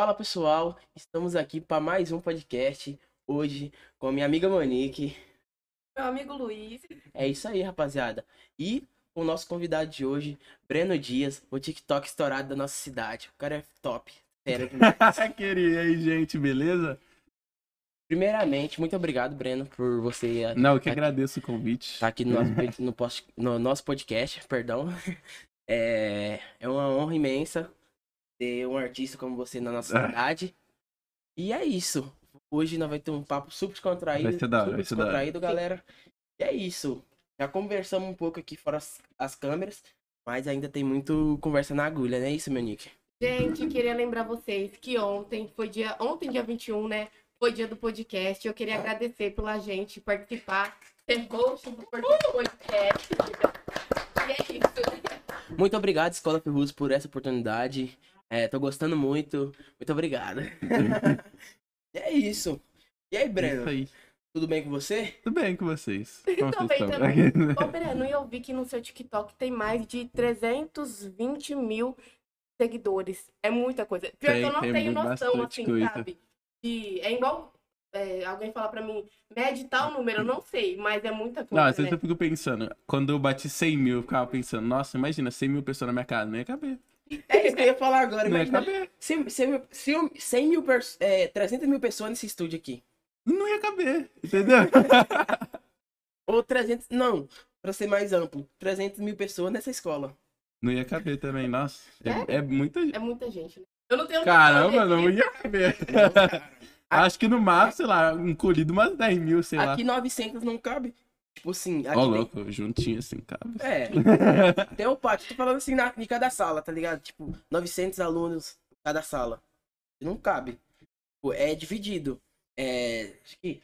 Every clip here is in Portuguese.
Fala pessoal, estamos aqui para mais um podcast hoje com a minha amiga Monique. Meu amigo Luiz. É isso aí, rapaziada. E o nosso convidado de hoje, Breno Dias, o TikTok estourado da nossa cidade. O cara é top. Sério. Queria, e aí, gente, beleza? Primeiramente, muito obrigado, Breno, por você Não, eu que agradeço o convite. estar aqui no nosso, no, no nosso podcast, perdão. É, é uma honra imensa ter um artista como você na nossa Ah. cidade. E é isso. Hoje nós vamos ter um papo super descontraído. Vai ser da hora, super vai ser da hora. descontraído, galera. E é isso. Já conversamos um pouco aqui fora as, as câmeras, mas ainda tem muito conversa na agulha, não é isso, meu Nick? Gente, queria lembrar vocês que ontem foi dia. Ontem, dia 21, né? Foi dia do podcast. Eu queria agradecer pela gente participar, ser host do podcast. E é isso. Muito obrigado, Escola Ferruz, por essa oportunidade. É, tô gostando muito. Muito obrigado. E é isso. E aí, Isso Breno? aí. Tudo bem com você? Tudo bem com vocês? Como Tô vocês bem também. Ô, Breno, e eu vi que no seu TikTok tem mais de 320 mil seguidores. É muita coisa. Pior Tem, que eu não tenho noção, assim, coisa. sabe? De... É igual é, alguém falar pra mim, mede tal número, eu não sei, mas é muita coisa, Não, às vezes né? eu fico pensando, quando eu bati 100 mil, eu ficava pensando, nossa, imagina, 100 mil pessoas na minha casa, não ia caber. É isso que eu ia falar agora. Não ia Imagina caber. 100, 100 mil, 100 100 mil pers- é, 300 mil pessoas nesse estúdio aqui. Não ia caber, entendeu? Ou 300. Não, pra ser mais amplo. 300 mil pessoas nessa escola. Não ia caber também, nossa. Sério? É, é muita gente. É muita gente, né? Eu não tenho Caramba, não ia caber. Acho que no máximo, sei lá, encolhido umas 10 mil, sei lá. Aqui 900 não cabe. Tipo assim, Ó, tem- louco, juntinho assim, cabe. É. Tem o pátio, tô falando assim na, em cada sala, tá ligado? Tipo, 900 alunos em cada sala. Não cabe. Tipo, é dividido. É. Acho que.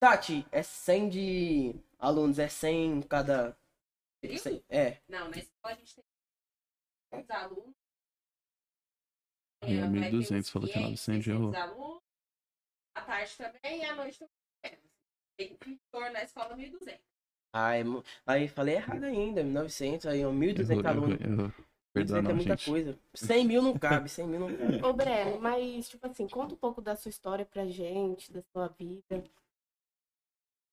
Tati, é 100 de alunos, é 100 em cada. Isso? É. Não, na escola a gente tem os alunos. É, Manhã vai ter 1.200, uns falou que é 500, 900, já errou. 600 alunos. À tarde também e à noite também. Torno da escola 1.200. Ai, aí falei errado ainda, 900, aí ó, 1.200 Errou, errou, alunos. errou. Perdoa 1.200 é não, muita gente. coisa. 100 mil não cabe, 100 mil não cabe. Ô, Breno, mas, tipo assim, conta um pouco da sua história pra gente, da sua vida.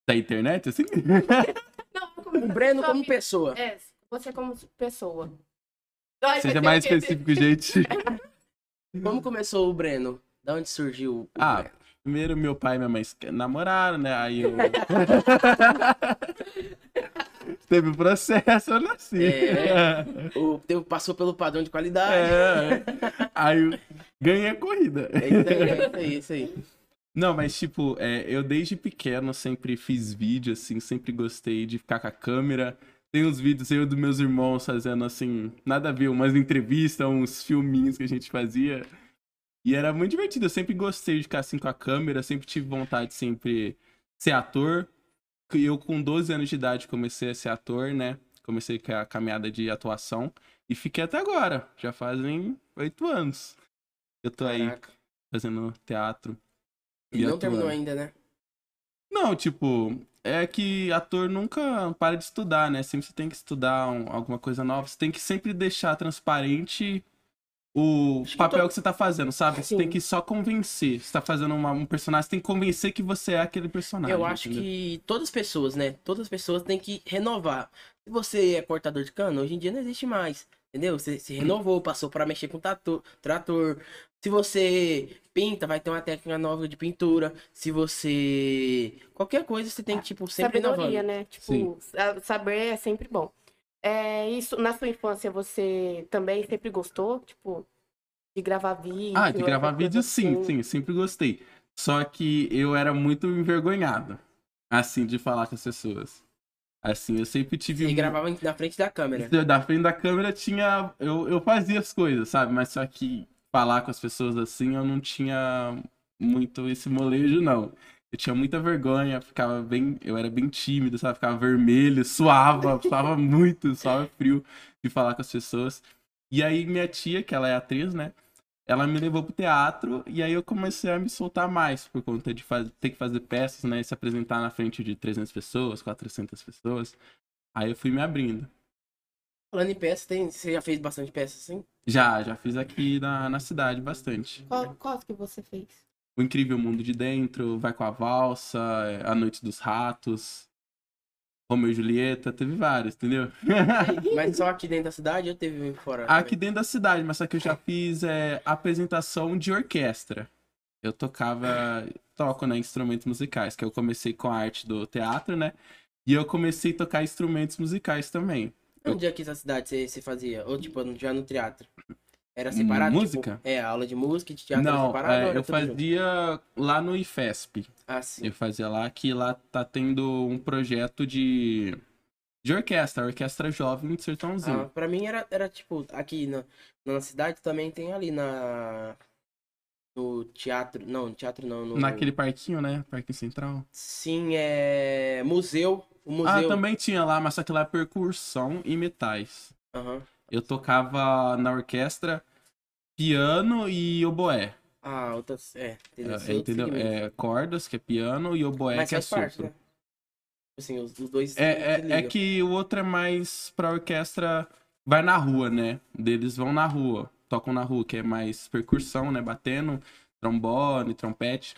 Da internet, assim? Não, como O Breno como vida- pessoa. É, você como pessoa. Ai, Seja mais específico, gente. Como começou o Breno? Da onde surgiu o Ah, Breno? Primeiro meu pai e minha mãe namoraram, né? Aí eu. Teve o processo, eu nasci. É. O teu passou pelo padrão de qualidade. É. Aí eu ganhei a corrida. É isso aí, é isso aí, é isso aí. Não, mas tipo, é, eu desde pequeno sempre fiz vídeo, assim, sempre gostei de ficar com a câmera. Tem uns vídeos eu dos meus irmãos fazendo, assim, nada a ver, umas entrevistas, uns filminhos que a gente fazia. E era muito divertido, eu sempre gostei de ficar assim com a câmera, sempre tive vontade de sempre ser ator. Eu, com 12 anos de idade, comecei a ser ator, né? Comecei com a caminhada de atuação. E fiquei até agora, já fazem oito anos. Eu tô aí Caraca. fazendo teatro. E não atuando. terminou ainda, né? Não, tipo, é que ator nunca para de estudar, né? Sempre você tem que estudar um- alguma coisa nova. Você tem que sempre deixar transparente o Acho que papel to- que você tá fazendo, sabe? Você Sim. tem que só convencer. Você tá fazendo uma- um personagem, você tem que convencer que você é aquele personagem. Eu acho entendeu? que todas as pessoas, né? Todas as pessoas têm que renovar. Se você é cortador de cano, hoje em dia não existe mais. Entendeu? Você se renovou, passou para mexer com tatu, trator. Se você pinta, vai ter uma técnica nova de pintura. Se você. Qualquer coisa, você tem que, tipo, sempre Sabedoria, renovando. né? Tipo, Sim. sa- saber é sempre bom. É, isso, na sua infância, você também sempre gostou, tipo, de gravar vídeo? Ah, de gravar vídeo, sim, assim? sim, sempre gostei. Só que eu era muito envergonhado, assim, de falar com as pessoas. Assim, eu sempre tive. E gravava na frente da câmera. Da frente da câmera tinha. Eu, eu fazia as coisas, sabe? Mas só que falar com as pessoas assim, eu não tinha muito esse molejo, não. Eu tinha muita vergonha, ficava bem. Eu era bem tímido, sabe? Ficava vermelho, suava, suava muito, suava frio de falar com as pessoas. E aí minha tia, que ela é atriz, né? Ela me levou pro teatro e aí eu comecei a me soltar mais por conta de faz... ter que fazer peças, né? E se apresentar na frente de 300 pessoas, 400 pessoas. Aí eu fui me abrindo. Falando em peça, tem, você já fez bastante peça assim? Já, já fiz aqui na, na cidade bastante. Qual, qual que você fez? O Incrível Mundo de Dentro, Vai com a Valsa, é, A Noite dos Ratos, Romeu e Julieta, teve vários, entendeu? Mas só aqui dentro da cidade ou teve fora? Aqui dentro da cidade, mas só que eu já fiz é, apresentação de orquestra. Eu tocava, toco, né, instrumentos musicais, que eu comecei com a arte do teatro, né? E eu comecei a tocar instrumentos musicais também. Onde aqui na cidade você, você fazia? Ou tipo, já no teatro? Era separado? tipo, Música? é, aula de música e de teatro Não, separado? é, eu tudo junto? fazia lá no IFESP. Ah, sim. Eu fazia lá, que lá tá tendo um projeto de, de orquestra, orquestra jovem de Ah, Sertãozinho. pra mim era, era tipo, aqui na, na cidade também tem ali na. No teatro. Não, no teatro não. No, Naquele parquinho, né? Parquinho Central. Sim, é. Museu. O Ah, museu. também tinha lá, mas só que lá é percussão e metais. Aham. Eu tocava na orquestra piano e oboé. Ah, outras. É, entendeu? É, entendeu? segmento. É cordas, que é piano, e oboé, Mas que é parte, sopro. né? Assim, os, os dois. É, é, é que o outro é mais pra orquestra. Vai na rua, né? Deles vão na rua. Tocam na rua, que é mais percussão, né? Batendo, trombone, trompete.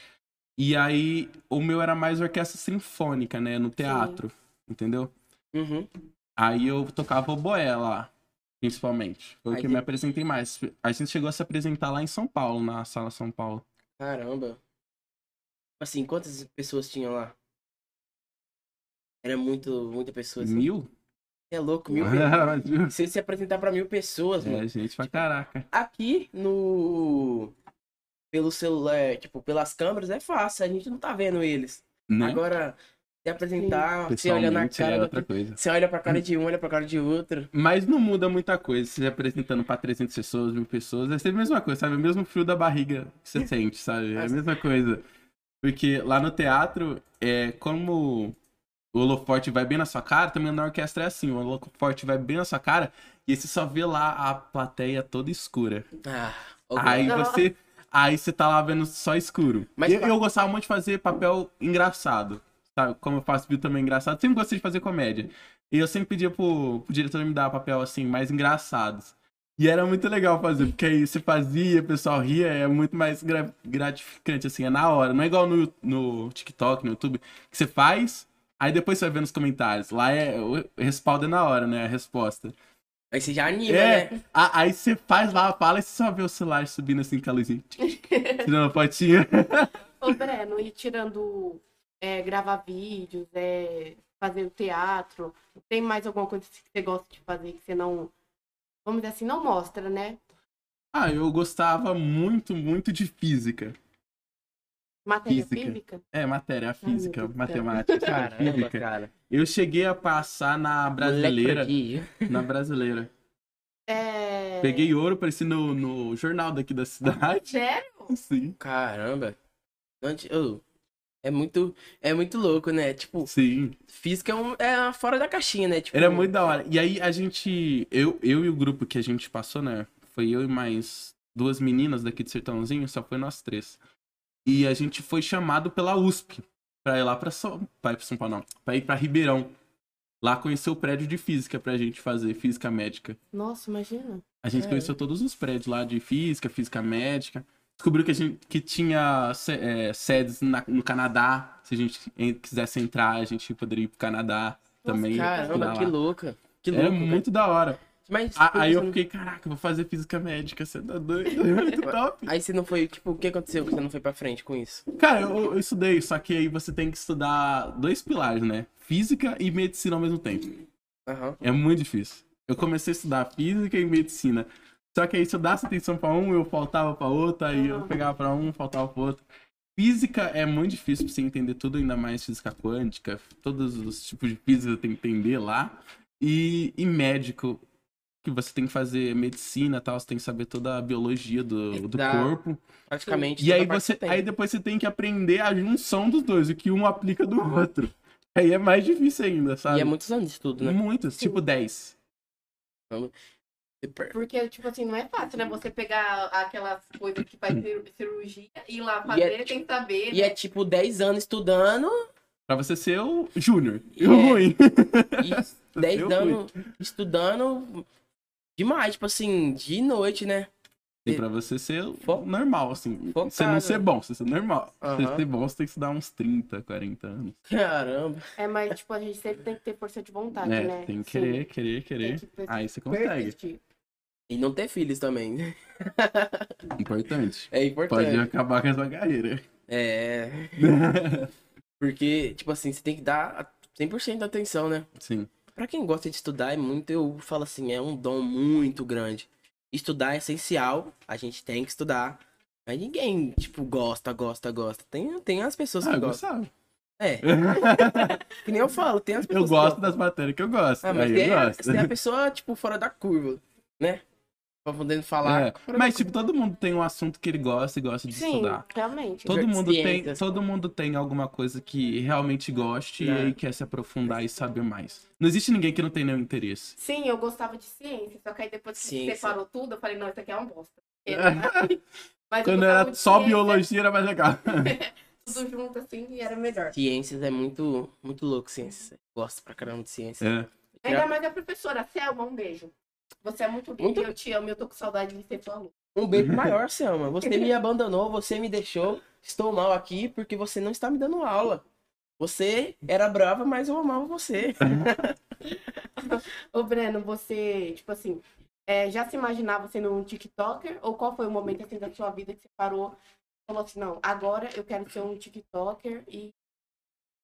E aí, o meu era mais orquestra sinfônica, né? No teatro. Entendeu? Uhum. Aí eu tocava oboé lá, principalmente. Foi o que me apresentei mais. A gente chegou a se apresentar lá em São Paulo, na Sala São Paulo. Caramba. Assim, quantas pessoas tinham lá? Era muito, muita pessoa. Assim. Mil? É louco, mil pessoas. Se se apresentar pra mil pessoas, mano. é, gente pra caraca. Aqui no. Pelo celular, tipo, pelas câmeras é fácil, a gente não tá vendo eles. Né? Agora, se apresentar, você olha na Pessoalmente é cara. outra do... coisa. Você olha pra cara de um, olha pra cara de outro. Mas não muda muita coisa. Se apresentando pra 300 pessoas, mil pessoas, é sempre a mesma coisa, sabe? O mesmo frio da barriga que você sente, sabe? É a mesma coisa. Porque lá no teatro, é como o holoforte vai bem na sua cara, também na orquestra é assim. O holoforte vai bem na sua cara e aí você só vê lá a plateia toda escura. Ah, Aí Não. você. Aí você tá lá vendo só escuro. Mas eu, eu gostava muito de fazer papel engraçado. Sabe? Como eu faço vídeo também engraçado. Sempre gostei de fazer comédia. E eu sempre pedia pro, pro diretor me dar papel assim, mais engraçados. E era muito legal fazer, porque aí você fazia, o pessoal ria, é muito mais gra- gratificante, assim, é na hora. Não é igual no, no TikTok, no YouTube, que você faz, aí depois você vai ver nos comentários. Lá é o respaldo é na hora, né? A resposta. Aí você já anima, É, né? a- aí você faz lá, fala e você só vê o celular subindo assim com a luzinha. Tirando a fotinha. Ô, Breno, e tirando é, gravar vídeos, é, fazer o teatro, tem mais alguma coisa que você gosta de fazer que você não, vamos dizer assim, não mostra, né? Ah, eu gostava muito, muito de física. Matéria Física. física? É, matéria, física, céu. matemática, Caramba, física. cara. Eu cheguei a passar na brasileira. Na brasileira. É... Peguei ouro, apareci no, no jornal daqui da cidade. Sério? Sim. Caramba. Ô, é muito, é muito louco, né? Tipo, Sim. física é, um, é fora da caixinha, né? Tipo, Era muito da hora. E aí a gente. Eu, eu e o grupo que a gente passou, né? Foi eu e mais duas meninas daqui de Sertãozinho, só foi nós três. E a gente foi chamado pela USP pra ir lá pra São, pra ir pra São Paulo, não. Pra ir pra Ribeirão. Lá conhecer o prédio de física pra gente fazer, física médica. Nossa, imagina. A gente É. conheceu todos os prédios lá de física, física médica. Descobriu que a gente que tinha é, sedes na- no Canadá. Se a gente en- quisesse entrar, a gente poderia ir pro Canadá também. estudar Caramba, que louca. Que. Era cara. muito da hora. Mas, tipo, aí eu fiquei, caraca, vou fazer física médica, você tá doido? Muito top. Aí você não foi, tipo, o que aconteceu que você não foi pra frente com isso? Cara, eu, eu estudei, só que aí você tem que estudar dois pilares, né? Física e medicina ao mesmo tempo. Aham. É muito difícil. Eu comecei a estudar física e medicina. Só que aí se eu desse atenção pra um, eu faltava pra outro, aí eu pegava pra um, faltava pra outro. Física é muito difícil pra você entender tudo, ainda mais física quântica, todos os tipos de física tem que entender lá. E, e médico, que você tem que fazer medicina e tal, você tem que saber toda a biologia do, do Da- corpo. Praticamente. E aí você, tem. aí depois você tem que aprender a junção dos dois, o que um aplica do outro. Aí é mais difícil ainda, sabe? E é muitos anos de estudo, né? Muitos, tipo 10. Porque, tipo assim, não é fácil, né? Você pegar aquelas coisas que faz cir- cirurgia e ir lá fazer, é, tem que saber. E é tipo 10 anos estudando Pra você ser o Júnior. E É. ruim. E 10 Eu anos estudando demais, tipo assim, de noite, né? E pra você ser Fo- normal, assim. Focado. Você não ser bom, você ser normal. Você Aham. ser bom, você tem que estudar uns 30, 40 anos. Caramba. É, mas, tipo, a gente sempre tem que ter força de vontade, É, né? tem que Sim. querer, querer, querer. Que Aí você consegue. persistir. E não ter filhos também. Importante. É importante. Pode acabar com essa carreira. É. Porque, tipo assim, você tem que dar 100% da atenção, né? Sim. Pra quem gosta de estudar, é muito, eu falo assim, é um dom muito grande. Estudar é essencial, a gente tem que estudar. Mas ninguém, tipo, gosta, gosta, gosta. Tem, tem as pessoas que Ah, eu gostam. gostava. É, que nem eu falo, tem as Eu pessoas que gosto das matérias que eu gosto. Ah, mas tem, eu a- gosto. tem a pessoa, tipo, fora da curva, né? Pra podendo falar. É, Mas, tipo, todo mundo tem um assunto que ele gosta e gosta de Sim, estudar. realmente. Todo de mundo, tem, todo mundo tem alguma coisa que realmente goste É. e aí quer se aprofundar e saber mais. Não existe ninguém que não tenha nenhum interesse. Sim, eu gostava de ciência, só que aí depois que Ciência. separou tudo, eu falei, não, isso aqui é uma bosta. Mas eu Quando era só ciência, biologia era mais legal. Tudo junto assim e era melhor. Ciências é muito, muito louco, ciências. Gosto pra caramba de ciências. É. Ainda mais a professora Selma, um beijo. Você é muito linda, Muito- eu te amo, eu tô com saudade de ser sua aluna. Um beijo maior, Selma. Você me abandonou, você me deixou. Estou mal aqui porque você não está me dando aula. Você era brava, mas eu amava você. Ô, Breno, você, tipo assim, é, já se imaginava sendo um TikToker? Ou qual foi o momento assim da sua vida que você parou e falou assim, não, agora eu quero ser um TikToker e.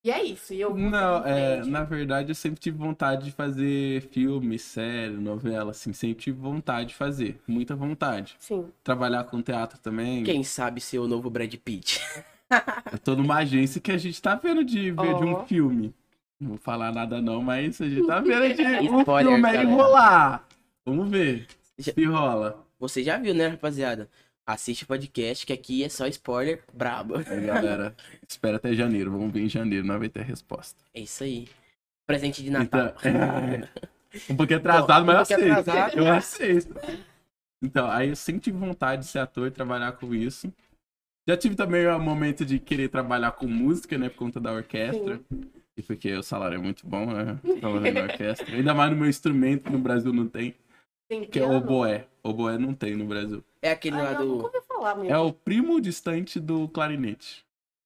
E é isso. E eu Não, é, na verdade eu sempre tive vontade de fazer filme, série, novela, assim, sempre tive vontade de fazer, muita vontade. Sim. Trabalhar com teatro também. Quem sabe ser o novo Brad Pitt? Eu tô numa agência que a gente tá vendo de ver de um filme. Não vou falar nada não, mas a gente tá vendo de um Spoiler, filme aí galera. rolar. Vamos ver Já- se rola. Você já viu, né, rapaziada? Assiste o podcast, que aqui é só spoiler brabo. Aí, galera, espera até janeiro. Vamos ver em janeiro, não vai ter resposta. É isso aí. Presente de Natal. Então, é, um pouquinho atrasado, Bom, mas um eu aceito. atrasado. Eu aceito. Então, aí eu sempre tive vontade de ser ator e trabalhar com isso. Já tive também o momento de querer trabalhar com música, né? Por conta da orquestra. E porque o salário é muito bom, né? Trabalhando na orquestra. Ainda mais no meu instrumento, que no Brasil não tem. Tem Que é piano? oboé. Oboé não tem no Brasil. É aquele Ai, lá eu nunca do. ouvi falar mesmo. É o primo distante do clarinete.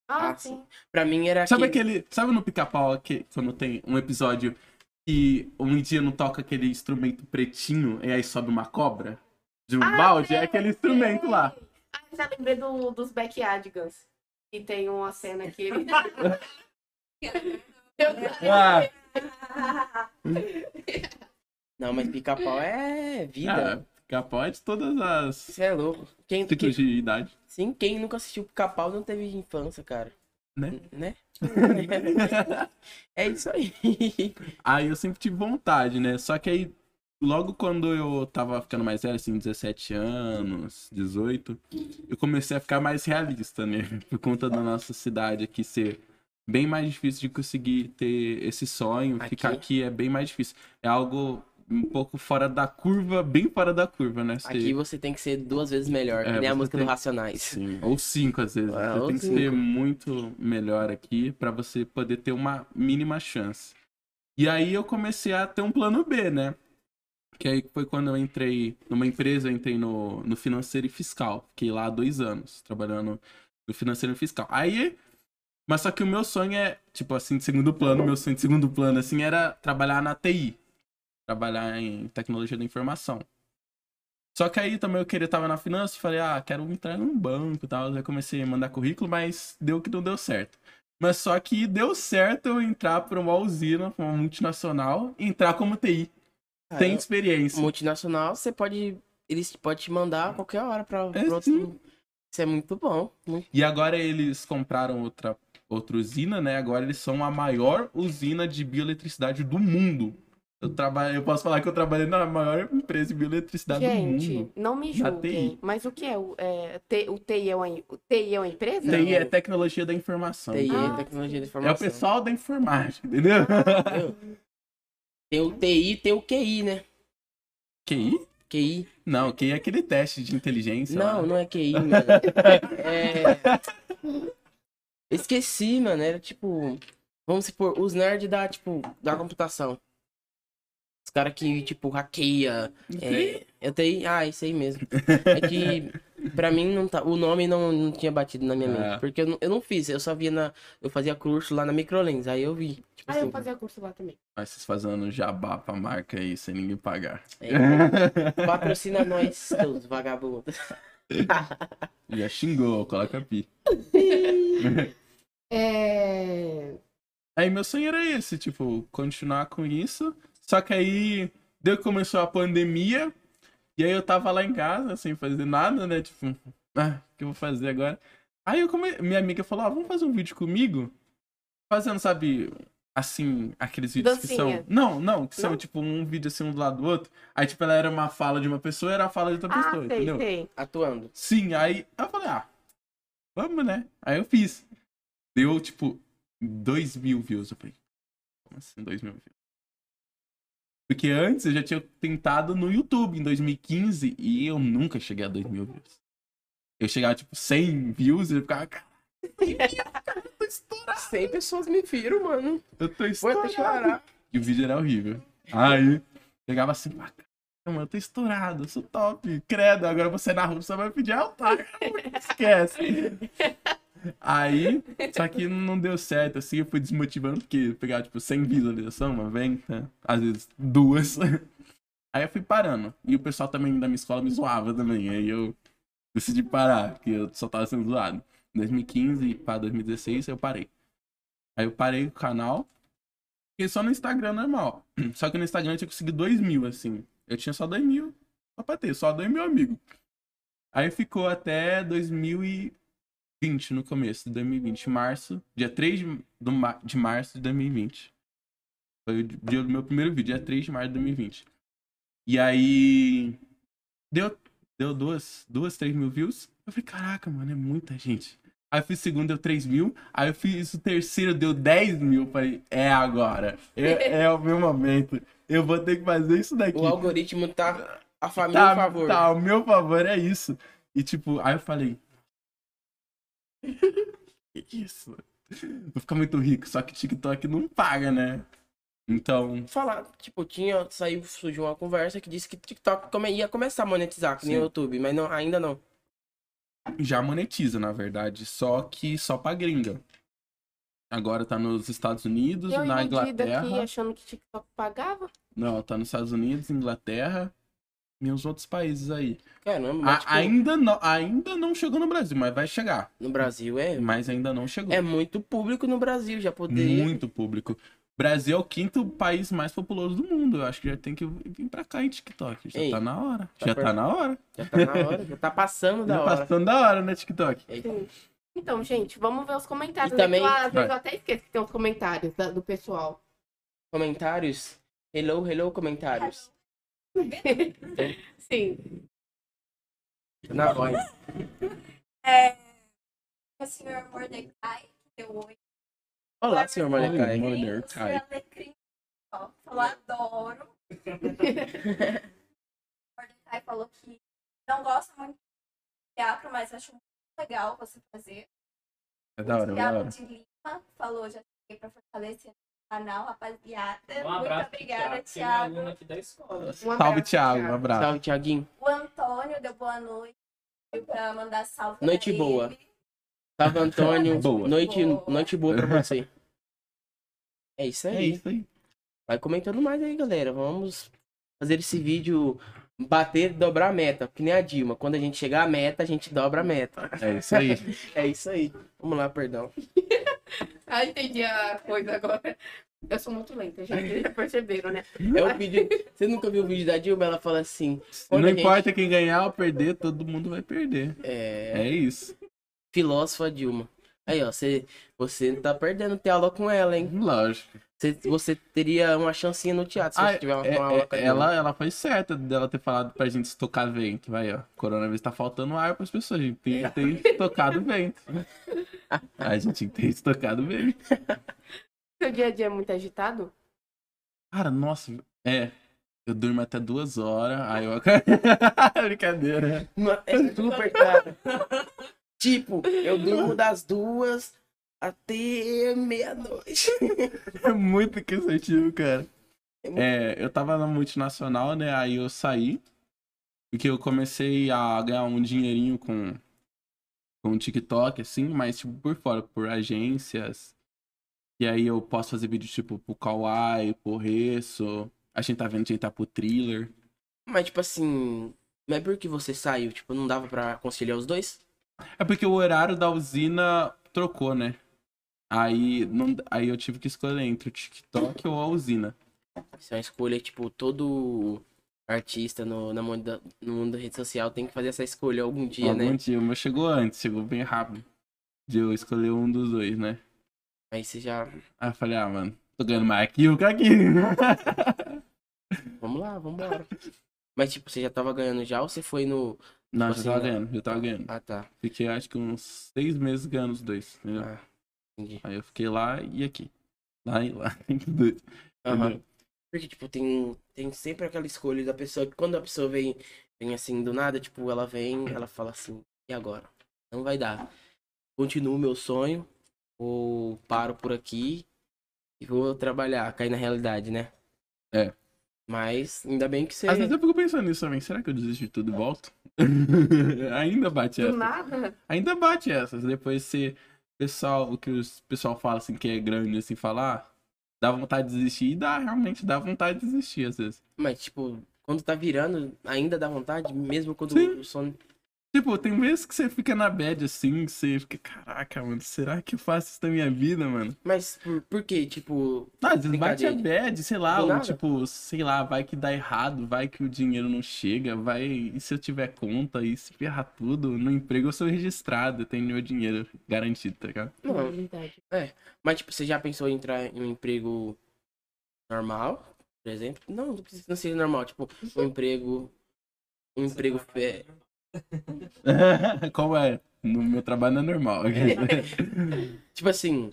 Ah, Ah, sim. Pra mim era Sabe aquele. aquele. Sabe no pica-pau que quando tem um episódio que um dia não toca aquele instrumento pretinho e aí sobe uma cobra? De um balde? É aquele instrumento lá. Ah, eu já lembrei do, dos Backyardigans. E tem uma cena que ele... Ah, Não, mas pica-pau é vida. ah, pica-pau é de todas as Você é louco. Quem, ciclos quem- de idade. sim, quem nunca assistiu pica-pau não teve infância, cara. Né? Né? é isso aí. Aí eu sempre tive vontade, né? Só que aí, logo quando eu tava ficando mais velho, assim, 17 anos, 18, eu comecei a ficar mais realista, né? Por conta da nossa cidade aqui ser bem mais difícil de conseguir ter esse sonho. Aqui? Ficar aqui é bem mais difícil. É algo um pouco fora da curva, bem fora da curva, né? Você- Aqui você tem que ser duas vezes melhor, É, que nem a música tem- do Racionais. Sim, ou cinco às vezes. É, você tem que cinco. ser muito melhor aqui pra você poder ter uma mínima chance. E aí eu comecei a ter um plano B, né? Que aí foi quando eu entrei numa empresa, eu entrei no, no financeiro e fiscal. Fiquei lá dois anos, trabalhando no financeiro e fiscal. Aí. Mas só que o meu sonho é, tipo assim, de segundo plano, meu sonho de segundo plano, assim, era trabalhar na TI. Trabalhar em tecnologia da informação. Só que aí também eu queria estar na finança, falei, ah, quero entrar num banco e tal. Aí comecei a mandar currículo, mas deu que não deu certo. Mas só que deu certo eu entrar para uma usina, pra uma multinacional, e entrar como TI, sem Cara, experiência. multinacional, você pode. Eles podem te mandar a qualquer hora pra, pra É, outro. sim. Isso é muito bom. muito- E agora eles compraram outra, outra usina, né? Agora eles são a maior usina de bioeletricidade do mundo. Eu, trabalho, eu posso falar que eu trabalhei na maior empresa de bioeletricidade do Gente, mundo. não me julguem, mas o que é o, é, T- o TI? É uma, o TI é uma empresa? TI é tecnologia da informação. TI, Ah, tecnologia de É informação. o pessoal da informática, entendeu? Entendeu? Tem o TI, tem o QI, né? QI? QI. Não, QI é aquele teste de inteligência. Não, lá. não é QI, mano. É. Esqueci, mano. Era tipo. Vamos supor, os nerds da, tipo, da computação. Os caras que, tipo, hackeia. É, eu tenho. Ah, isso aí mesmo. É que, pra mim, não tá, o nome não, não tinha batido na minha Ah. mente. Porque eu não, eu não fiz, eu só via na. Eu fazia curso lá na Microlens, aí eu vi. Tipo Ah, assim, eu fazia curso lá também. Mas vocês fazendo jabá pra marca aí, sem ninguém pagar. é, patrocina nós, seus vagabundos. Já xingou, coloca pi. É... Aí meu sonho era esse, tipo, continuar com isso. Só que aí deu que começou a pandemia. E aí eu tava lá em casa, sem fazer nada, né? Tipo, ah, o que eu vou fazer agora? Aí eu come... minha amiga falou, ah, vamos fazer um vídeo comigo? Fazendo, sabe, assim, aqueles vídeos que Dancinha. são. Não, não, que são Não? tipo um vídeo assim um do lado do outro. Aí, tipo, ela era uma fala de uma pessoa e era a fala de outra Ah, pessoa, sei, entendeu? sei. Atuando. Sim, aí eu falei, ah, vamos, né? Aí eu fiz. Deu, tipo, 2 mil views. Eu falei, como assim 2 mil views? Porque antes eu já tinha tentado no YouTube em 2015 e eu nunca cheguei a 2 mil views. Eu chegava, tipo, 100 views e eu ficava, cara, eu tô estourado, 100 pessoas me viram, mano. eu tô estourado. E o vídeo era horrível. Aí, chegava assim, ah, caramba, eu tô estourado, eu sou top. Credo, agora você na rua só vai pedir altar. Esquece. Aí, só que não deu certo, assim, eu fui desmotivando, porque eu pegava, tipo, 100 visualização, uma né? às vezes duas. Aí eu fui parando. E o pessoal também da minha escola me zoava também. Aí eu decidi parar, porque eu só tava sendo zoado. Em 2015 para 2016 eu parei. Aí eu parei o canal. Fiquei só no Instagram normal. Só que no Instagram eu tinha conseguido 2 mil, assim. Eu tinha só 2 mil. Só pra ter, só 2 mil amigos. Aí ficou até 2020, no começo de 2020. Março, dia 3 de, do de março de 2020. Foi o dia do meu primeiro vídeo, dia 3 de março de 2020. E aí. Deu, deu duas, duas, três mil views. Eu falei, caraca, mano, é muita gente. Aí eu fiz o segundo, deu 3 mil. Aí eu fiz o terceiro, deu 10 mil. Eu Falei, é agora. É, é o meu momento. Eu vou ter que fazer isso daqui. O algoritmo tá a família Tá, a favor. tá, o meu favor é isso. E tipo, aí eu falei. Que isso? Vou ficar muito rico, só que TikTok não paga, né? Então, Falar, tipo, tinha, saiu, surgiu uma conversa que disse que TikTok come- ia começar a monetizar, que nem Sim. o YouTube, mas não, ainda não. já monetiza, na verdade. Só que só pra gringa. Agora tá nos Estados Unidos, Eu na Inglaterra. aqui achando que TikTok pagava. Não, tá nos Estados Unidos, Inglaterra e uns outros países aí. Caramba, A- mas, tipo, ainda, não, ainda não chegou no Brasil, mas vai chegar. no Brasil é, Mas ainda não chegou. é muito público no Brasil, já poderia. Muito público. Brasil é o quinto país mais populoso do mundo. Eu acho que já tem que vir pra cá em TikTok. Já Ei, tá na hora. tá já per- tá na hora. Já tá na hora, já tá passando da Já hora. passando da hora, né, TikTok? Então, gente, vamos ver os comentários. E também- às vezes Vai. eu até esqueço que tem os comentários da- do pessoal. Comentários. Hello, hello, comentários. Sim. Na voz. É, o senhor Mordecai, que deu oi. Olá, senhor Mordecai. Mordecai. senhor Alecrim, ó, falou adoro. Mordecai falou que não gosta muito de teatro, mas acho muito legal você fazer. É da hora, é da hora. de Lima falou, já cheguei pra fortalecer canal, rapaziada. Um muito abraço, obrigada, que é Thiago. aqui da escola. Um Salve, Thiago. Um abraço. Salve, Thiaguinho. O Antônio deu boa noite. Pra mandar salve pra Noite boa. ele. Salve, Antônio. Boa. Noite, Boa. noite boa pra você. É isso É aí. isso aí. Vai comentando mais aí, galera. Vamos fazer esse vídeo bater, dobrar a meta. Que nem a Dilma. Quando a gente chegar à meta, a gente dobra a meta. É isso aí. É isso aí. Vamos lá, perdão. Ah, entendi a coisa agora. Eu sou muito lenta, gente. Vocês já perceberam, né? É o vídeo. Você nunca viu o vídeo da Dilma? Ela fala assim. Não gente- importa quem ganhar ou perder, todo mundo vai perder. É. É isso. Filósofa Dilma. Aí, ó, você, você tá perdendo ter aula com ela, hein? Lógico. Você, você teria uma chancinha no teatro se Ah, você tiver uma, é- uma aula é- com a ela, ela foi certa dela ter falado pra gente estocar vento. Vai, ó. Coronavírus tá faltando ar pras pessoas. A gente tem que ter estocado vento. A gente tem que ter estocado vento. Seu dia a dia é muito agitado? Cara, nossa, é. Eu durmo até duas horas, aí eu Brincadeira. É super cara. tipo, eu durmo das duas até meia-noite. É muito cansativo, cara. É muito- É, eu tava na multinacional, né? Aí eu saí. Porque eu comecei a ganhar um dinheirinho com, com o TikTok, assim, mas tipo por fora, por agências. E aí eu posso fazer vídeo tipo pro Kawaii, pro Resso. A gente tá vendo de entrar pro thriller. Mas, tipo assim, não é porque você saiu, tipo, não dava pra conciliar os dois? É porque o horário da usina trocou, né? Aí, não, aí eu tive que escolher entre o TikTok ou a usina. Isso é uma escolha, tipo, todo artista no, na mundo da- no mundo da rede social tem que fazer essa escolha algum dia, Algum né? dia, o meu chegou antes, chegou bem rápido. De eu escolher um dos dois, né? Aí você já. Aí eu falei, ah, mano, tô ganhando mais aqui que aqui. Vamos lá, vamos embora. Mas, tipo, você já tava ganhando já ou você foi no. Não, Tipo já tava assim, ganhando, já tava ganhando. Ah, tá. Fiquei acho que uns seis meses ganhando os dois, entendeu? Ah, entendi. Aí eu fiquei lá e aqui. Lá e lá. Aham. Porque, tipo, tem, tem sempre aquela escolha da pessoa que quando a pessoa vem, vem assim do nada, tipo, ela vem, ela fala assim, e agora? Não vai dar. Continuo o meu sonho, ou paro por aqui e vou trabalhar, cair na realidade, né? É. Mas ainda bem que você. Às vezes eu fico pensando nisso também. Será que eu desisto de tudo e volto? Ainda bate Do essa. nada. Ainda bate essas. Depois você. Pessoal, o que o pessoal fala assim que é grande assim, falar, dá vontade de desistir e dá, realmente dá vontade de desistir às vezes. Mas, tipo, quando tá virando, ainda dá vontade, mesmo quando Sim. o sono. Tipo, tem vezes que você fica na bad assim, que você fica, caraca, mano, será que eu faço isso na minha vida, mano? Mas por, por quê? Tipo, Ah, às vezes bate a bad, sei lá, ou tipo, sei lá, vai que dá errado, vai que o dinheiro não chega, vai, e se eu tiver conta, e se ferrar tudo, no emprego eu sou registrado, eu tenho meu dinheiro garantido, tá ligado? Não. É verdade. Mas, tipo, você já pensou em entrar em um emprego normal, por exemplo? Não, não seja normal. Tipo, um emprego. Um emprego. Fe... Como é? No meu trabalho não é normal. Tipo assim,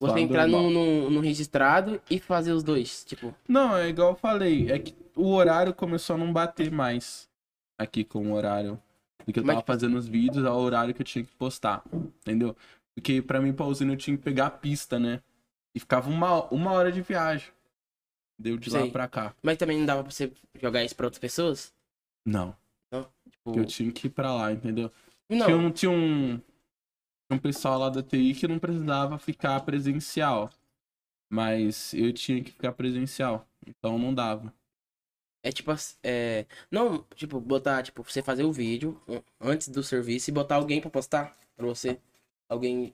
você Só entrar normal. num, num, num registrado e fazer os dois. Tipo, não, é igual eu falei, é que o horário começou a não bater mais aqui com o horário do que eu Mas, tava tipo, fazendo os vídeos ao horário que eu tinha que postar, entendeu? Porque pra mim, pra usina, eu tinha que pegar a pista, né? E ficava uma, uma hora de viagem. Deu de lá Sei. pra cá. mas também não dava pra você jogar isso pra outras pessoas? Não, Tipo, eu tinha que ir pra lá, entendeu? não. Tinha, um, tinha um, um pessoal lá da TI que não precisava ficar presencial. Mas eu tinha que ficar presencial. Então não dava. É tipo assim, é... Não, tipo, botar, tipo, você fazer o vídeo antes do serviço e botar alguém pra postar pra você. Alguém,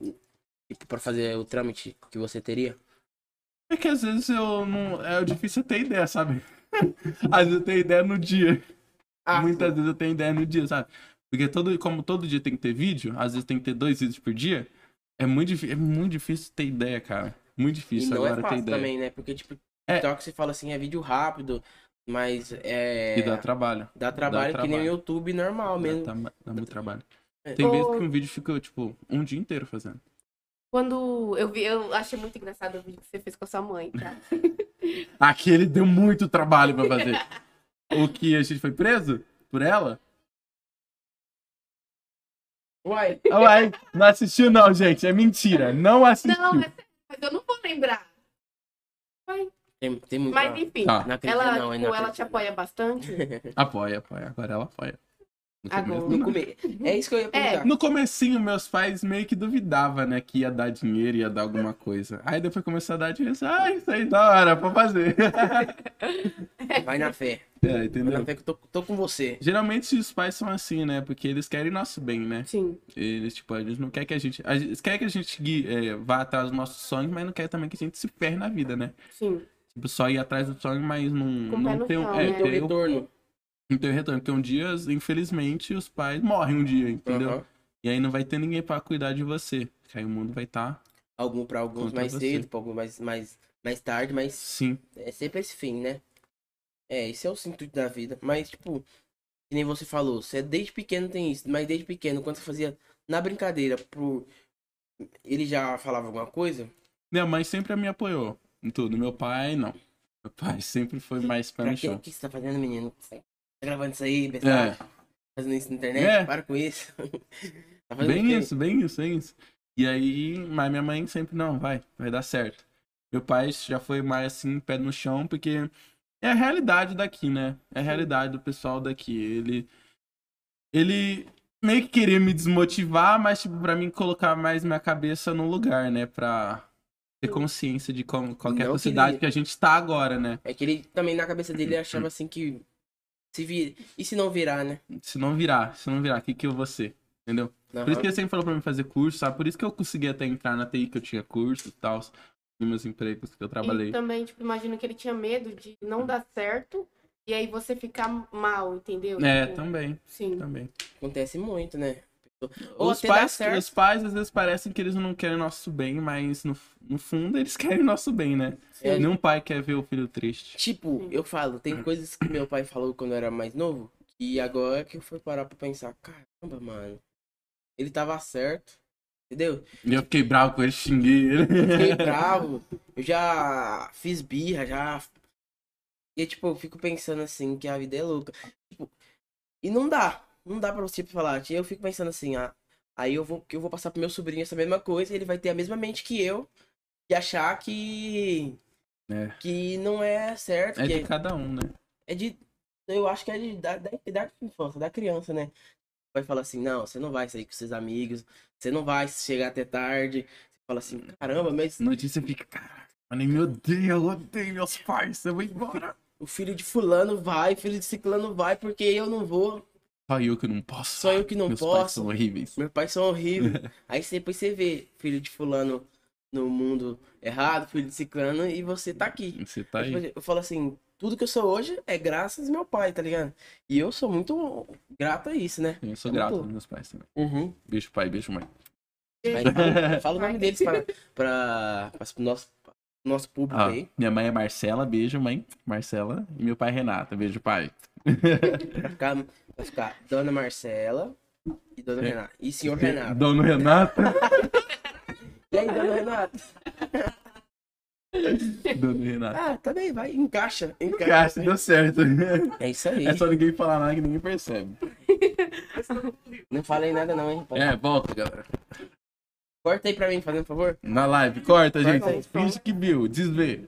tipo, pra fazer o trâmite que você teria. É que às vezes eu não. É difícil ter ideia, sabe? às vezes eu tenho ideia no dia. Ah, Muitas vezes eu tenho ideia no dia, sabe? Porque todo, como todo dia tem que ter vídeo, às vezes tem que ter dois vídeos por dia, é muito, é muito difícil ter ideia, cara. Muito E difícil não agora é ter fácil ideia. também, né? Porque, tipo, É. TikTok você fala assim, é vídeo rápido, mas é. E dá trabalho. dá trabalho que nem o trabalho. YouTube normal Dá, mesmo. dá, dá muito trabalho. É. Tem vezes que um vídeo fica, tipo, um dia inteiro fazendo. Quando eu vi, eu achei muito engraçado o vídeo que você fez com a sua mãe, tá? Aquele deu muito trabalho pra fazer. o que a gente foi preso por ela? Uai. Uai, não assistiu não, gente. É mentira. Não assistiu. Não, é sério, mas eu não vou lembrar. Tem, tem muito. Mas enfim, Tá. Ela, não, tipo, não ela te apoia bastante? Apoia, apoia. Agora ela apoia. No começo, Agora. não. No come... É isso que eu ia perguntar. No comecinho, meus pais meio que duvidavam, né? Que ia dar dinheiro, ia dar alguma coisa. Aí depois começou a dar dinheiro. Ah, isso aí da hora, pra fazer. Vai na fé. é, Vai na entendeu? fé que eu tô, tô com você. Geralmente os pais são assim, né? Porque eles querem nosso bem, né? Sim. Eles, tipo, eles não querem que a gente. Eles querem que a gente é, vá atrás dos nossos sonhos, mas não quer também que a gente se ferre na vida, né? Sim. Tipo, só ir atrás do sonho, mas não, Com não tem um. É, né? Ter o- retorno. Não tem retorno. Porque um dia, infelizmente, os pais morrem um dia, entendeu? Aham. E aí não vai ter ninguém pra cuidar de você. Que aí o mundo vai estar. Algum pra alguns mais você. cedo, pra alguns mais, mais, mais tarde, mas Sim. é sempre esse fim, né? É, esse é o sentido da vida. Mas, tipo, que nem você falou, você desde pequeno tem isso, mas desde pequeno, quando você fazia na brincadeira, pro. Ele já falava alguma coisa? Minha mãe sempre me apoiou em tudo. Meu pai, não. Meu pai sempre foi mais pé Pra no chão. O que você tá fazendo, menino? Tá gravando isso aí, pessoal? É, Fazendo isso na internet? É. Para com isso. tá bem isso, bem isso, bem isso. E aí, mas minha mãe sempre, não, vai, vai dar certo. Meu pai já foi mais assim, pé no chão, porque é a realidade daqui, né? É a realidade do pessoal daqui. Ele. Ele meio que queria me desmotivar, mas, tipo, pra mim colocar mais minha cabeça no lugar, né? Pra ter consciência de como, qual que é a sociedade queria. que a gente tá agora, né? É que ele também na cabeça dele achava assim que. Se vir... E se não virar, né? Se não virar, se não virar, o que que eu vou ser? Entendeu? Por isso que ele sempre falou pra mim fazer curso, sabe? Por isso que eu consegui até entrar na TI, que eu tinha curso e tal, nos meus empregos que eu trabalhei. E também, tipo, imagino que ele tinha medo de não dar certo e aí você ficar mal, entendeu? É, Tipo, também, Sim. também. Acontece muito, né? Ou Os pais, certo. os pais às vezes parecem que eles não querem nosso bem, mas no, no fundo eles querem nosso bem, né? É. Nenhum pai quer ver o filho triste. Tipo, eu falo, tem coisas que meu pai falou quando eu era mais novo, e agora que eu fui parar pra pensar, caramba, mano, ele tava certo, entendeu? E eu fiquei bravo com ele, xinguei ele. Fiquei bravo, eu já fiz birra, já. E tipo, eu fico pensando assim, que a vida é louca. Tipo, e não dá, não dá pra você tipo, falar, eu fico pensando assim, ah, aí eu vou, que eu vou passar pro meu sobrinho essa mesma coisa, ele vai ter a mesma mente que eu, e achar que. É. Que não é certo, É de cada um, né? é de. Eu acho que é de, da, da de infância, da criança, né? Vai falar assim, não, você não vai sair com seus amigos, você não vai chegar até tarde. Você fala assim, caramba, mas Notícia fica, caraca, mano, me odeia, eu odeio meus pais, eu vou embora. o filho de fulano vai, o filho de ciclano vai, porque eu não vou. Só eu que não posso. Só eu que não meus pais posso. são horríveis. Meus pais são horríveis. Aí depois você vê filho de fulano no mundo errado, filho de ciclano, e você tá aqui. Você tá Tipo, aí. Eu falo assim, tudo que eu sou hoje é graças ao meu pai, tá ligado? E eu sou muito grato a isso, né? Eu sou é grato muito- aos meus pais também. Uhum. Beijo pai, beijo mãe. Aí fala, fala o nome deles pra, pra, pra nosso, nosso público Ah, aí. minha mãe é Marcela, beijo mãe, Marcela. E meu pai é Renata, beijo pai. Pra ficar, pra ficar Dona Marcela e Dona É. Renata. E Senhor Renato. Dono Renato. E aí, Dona Renata? Dono Renato. Ah, tá bem, vai. Encaixa. Encaixa. Caixa, deu certo. É isso aí. É só ninguém falar nada que ninguém percebe. Não falei nada não, hein? É, volta, galera. Corta aí pra mim, fazendo um favor. Na live, corta, Corta gente. Finge que viu, desvê.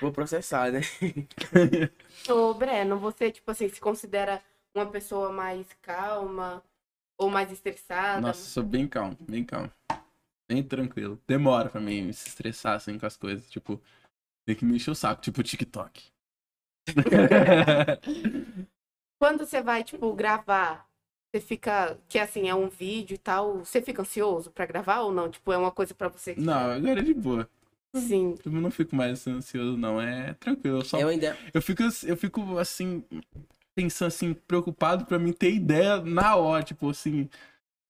Vou processar, né? Ô, Breno, você, tipo assim, se considera uma pessoa mais calma ou mais estressada? Nossa, sou bem calmo, bem calmo. Bem tranquilo. Demora pra mim me se estressar assim com as coisas. Tipo, tem que me encher o saco, tipo TikTok. Quando você vai, tipo, gravar, você fica. Que assim, é um vídeo e tal, você fica ansioso pra gravar ou não? Tipo, é uma coisa pra você. não, agora é de boa. Sim. Eu não fico mais ansioso, não. É tranquilo. Eu, só, Eu ainda. eu, fico, eu fico assim, pensando assim, preocupado pra mim ter ideia na hora, tipo assim,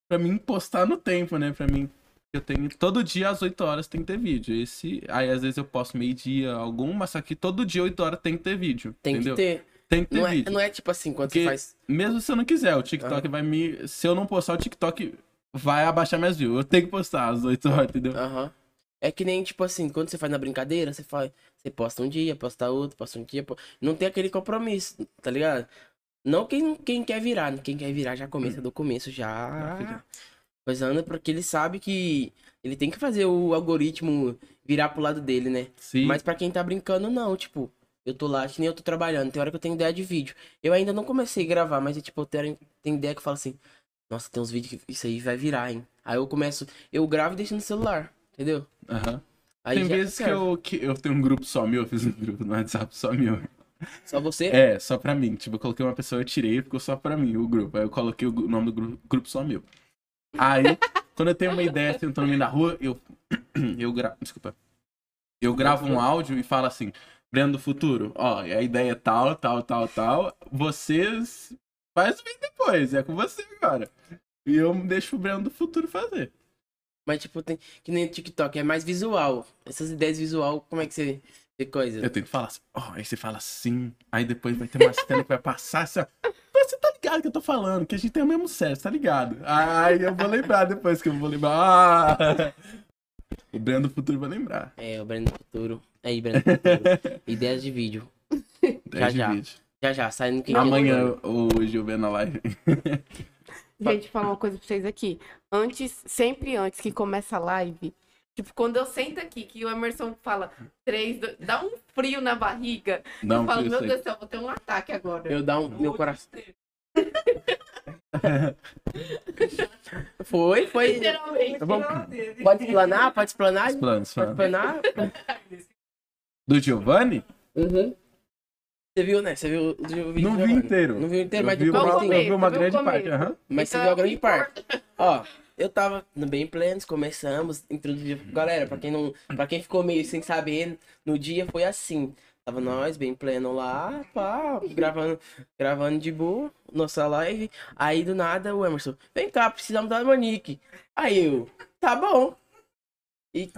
pra mim postar no tempo, né? Pra mim. Eu tenho. Todo dia às 8 horas tem que ter vídeo. Esse. Aí às vezes eu posto meio-dia algum, mas só que todo dia 8 horas tem que ter vídeo. Tem entendeu? que ter. Tem que ter Não é, vídeo. não é tipo assim, quando Porque- você faz. Mesmo se eu não quiser, o TikTok vai me. Se eu não postar, o TikTok vai abaixar minhas views. Eu tenho que postar às 8 horas, entendeu? Aham. É que nem, tipo assim, quando você faz na brincadeira, você faz. Você posta um dia, posta outro, posta um dia. Não tem aquele compromisso, tá ligado? Não quem, quem quer virar. né? Quem quer virar já começa do começo, já. fica. Coisando, porque ele sabe que ele tem que fazer o algoritmo virar pro lado dele, né? Sim. Mas pra quem tá brincando, não, tipo, eu tô lá, que nem eu tô trabalhando, tem hora que eu tenho ideia de vídeo. Eu ainda não comecei a gravar, mas tipo, eu tenho, tenho ideia que eu falo assim, nossa, tem uns vídeos que isso aí vai virar, hein? Aí eu começo, eu gravo e deixo no celular, entendeu? Aham. Aí Tem já vezes que eu, que eu tenho um grupo só meu, eu fiz um grupo no WhatsApp só meu. Só você? É, só pra mim. Tipo, eu coloquei uma pessoa, eu tirei e ficou só pra mim o grupo. Aí eu coloquei o nome do grupo, grupo só meu. Aí, quando eu tenho uma ideia, assim, eu tô no meio da rua, eu. Eu gravo. Desculpa. Eu gravo um áudio e falo assim, Breno do futuro, ó, a ideia é tal, tal, tal, tal. Vocês faz bem depois, é com você agora. E eu deixo o Breno do futuro fazer. Mas tipo, tem que nem o TikTok, é mais visual. Essas ideias visual, como é que você vê coisa? Eu tenho que falar assim, ó, aí você fala assim, aí depois vai ter uma cena que vai passar assim, ó. Você tá ligado que eu tô falando, que a gente tem o mesmo sexo, tá ligado? Aí eu vou lembrar depois que eu vou lembrar. Ah! O Breno do futuro vai lembrar. É, o Breno do Futuro. Aí, Breno do Futuro. Ideias de vídeo. Já, Dez de já. vídeo. Já já, saindo que Amanhã, hoje eu vendo a live. Gente, falar uma coisa pra vocês aqui. Antes, sempre antes que começa a live, tipo, quando eu sento aqui, que o Emerson fala três, dois, dá um frio na barriga. Dá eu um falo, frio meu seco. Deus do céu, vou ter um ataque agora. Eu dar um. Meu coração. Foi, foi. Literalmente. Vamos- Pode explanar? Pode explanar? Os planos, Pode explanar? Do Giovanni? Uhum. Você viu, né? Você viu o vídeo Não vi inteiro. Não viu inteiro, Eu mas vi do uma, eu vi uma Viu grande parte. aham. Mas você Então, viu a grande que parte. Ó, eu tava no bem plenos, começamos, introduzi. Galera, pra quem não. Pra quem ficou meio sem saber, no dia foi assim. Tava nós, bem pleno lá, pá, gravando, gravando de boa, nossa live. Aí do nada o Emerson, vem cá, precisamos da Monique. Aí eu, tá bom. E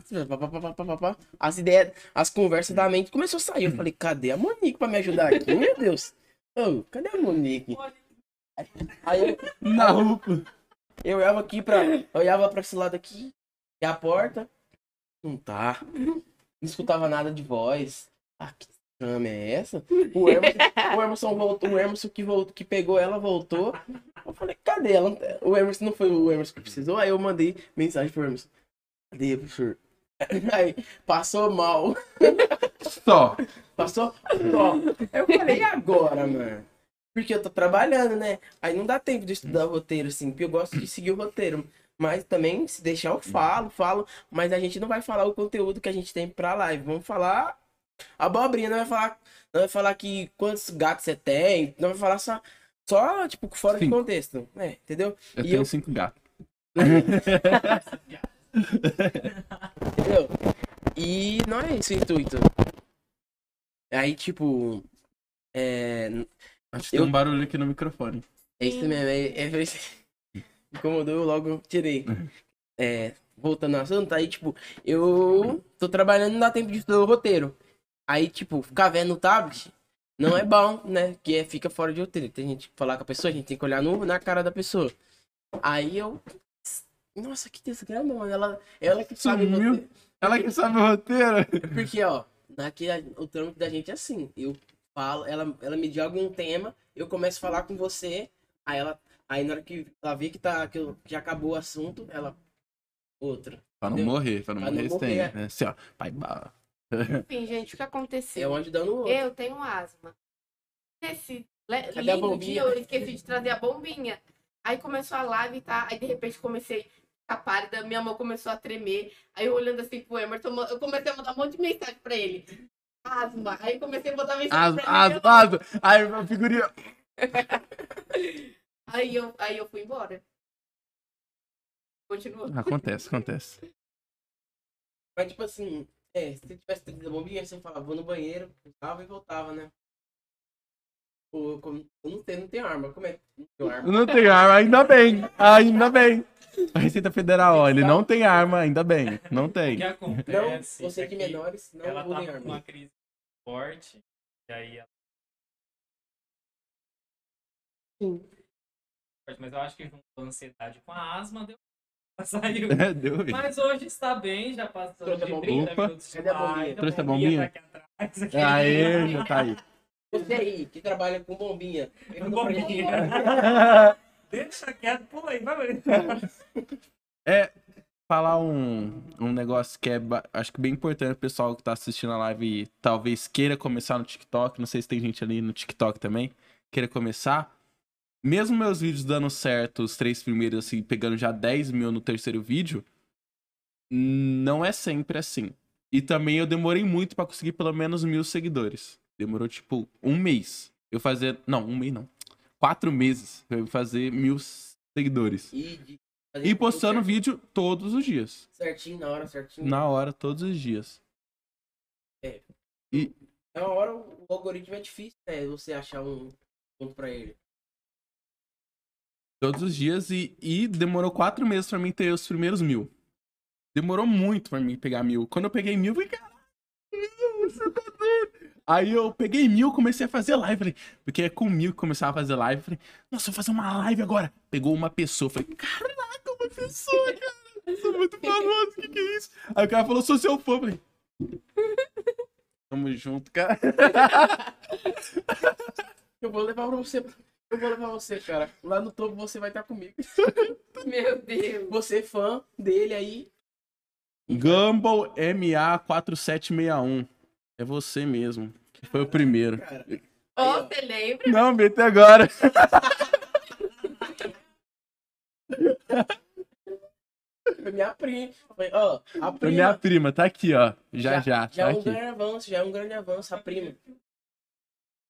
as ideias, as conversas da mente começou a sair. Eu falei, cadê a Monique pra me ajudar aqui? Meu Deus. Ô, cadê a Monique? Aí eu, Na roupa. eu olhava aqui pra. Eu olhava pra esse lado aqui. E a porta. Não tá. Não escutava nada de voz. Ah, que trama é essa? O Emerson, o Emerson voltou. O Emerson que, voltou, que pegou ela voltou. Eu falei, cadê ela? O Emerson não foi o Emerson que precisou. Aí eu mandei mensagem pro Emerson. Cadê, professor? Aí, passou mal. Só. Passou só. Eu falei, agora, mano? Porque eu tô trabalhando, né? Aí não dá tempo de estudar o roteiro, assim, porque eu gosto de seguir o roteiro. Mas também, se deixar, eu falo, falo. Mas a gente não vai falar o conteúdo que a gente tem pra live. Vamos falar abobrinha, não vai falar. Não vai falar que quantos gatos você tem. Não vai falar só. Só, tipo, fora de Sim. contexto. É, entendeu? Eu E tenho eu- cinco gatos. Entendeu? E não é esse o intuito. Aí, tipo. É. Acho que Eu- tem um barulho aqui no microfone. É isso mesmo, é, é incomodou, eu logo tirei. É, voltando ao assunto, aí, tipo, eu tô trabalhando, não dá tempo de estudar o roteiro. Aí, tipo, ficar vendo no tablet não é bom, né? Que é, fica fora de roteiro. Tem gente que falar com a pessoa, a gente tem que olhar no, na cara da pessoa. Aí eu. Nossa, que desgrama, mano. Ela, ela que sabe o Sumiu. roteiro. Ela que sabe o roteiro. Porque, ó, daqui a- o trâmite da gente é assim. Eu falo, ela, ela me diz algum tema, eu começo a falar com você, aí ela. Aí na hora que ela vê que, tá, que eu- já acabou o assunto, ela. Outra. Pra não Entendeu? morrer, pra não Pra não morrer, morrer, tem. é. né? Assim, ó. Pai, bah. Enfim, gente, o que É aconteceu? um ajudando o outro. Eu tenho asma. Esse lindo dia, eu esqueci de trazer a bombinha. Aí começou a live, tá? Aí de repente comecei ficar pálida, minha mão começou a tremer. Aí eu olhando assim pro Emerson, eu comecei a mandar um monte de mensagem pra ele. Asma. Aí comecei a botar mensagem As, pra ele. as, as. Aí, a figurinha. Aí eu, aí eu fui embora. Continua. Acontece, acontece. Mas tipo assim, é, se tivesse trazido a bombinha, você falava, vou no banheiro, tava e voltava, né? Eu, como- não tenho arma. Como é que não tenho arma? Não tem arma, ainda bem. Ainda bem. A Receita Federal, ó, ele não tem arma, ainda bem. Não O tem. que Não, acontece você é que que menores, não ela com arma. uma crise forte, e aí ela... Sim. Mas eu acho que juntou a ansiedade com a asma, deu... saiu. É, deu. Mas hoje está bem, já passou Trouxe de bombinha? 30 Opa. minutos de Cadê a bombinha? live, Trouxe a bombinha? tá aqui atrás. aqui. Aê, já tá aí. Você aí, que trabalha com bombinha. pra Bombinha. Deixa quieto, pula aí, vai ver. É, falar um, um negócio que é, acho que bem importante o pessoal que tá assistindo a live e talvez queira começar no TikTok, não sei se tem gente ali no TikTok também, queira começar. Mesmo meus vídeos dando certo, os três primeiros, assim, pegando já 10 mil no terceiro vídeo, não é sempre assim. E também eu demorei muito pra conseguir pelo menos mil seguidores. Demorou, tipo, um mês. Eu fazer. Não, um mês não. Quatro meses pra eu fazer mil seguidores. E, de- E postando certinho, vídeo todos os dias. Certinho, na hora, certinho. Na hora, todos os dias. Na hora o algoritmo é difícil, né? Você achar um ponto pra ele. Todos os dias. E, e demorou quatro meses pra mim ter os primeiros mil. Demorou muito pra mim pegar mil. Quando eu peguei mil, eu falei, caralho, você tá doido. Aí eu peguei mil, comecei a fazer live. Falei, porque é com mil que começava a fazer live. Falei, nossa, vou fazer uma live agora. Pegou uma pessoa. Falei, caraca, uma pessoa, cara. Eu sou muito famoso, o que, que é isso? Aí o cara falou, sou seu fã. Falei, tamo junto, cara. Eu vou levar pra você. Eu vou levar você, cara. Lá no topo você vai estar comigo. Meu Deus. Você é fã dele aí. Gumball MA4761. É você mesmo. Que foi o primeiro. Cara, Ó, você lembra? Não, mete agora. foi minha prima. Foi, ó, a Foi prima. minha prima, tá aqui, ó. Já, já, Já tá é um aqui. grande avanço, já é um grande avanço, a prima.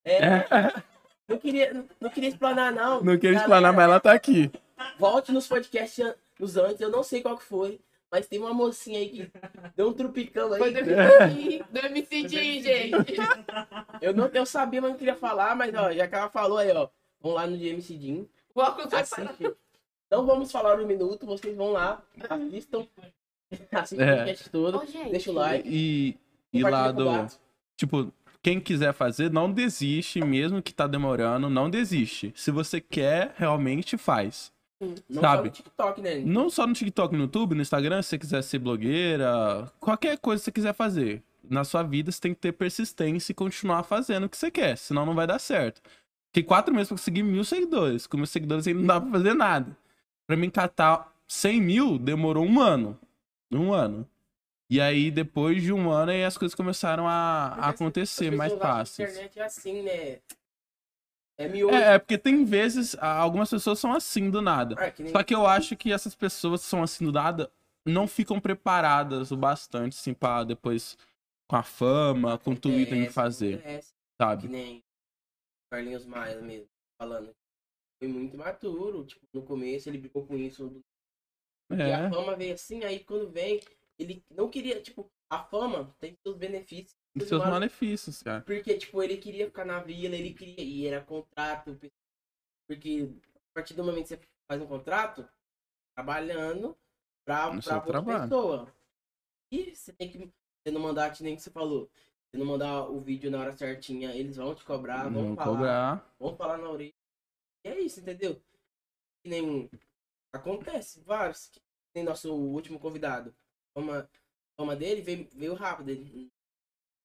É, É, não queria, não queria explanar, não. não queria Galera, explanar, mas ela tá aqui. Volte nos podcasts nos antes, eu não sei qual que foi, mas tem uma mocinha aí que deu um trupicão aí. Foi do MC, do gente. Eu não eu sabia, mas não queria falar, mas ó, já que ela falou aí, ó. Vamos lá no de MC Jim. O óculos vai Assiste. Não vamos falar um minuto, vocês vão lá, assistam. Assistam É. o podcast todo. Deixa o like. E, e lá do. Tipo, quem quiser fazer, não desiste, mesmo que tá demorando, não desiste. Se você quer, realmente faz. Não sabe? só no TikTok, né? Não só no TikTok, no YouTube, no Instagram, se você quiser ser blogueira, qualquer coisa que você quiser fazer. Na sua vida, você tem que ter persistência e continuar fazendo o que você quer, senão não vai dar certo. Fiquei quatro meses pra conseguir mil seguidores. Com meus seguidores ainda não dá pra fazer nada. Pra mim catar 100 mil, demorou um ano. Um ano. E aí, depois de um ano, aí as coisas começaram a, a acontecer mais que a internet é assim, né? É miojo. É, é, porque tem vezes, algumas pessoas são assim do nada. Ah, que nem- Só que eu acho que essas pessoas que são assim do nada não ficam preparadas o bastante, assim, pra depois, com a fama, com tudo que tem que fazer, acontece. Que sabe? nem Carlinhos Maia mesmo, falando. Foi muito imaturo, tipo, no começo ele brigou com isso. E a É, fama veio assim, aí quando vem, ele não queria, tipo, a fama tem seus benefícios. os seus mal- malefícios, cara. Porque, tipo, ele queria ficar na vila, ele queria, e era contrato. Porque a partir do momento que você faz um contrato, trabalhando pra, No pra outra trabalho. pessoa. E você tem que, você não mandar, que nem que você falou, você não mandar o vídeo na hora certinha, eles vão te cobrar, vão Não falar, cobrar. vão falar na orelha. E é isso, entendeu? Que nem acontece, vários. Que nem nosso último convidado. Fama, fama dele veio, veio rápido. Ele,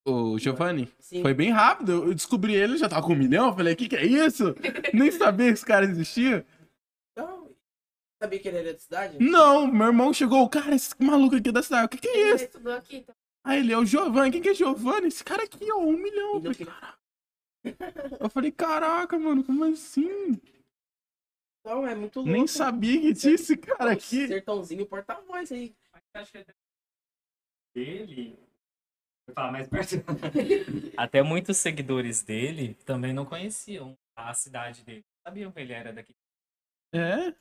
O Giovanni, sim, foi bem rápido. Eu descobri ele, já tava com um milhão. Eu falei, que que é isso? Nem sabia que esse cara existia. Então, sabia que ele era da cidade? Não, meu irmão chegou, cara, esse maluco aqui da cidade, o que que é Ele isso? estudou aqui. tá? Aí ele é o Giovanni, quem que é Giovanni? Esse cara aqui, ó, um milhão. Eu Então, falei, Eu falei, caraca, mano, como assim? Então, é muito louco. Nem sabia que tinha esse cara aqui. Sertãozinho porta-voz aí. Acho que até dele. Vou falar mais perto. até muitos seguidores dele também não conheciam a cidade dele. Sabiam que ele era daqui. É,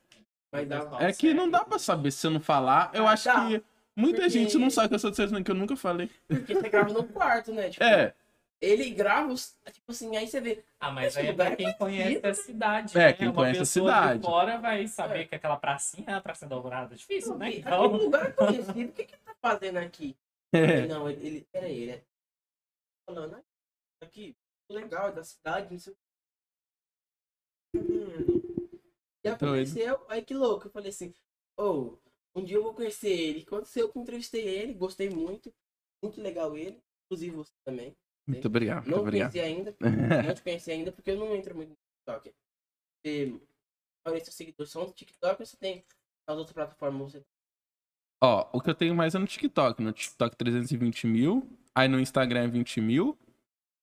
é que não dá pra saber se eu não falar. Eu acho Dá. que muita Porque- gente não sabe que eu sou de Sertão, que eu nunca falei. porque você grava no quarto, né? Tipo, É, Ele grava os. Tipo assim, aí você vê. Ah, mas Esse aí é pra quem conhece a cidade. É, né? quem Uma conhece a pessoa cidade. de fora vai saber É. que aquela pracinha é a Praça Dourada. Difícil, né? Aquele Então, lugar é conhecido. O que que tá fazendo aqui? é. Não, ele. ele pera aí, ele é. Falando "Ah, aqui. Legal, é da cidade, não sei o que. Hum. E Tá doido. aconteceu, aí que louco. Eu falei assim, ô, um dia eu vou conhecer ele. Aconteceu que eu entrevistei ele, gostei muito. Muito legal ele. Inclusive você também. Muito obrigado, muito Não obrigado. conheci ainda. não te conheci ainda porque eu não entro muito no TikTok. Você, a maioria dos seguidores são do TikTok ou você tem as outras plataformas? Você... Ó, o que eu tenho mais é no TikTok. No TikTok 320 mil. Aí no Instagram é 20 mil.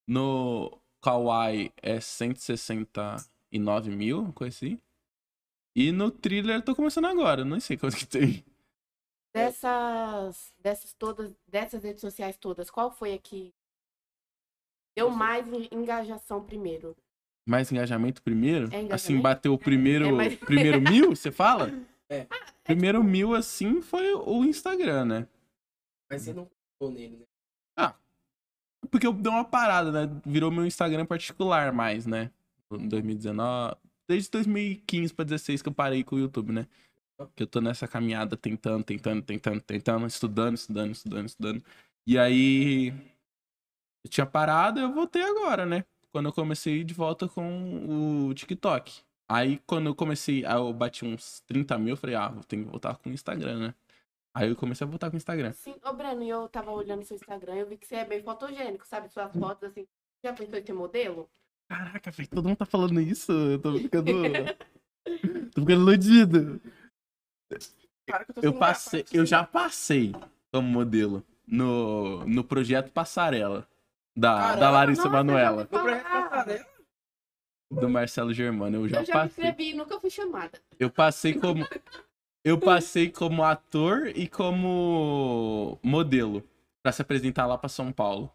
No Kawaii é 169 mil, coisa assim. E no Thriller eu tô começando agora, não sei quanto que tem. Dessas, dessas todas, dessas redes sociais todas, qual foi a que deu mais en- engajação primeiro? Mais engajamento primeiro? É engajamento? Assim, bateu o primeiro, É mais- primeiro mil, você fala? É. Primeiro mil, assim, foi o Instagram, né? Mas você não colocou nele, né? Porque eu dei uma parada, né? Virou meu Instagram particular mais, né? Em 2019. Desde 2015 pra 16 que eu parei com o YouTube, né? Que eu tô nessa caminhada tentando, tentando, tentando, tentando, estudando, estudando, estudando, estudando. E aí. Eu tinha parado eu voltei agora, né? Quando eu comecei de volta com o TikTok. Aí quando eu comecei, aí eu bati uns 30 mil, eu falei, ah, eu tenho que voltar com o Instagram, né? Aí eu comecei a voltar com o Instagram. Sim, ô Breno, e eu tava olhando seu Instagram, eu vi que você é bem fotogênico, sabe? Suas Hum. fotos assim. Já pensou em ser modelo? Caraca, velho, todo mundo tá falando isso. Eu tô ficando. tô ficando iludido. Eu sem passei, eu já passei como modelo no, no projeto Passarela. Da, Caramba, da Larissa nossa, Manoela. Do Marcelo Germano. Eu já, Eu já me passei. inscrevi e nunca fui chamada. Eu passei como. Eu passei como ator e como modelo pra se apresentar lá pra São Paulo.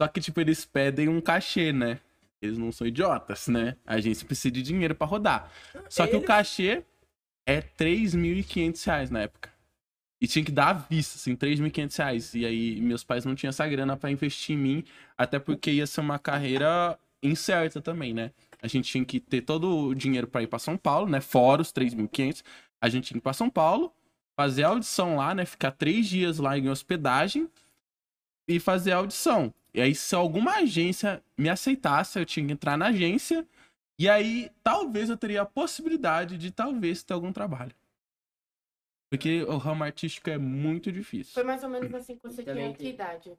Só que, tipo, eles pedem um cachê, né? Eles não são idiotas, né? A agência precisa de dinheiro pra rodar. Só que o cachê é 3.500 reais na época. E tinha que dar à vista, assim, 3.500 reais. E aí, meus pais não tinham essa grana pra investir em mim, até porque ia ser uma carreira incerta também, né? A gente tinha que ter todo o dinheiro pra ir pra São Paulo, né? Fora os 3.500. A gente tinha que ir pra São Paulo, fazer a audição lá, né? Ficar três dias lá em hospedagem e fazer a audição. E aí, se alguma agência me aceitasse, eu tinha que entrar na agência. E aí, talvez eu teria a possibilidade de talvez ter algum trabalho. Porque o ramo artístico é muito difícil. Foi mais ou menos assim que você tinha que idade.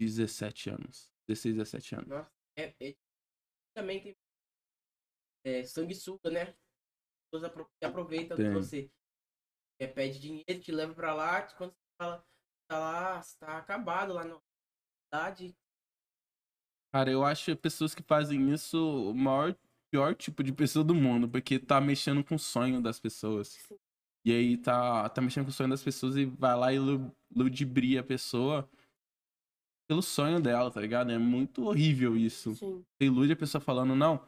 17 anos. 16, 17 anos. Nossa, é, é- também tem é, sanguessuga, né? As pessoas apro- que aproveitam de Tem. você. É, pede dinheiro, te leva pra lá, quando você fala, tá lá, você tá acabado lá na cidade. Cara, eu acho pessoas que fazem isso o maior, pior tipo de pessoa do mundo, porque tá mexendo com o sonho das pessoas. E aí tá, tá mexendo com o sonho das pessoas e vai lá e lu- ludibria a pessoa pelo sonho dela, tá ligado? É muito horrível isso. Sim. Você ilude a pessoa falando, não,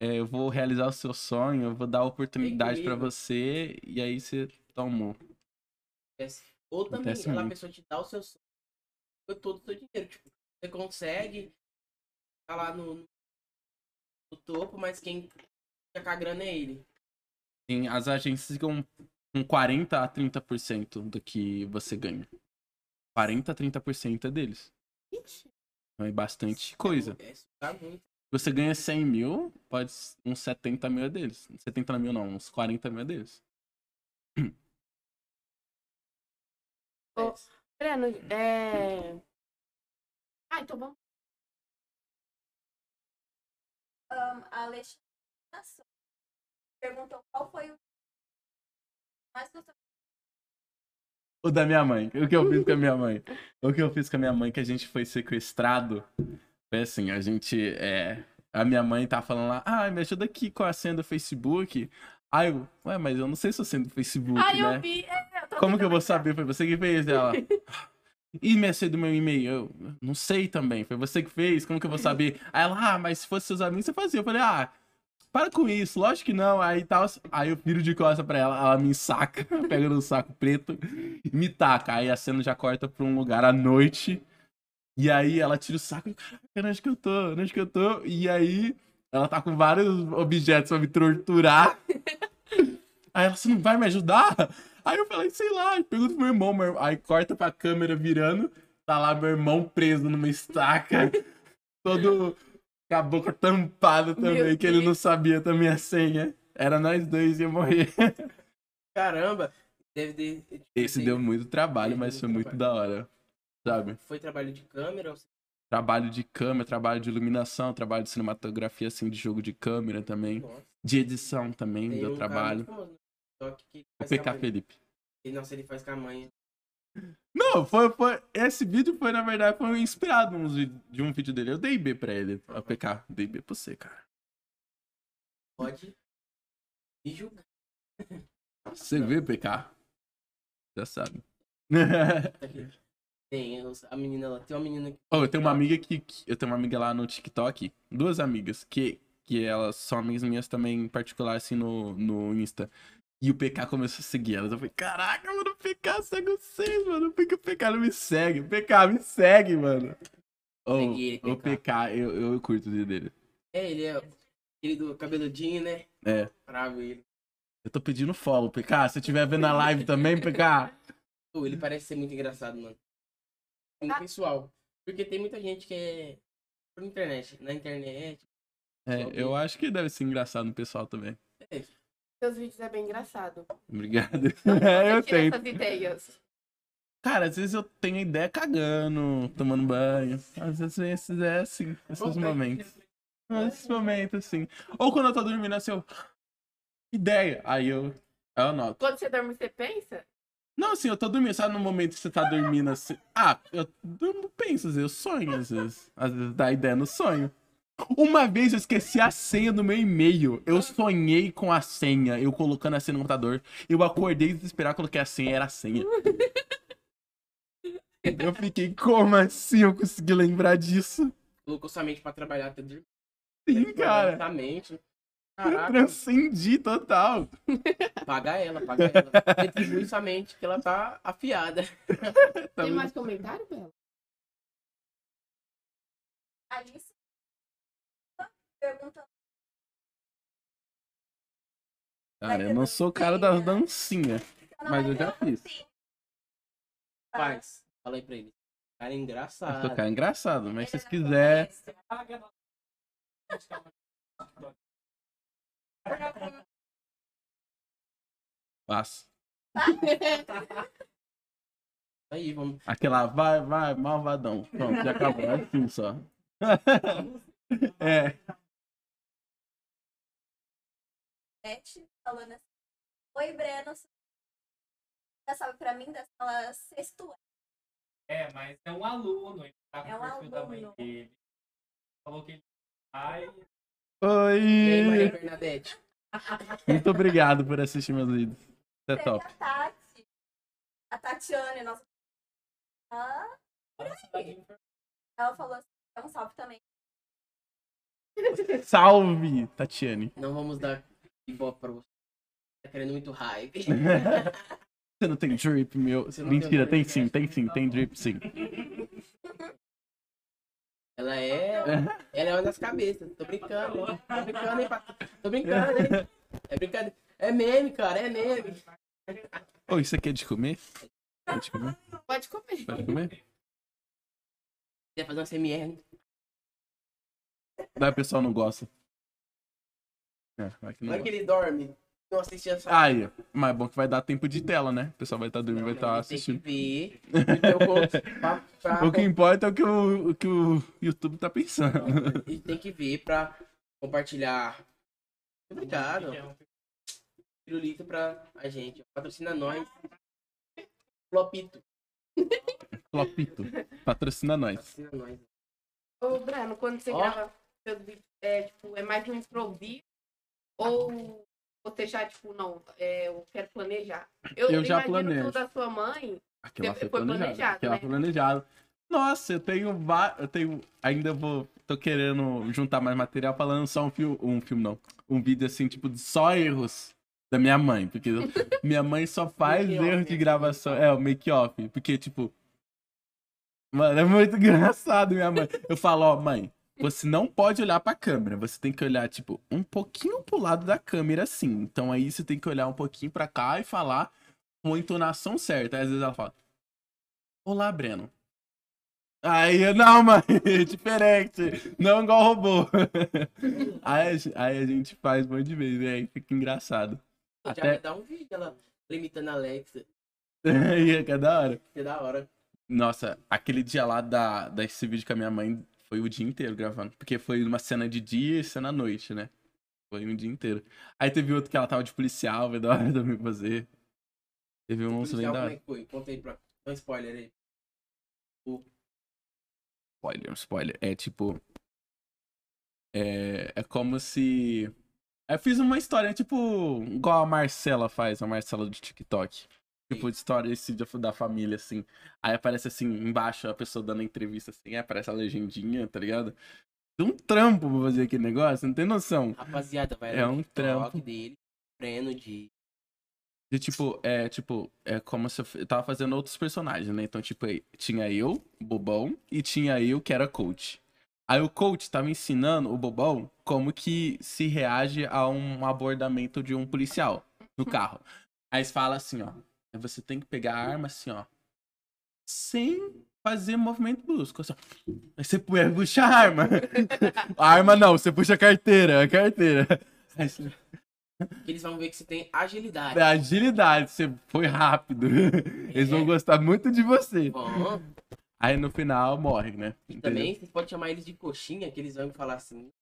é, eu vou realizar o seu sonho, eu vou dar oportunidade pra comigo. você, e aí você tomou. Ou também, Acontece ela, a pessoa te dá o seu sonho, todo o seu dinheiro. Tipo, você consegue tá lá no, no topo, mas quem fica com a grana é ele. Sim, as agências ficam com 40 a 30% do que você ganha. 40 a 30% é deles. Ixi. Então é bastante coisa. É, muito. Você ganha 100 mil, pode uns 70 mil é deles. 70 mil não, uns 40 mil é deles. Ô, Breno, é. Ah, então vamos. Ahn, a Alexandra perguntou qual foi o mais gostou. O da minha mãe. O que eu fiz com a minha mãe. O que eu fiz com a minha mãe, que a gente foi sequestrado. Foi assim, a gente. É... A minha mãe tá falando lá, ah, me ajuda aqui com a senha do Facebook. Aí eu, ué, mas eu não sei se eu senha do Facebook, Ah, né? eu vi. é, eu Como que eu vou saber? Foi você que fez ela. E senha do meu e-mail? Eu não sei também. Foi você que fez? Como que eu vou saber? Aí ela, ah, mas se fosse seus amigos, você fazia. Eu falei, ah, para com isso, lógico que não. Aí tal. Aí eu viro de costas pra ela, ela me ensaca, pega no saco preto e me taca. Aí a cena já corta pra um lugar à noite. E aí ela tira o saco e, caraca, onde que eu tô? Onde que eu tô? E aí ela tá com vários objetos pra me torturar. Aí ela, você não vai me ajudar? Aí eu falei, sei lá, e pergunta pro meu irmão, meu. Aí corta pra câmera virando, tá lá meu irmão preso numa estaca, todo com a boca tampada também, Meu que ele não sabia também a senha. Era nós dois ia morrer. Caramba, deve ter. tipo, Esse deu muito trabalho, mas muito foi muito trabalho. da hora. Sabe? Foi trabalho de câmera? ou- Trabalho de câmera, trabalho de iluminação, trabalho de cinematografia, assim, de jogo de câmera também. Nossa, De edição também, tem deu um trabalho. famoso no TikTok que O com a PK. Felipe. Ele- Nossa, ele faz com a mãe. Não, foi, foi. Esse vídeo foi, na verdade, foi inspirado uns de um vídeo dele. Eu dei B pra ele. A PK, dei B pra você, cara. Pode me julgar. Você vê, PK? Já sabe. Tem, os- a menina lá. Tem uma menina que. oh, eu tenho uma amiga que, que- Eu tenho uma amiga lá no TikTok. Duas amigas, que, que elas são amigas minhas também, em particular, assim, no, no Insta. E o PK começou a seguir elas. Eu falei, caraca, mano, o PK segue vocês, mano. Por que o PK não me segue? O PK me segue, mano. Oh, Segue ele, o PK. PK, eu, eu curto o vídeo dele. É, ele é aquele do cabeludinho, né? É. Bravo ele. Eu tô pedindo follow, PK. Se você estiver vendo a live também, PK. Pô, ele parece ser muito engraçado, mano. Muito pessoal. Porque tem muita gente que é por internet. Na internet. É, eu acho que deve ser engraçado no pessoal também. É, Seus vídeos é bem engraçado. Obrigado. É, eu tento. essas ideias. Cara, às vezes eu tenho ideia cagando, tomando banho. Às vezes é assim, esses momentos. Esses momentos, assim. Ou quando eu tô dormindo assim, eu. Ideia. Aí eu. Eu anoto. Quando você dorme, você pensa? Não, assim, eu tô dormindo, sabe no momento que você tá dormindo assim. Ah, eu durmo, penso, às vezes, eu sonho, às vezes. Às vezes dá ideia no sonho. Uma vez eu esqueci a senha do meu e-mail. Eu sonhei com a senha, eu colocando a senha no computador. Eu acordei desesperado, coloquei a senha, era a senha. Eu fiquei, como assim eu consegui lembrar disso? Colocou sua mente pra trabalhar até dormir. Sim, cara. Sua mente. Eu Caraca, transcendi total. paga ela, paga ela. Retribui sua mente, que ela tá afiada. Tá Tem mais comentário, Bela? Alice perguntando Cara, eu não sou o cara das dancinhas. Não, Mas eu já não, fiz. Faz. Fala aí pra ele. Cara Eu engraçado. sou cara engraçado, mas se vocês já quiserem. Faço. Aí, vamos. Aquela vai, vai, malvadão. Pronto, já acabou. É assim só. é. Falando assim. Oi, Breno. Já sabe pra mim da sala sexto É, mas é um aluno. Ele tá com É o um perfil da mãe aluno. dele. Falou que ele vai. E aí, Maria Oi! Bernadette? Muito obrigado por assistir meus vídeos. Isso é top. a Tati. A Tatiane, nossa. Ah, ela falou assim, é um salve também. Salve, Tatiane. Não vamos dar ibope pra você. Tá querendo muito hype. Você não tem drip, meu. Não Mentira, tem drip, sim, né? tem sim, tem drip sim. Ela é. Ela é uma das cabeças. Tô brincando, hein? Tô brincando, hein, Tô brincando, hein? É brincadeira. É meme, cara, é meme. Ô, isso aqui é de comer? É de comer? Pode comer. Pode comer? Quer fazer uma CMR? Daí o pessoal não gosta. É, vai que não Olha que ele dorme. Não assiste essa. Aí, mas é bom que vai dar tempo de tela, né? O pessoal vai estar dormindo, vai estar Tem assistindo. que ver. Então, com- pra- pra- O que importa é o que o, o que o YouTube tá pensando. A gente tem que ver pra compartilhar. Obrigado. Pirulito pra a gente. Patrocina nós. Flopito. Flopito. Patrocina nós. Patrocina nós. Ô, Breno, quando você Ó. grava é, tipo, é mais um improviso? Ou você já, tipo, não, é, eu quero planejar? Eu, Eu já planejo. da sua mãe, Aquela Foi foi planejada. planejado, Aquela né? foi. Nossa, eu tenho va- eu tenho ainda vou tô querendo juntar mais material pra lançar um filme, um filme não, um vídeo assim tipo de só erros da minha mãe, porque minha mãe só faz erros de gravação, é o make off, porque tipo Mano, é muito engraçado minha mãe. Eu falo, ó, mãe, você não pode olhar pra câmera, você tem que olhar tipo um pouquinho pro lado da câmera assim. Então aí você tem que olhar um pouquinho pra cá e falar com a entonação certa. Aí, às vezes ela fala: Olá, Breno. Aí, eu, não, mãe, é diferente. Não igual robô. aí, a aí a gente faz um monte de vezes, aí fica engraçado. Já Até- vai dar um vídeo ela limitando a Alexa. e é que é da hora. Que da hora. Nossa, aquele dia lá da, desse vídeo com a minha mãe foi o dia inteiro gravando. Porque foi uma cena de dia e cena à noite, né? Foi um dia inteiro. Aí teve outro que ela tava de policial, foi da hora também fazer. Teve um monstro Policial, como é lendário. que foi? Conta aí pra. Dá um spoiler aí. Spoiler, spoiler. É tipo. É, é como se. Eu fiz uma história, tipo, igual a Marcela faz, a Marcela do TikTok. Tipo, de história esse da- família, assim. Aí aparece assim, embaixo, a pessoa dando a entrevista, assim, aparece a legendinha, tá ligado? Tem um trampo pra fazer aquele negócio, não tem noção. Rapaziada, vai É um trampo. dele. Treino de. E, tipo, é, tipo, é como se eu eu tava fazendo outros personagens, né? Então, tipo, tinha eu, Bobão, e tinha eu, que era coach. Aí o coach tava ensinando o Bobão como que se reage a um abordamento de um policial no carro. Aí fala assim, ó, você tem que pegar a arma assim, ó, sem fazer movimento brusco. Assim. Aí você pu- puxa a arma. a arma não, você puxa a carteira, a carteira. Aí você- que eles vão ver que você tem agilidade. Da agilidade, você foi rápido. Eles vão É. gostar muito de você. Bom, Aí no final morre, né? e Entendeu? também você pode chamar eles de coxinha, que eles vão falar assim.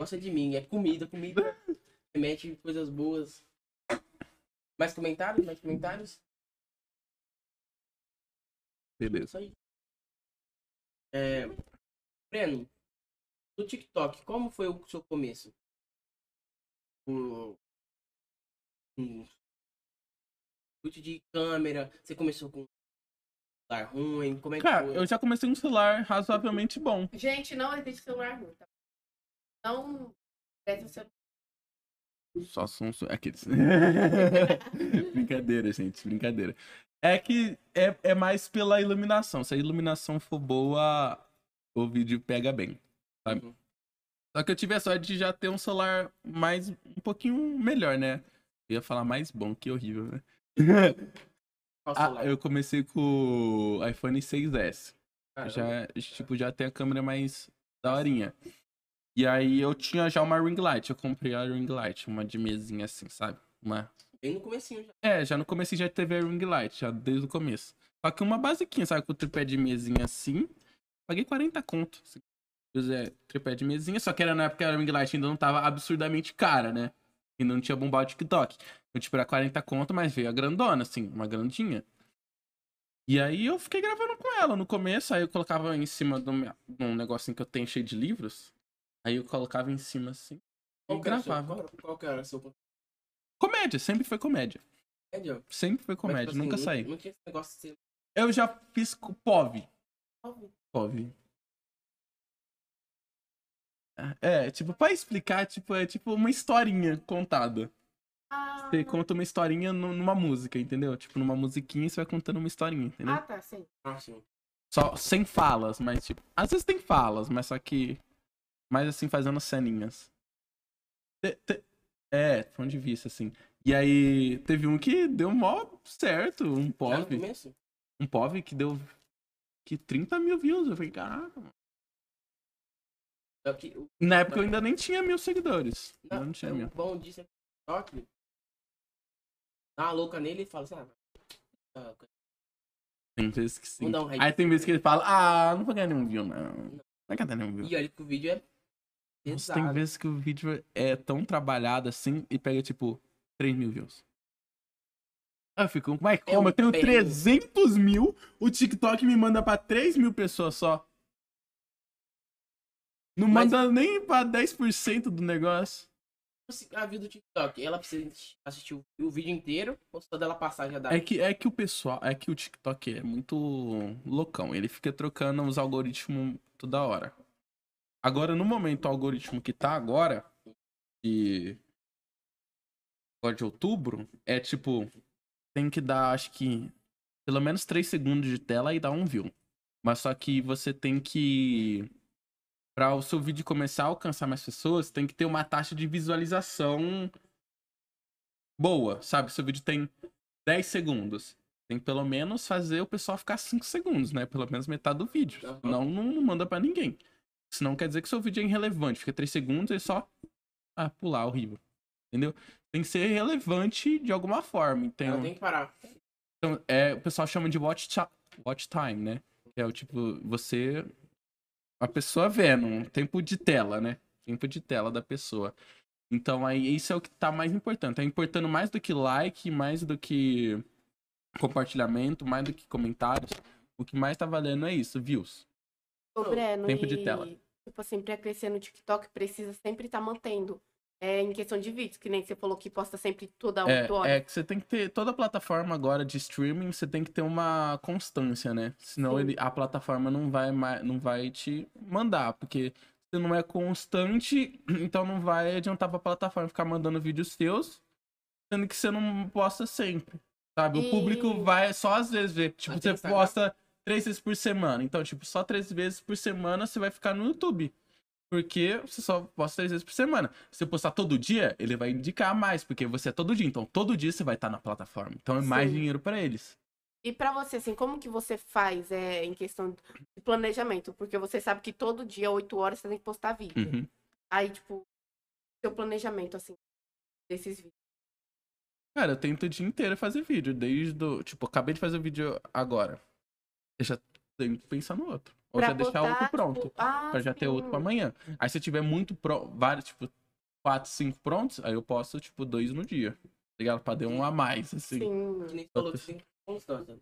Gosta de mim, é comida, comida. Remete coisas boas. Mais comentários? Mais comentários? Beleza. Isso aí. É, Breno, no TikTok, como foi o seu começo? O, um chute de câmera, você começou com um celular ruim, como é que Cara, foi? eu já comecei um celular razoavelmente bom. Gente, não existe celular ruim, tá? Não presta o celular. Só são aqueles. brincadeira, gente, brincadeira. É que é, é mais pela iluminação. Se a iluminação for boa, o vídeo pega bem, sabe? Uhum. Só que eu tive a sorte de já ter um celular mais um pouquinho melhor, né? Eu ia falar mais bom, que horrível, né? Ah, eu comecei com o iPhone 6S. Caramba. Já, tipo, já tem a câmera mais daorinha. E aí eu tinha já uma ring light. Eu comprei a ring light, uma de mesinha assim, sabe? Uma... Bem no comecinho já. É, já no começo já teve a ring light, já desde o começo. Só que uma basiquinha, sabe? Com o tripé de mesinha assim. Paguei 40 conto. Assim. É, tripé de mesinha, só que era na época que a ring light ainda não tava absurdamente cara, né? E não tinha bombado o TikTok. Eu, tipo, era 40 conto, mas veio a grandona, assim, uma grandinha. E aí eu fiquei gravando com ela no começo, aí eu colocava em cima de um negocinho que eu tenho cheio de livros. Aí eu colocava em cima assim. E Qual que era o seu- gravava. Qual, qual que era seu Comédia, sempre foi comédia. comédia? Sempre foi Mas, comédia, tipo assim, nunca não- saí. Não tinha esse negócio de Eu já fiz com POV. POV. É, tipo, pra explicar, tipo, é tipo uma historinha contada. Ah, Você conta uma historinha nu- numa música, entendeu? Tipo, numa musiquinha você vai contando uma historinha, entendeu? ah, tá, sim. Ah, sim. Só sem falas, mas tipo. Às vezes tem falas, mas só que. Mais assim, fazendo ceninhas. Te- te- É, ponto de vista, assim. E aí, teve um que deu mó certo, um POV. Um POV que deu. Que 30 mil views. Eu falei, caraca, mano. É que o- Na época eu ainda nem tinha mil seguidores. Não, Não, não tinha o mil. bom disso é que o dá uma louca nele e fala assim, ah, Tem vezes que sim. Um. Aí tem vezes que ele fala, ah, não vou ganhar nenhum view, não. Não vai ganhar nenhum view. E olha que o vídeo é Nossa, tem vezes que o vídeo é tão trabalhado assim e pega, tipo, 3 mil views. Aí eu fico, mas como? Eu tenho pego. 300 mil, o TikTok me manda pra 3 mil pessoas só. Não Mas- manda nem pra 10% do negócio. Assim, A vida do TikTok, ela precisa assistir o, o vídeo inteiro, ou só dela passar já dá. É que, é que o pessoal, é que o TikTok é muito loucão. Ele fica trocando os algoritmos toda hora. Agora, no momento, o algoritmo que tá agora, de, agora de outubro, é tipo, tem que dar, acho que, pelo menos 3 segundos de tela e dar um view. Mas só que você tem que. Pra o seu vídeo começar a alcançar mais pessoas, tem que ter uma taxa de visualização boa, sabe? Seu vídeo tem 10 segundos. Tem que pelo menos fazer o pessoal ficar 5 segundos, né? Pelo menos metade do vídeo. Aham. Senão não, não manda pra ninguém. Senão quer dizer que seu vídeo é irrelevante. Fica 3 segundos e só. Ah, pular, horrível. Entendeu? Tem que ser relevante de alguma forma. Então, tem que parar. então, é, o pessoal chama de watch, watch time, né? Que é o tipo, você. A pessoa vendo, um tempo de tela, né? Tempo de tela da pessoa. Então, aí, isso é o que tá mais importante. Tá importando mais do que like, mais do que compartilhamento, mais do que comentários. O que mais tá valendo é isso, views. Ô, Breno, tempo de e, tela. Tipo assim, pra crescer no TikTok, precisa sempre estar mantendo. É, em questão de vídeos, que nem você falou que posta sempre toda 8 É, horas. é que você tem que ter. Toda plataforma agora de streaming, você tem que ter uma constância, né? Senão ele, a plataforma não vai, não vai te mandar. Porque você não é constante, então não vai adiantar pra plataforma ficar mandando vídeos seus, sendo que você não posta sempre. Sabe? O E- público vai só às vezes ver. Tipo, Mas você posta três vezes por semana. Então, tipo, só três vezes por semana você vai ficar no YouTube. Porque você só posta três vezes por semana. Se você postar todo dia, ele vai indicar mais, porque você é todo dia. Então, todo dia você vai estar na plataforma. Então, é mais Sim. dinheiro pra eles. E pra você, assim, como que você faz é, em questão de planejamento? Porque você sabe que todo dia, 8 horas, você tem que postar vídeo. Uhum. Aí, tipo, seu planejamento, assim, desses vídeos? Cara, eu tento o dia inteiro fazer vídeo. Desde o. Tipo, acabei de fazer o vídeo agora. Eu já tenho que pensar no outro. Ou Pra já deixar botar, outro pronto. tipo, ah, pra já ter outro pra sim. amanhã. Aí se eu tiver muito pro... vários, tipo, quatro, cinco prontos, aí eu posto, tipo, dois no dia. Tá Ligado? Pra dar um a mais, assim. Que Sim. nem você falou que tem constância.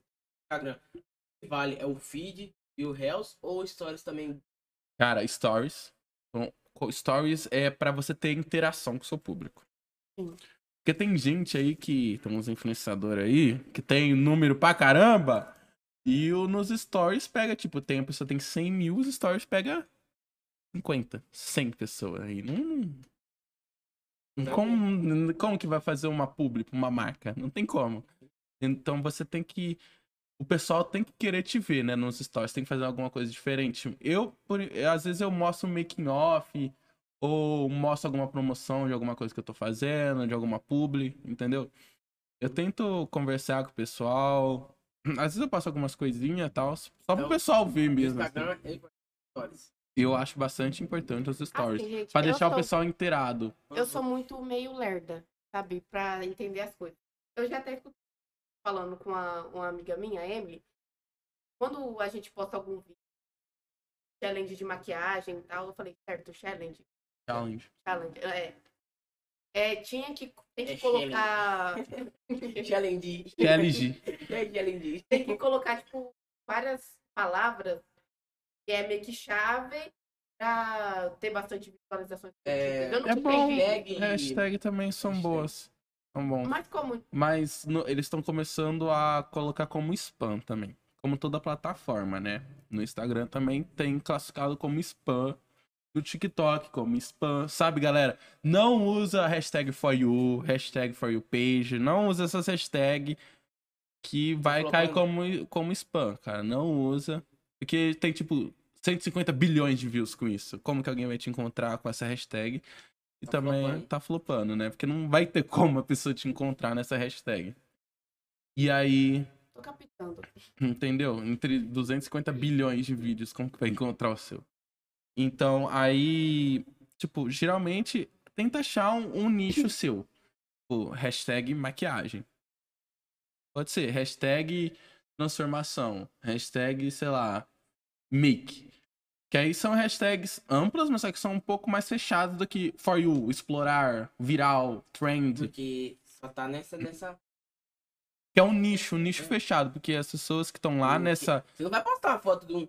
Instagram. O que vale é o feed e o Reels ou stories também. Cara, stories. Então, stories é pra você ter interação com o seu público. Sim. Porque tem gente aí que. Tem uns influenciadores aí que tem número pra caramba. E o, nos stories pega, tipo, tem a pessoa tem 100 mil, os stories pega 50, 100 pessoas aí. Não. Não. Como, como que vai fazer uma publi pra uma marca? Não tem como. Então você tem que. O pessoal tem que querer te ver, né? Nos stories, tem que fazer alguma coisa diferente. Eu, por- às vezes, eu mostro um making off, ou mostro alguma promoção de alguma coisa que eu tô fazendo, de alguma publi, entendeu? Eu tento conversar com o pessoal. Às vezes eu passo algumas coisinhas e tal, só pro Então, pessoal ver O mesmo. assim. Instagram é igual a stories. Eu acho bastante importante os stories. Assim, gente, pra deixar o sou- pessoal inteirado. Eu sou muito meio lerda, sabe? Pra entender as coisas. Eu já até escutei falando com uma, uma amiga minha, a Emily, quando a gente posta algum vídeo, challenge de maquiagem e tal, eu falei, certo, challenge, Challenge. challenge, é. É, tinha que, tem que É colocar, Challenge. É challenge. tem que colocar, tipo, várias palavras que é meio que chave pra ter bastante visualizações. É, eu não É bom. Hashtag. Hashtag também são Hashtag. boas. São bons. Mas como? Mas no- eles estão começando a colocar como spam também. Como toda plataforma, né? No Instagram também tem classificado como spam. No TikTok como spam. Sabe, galera? Não usa hashtag for you, hashtag for you page. Não usa essas hashtags que vai cair como, como spam, cara. Não usa. Porque tem, tipo, 150 bilhões de views com isso. Como que alguém vai te encontrar com essa hashtag? E Tá também flopando. tá flopando, né? Porque não vai ter como a pessoa te encontrar nessa hashtag. E aí, Tô captando. entendeu? Entre 250 bilhões de vídeos, como que vai encontrar o seu? Então, aí, tipo, geralmente tenta achar um, um nicho seu. Tipo, hashtag maquiagem. Pode ser hashtag transformação, hashtag, sei lá, make. Que aí são hashtags amplas, mas só que são um pouco mais fechadas do que for you, explorar, viral, trend. Porque só tá nessa, nessa. Que é um nicho, um nicho fechado, porque as pessoas que estão lá Hum, nessa Você não vai postar uma foto de um.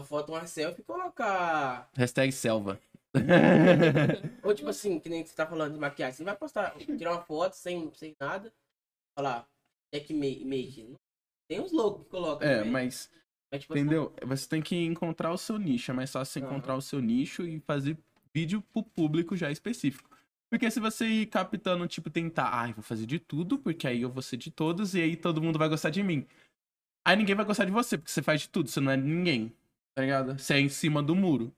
Uma foto, uma selfie e colocar. hashtag selva. Ou tipo assim, que nem você tá falando de maquiagem. Você vai postar, tirar uma foto sem, sem nada. Falar, check make. make. Tem uns loucos que colocam. É, também. mas Mas, tipo, assim, Entendeu? Você tem que encontrar o seu nicho. É mais fácil você Aham. encontrar o seu nicho e fazer vídeo pro público já específico. Porque se você ir captando, tipo, tentar, ai, vou fazer de tudo, porque aí eu vou ser de todos e aí todo mundo vai gostar de mim. Aí ninguém vai gostar de você, porque você faz de tudo, você não é ninguém. Tá ligado? Você é em cima do muro.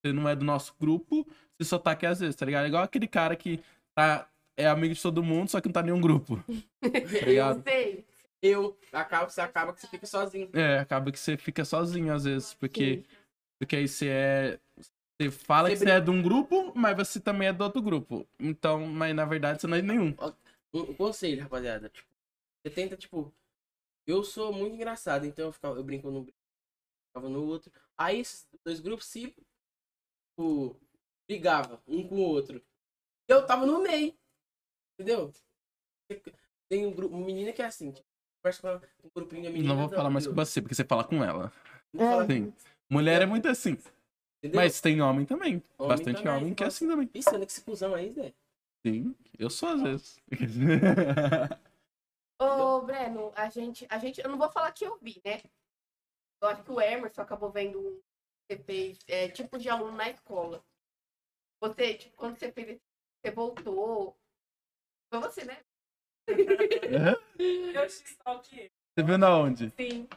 Você não é do nosso grupo, você só tá aqui às vezes, tá ligado? Igual aquele cara que tá, é amigo de todo mundo, só que não tá em nenhum grupo. Tá ligado? Eu sei. eu acaba, você acaba que você fica sozinho. É, acaba que você fica sozinho às vezes, porque. Sim. Porque aí você é. Você fala Você que você é de um grupo, mas você também é do outro grupo. Então, mas na verdade você não é de nenhum. Um, um conselho, rapaziada. Tipo, você tenta, tipo. Eu sou muito engraçado, então eu, ficava, eu brinco num ficava no outro. Aí esses dois grupos se tipo, brigava um com o outro. Eu tava no meio. Entendeu? Tem um grupo, uma menina que é assim, tipo, conversa com um grupinho de menina. Não vou falar mais com você, porque você fala com ela. Sim. Mulher é muito assim. entendeu? Mas tem homem também. Homem Bastante também, homem que é assim também. Isso, olha que esse cuzão aí, Zé. Sim, eu sou às vezes. Ô, Breno, a gente, a gente. Eu não vou falar que eu vi, né? Eu acho que o Emerson acabou vendo um que você fez, é, tipo de aluno na escola. Você, tipo, quando você fez esse- você voltou. Foi você, né? Eu te stalkeei. Você viu na onde? Sim.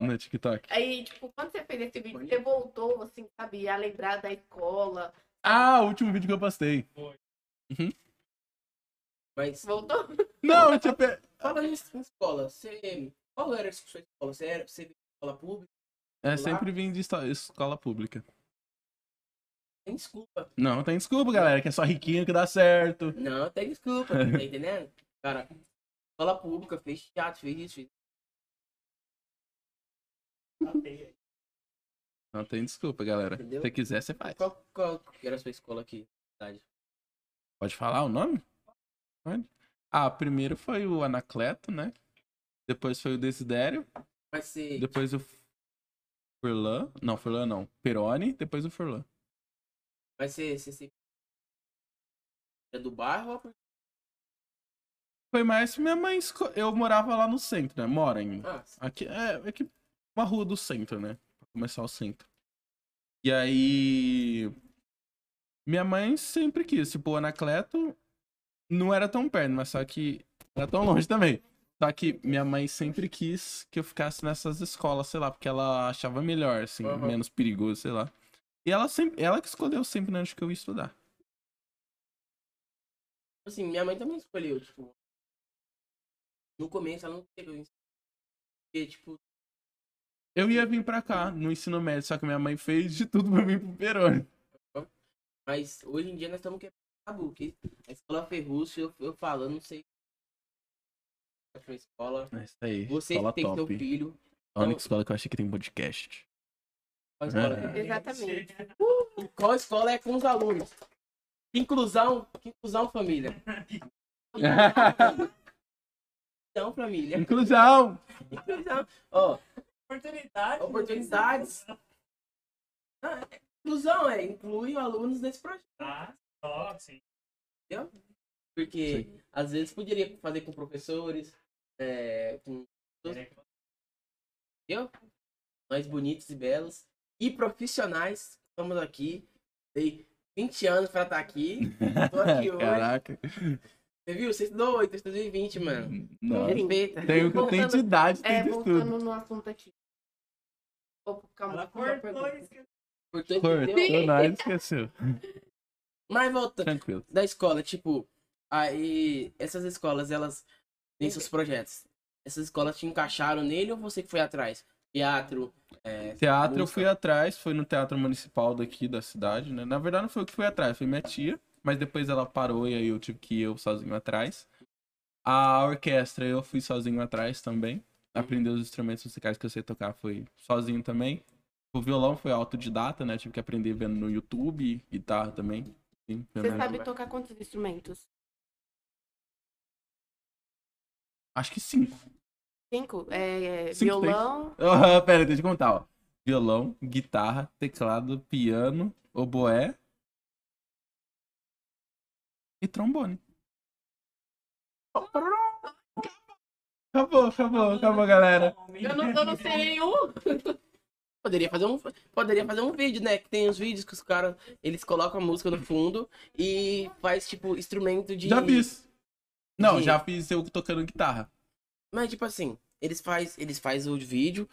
No TikTok. Aí, tipo, quando você fez esse vídeo, você voltou, assim, sabe, a lembrar da escola. Ah, o último vídeo que eu postei. Mas Voltou? Não, tipo. é- fala nisso na escola. Você. Qual era a sua escola? Você era. Você escola pública? É Lá? sempre vim de escola pública. tem desculpa. Não, tem desculpa, galera, que é só riquinho que dá certo. Não, tem desculpa, tá entendendo? Cara, escola pública, fez teatro, fez isso, fez Não tem desculpa, galera. Entendeu? Se você quiser, você faz. Qual, qual que era a sua escola aqui? Pode falar o nome? Pode. Ah, primeiro foi o Anacleto, né? Depois foi o Desidério. Vai ser. Depois o Furlan. Não, Furlan não. Peroni. Depois o Furlan. Vai ser. ser, ser... É do bairro ou. Foi mais minha mãe. esco- Eu morava lá no centro, né? Mora ainda. Ah, Aqui é, é que uma rua do centro, né? Pra começar o centro. E aí. Minha mãe sempre quis. Tipo, o Anacleto não era tão perto, mas só que. Era tão longe também. Só que minha mãe sempre quis que eu ficasse nessas escolas, sei lá, porque ela achava melhor, assim, Aham. menos perigoso, sei lá. E ela sempre. Ela que escolheu sempre onde que eu ia estudar. assim, minha mãe também escolheu, tipo. No começo ela não queria. Porque, tipo, Eu ia vir pra cá, no ensino médio, só que minha mãe fez de tudo pra vir pro Peroni. mas hoje em dia nós estamos quebrando tabu. Que a escola Ferrúcio, eu, eu falo, eu não sei. A sua escola. É isso aí. Você escola tem top. seu filho. A única escola que eu achei que tem podcast. Qual escola, É. Exatamente. E qual escola é com os alunos? Inclusão, inclusão família. Inclusão família. Inclusão! Inclusão. Ó, Oportunidade. oportunidades. Ah, é- Inclusão é inclui alunos nesse projeto. Ah, top, sim. Porque às vezes poderia fazer com professores, é, com entendeu? Nós bonitos e belos e profissionais. Estamos aqui. Tem 20 anos pra estar aqui. Tô aqui hoje. Caraca. Você viu? Você estudou 8, 2020, mano. Nossa. Respeita. Tem o que tem de idade, tem É, de voltando tudo. no assunto aqui. Opa, calma. Ela cortou isso. Importante, Cortou, entendeu? nós esqueceu. Mas voltando Tranquilo. da escola, tipo, aí essas escolas, elas têm seus projetos. Essas escolas te encaixaram nele ou você que foi atrás? Teatro, é, Teatro eu fui atrás, foi no Teatro Municipal daqui da cidade, né? Na verdade não foi eu que fui atrás, foi minha tia, mas depois ela parou e aí eu tive que ir eu sozinho atrás. A orquestra eu fui sozinho atrás também. Aprender os instrumentos musicais que eu sei tocar foi sozinho também. O violão foi autodidata, né? Tive que aprender vendo no YouTube, guitarra também. Sim, Você sabe tocar quantos instrumentos? Acho que cinco. Cinco? É, Cinco, violão. Ah, Pera, deixa eu contar, ó. Violão, guitarra, teclado, piano, oboé e trombone. Acabou, acabou, acabou, galera. Eu não, eu não sei nenhum. Poderia fazer um, poderia fazer um vídeo, né? Que tem os vídeos que os caras, eles colocam a música no fundo e faz, tipo, instrumento de... Já fiz. Não, de- já fiz eu tocando guitarra. Mas, tipo assim, eles faz, eles faz o vídeo,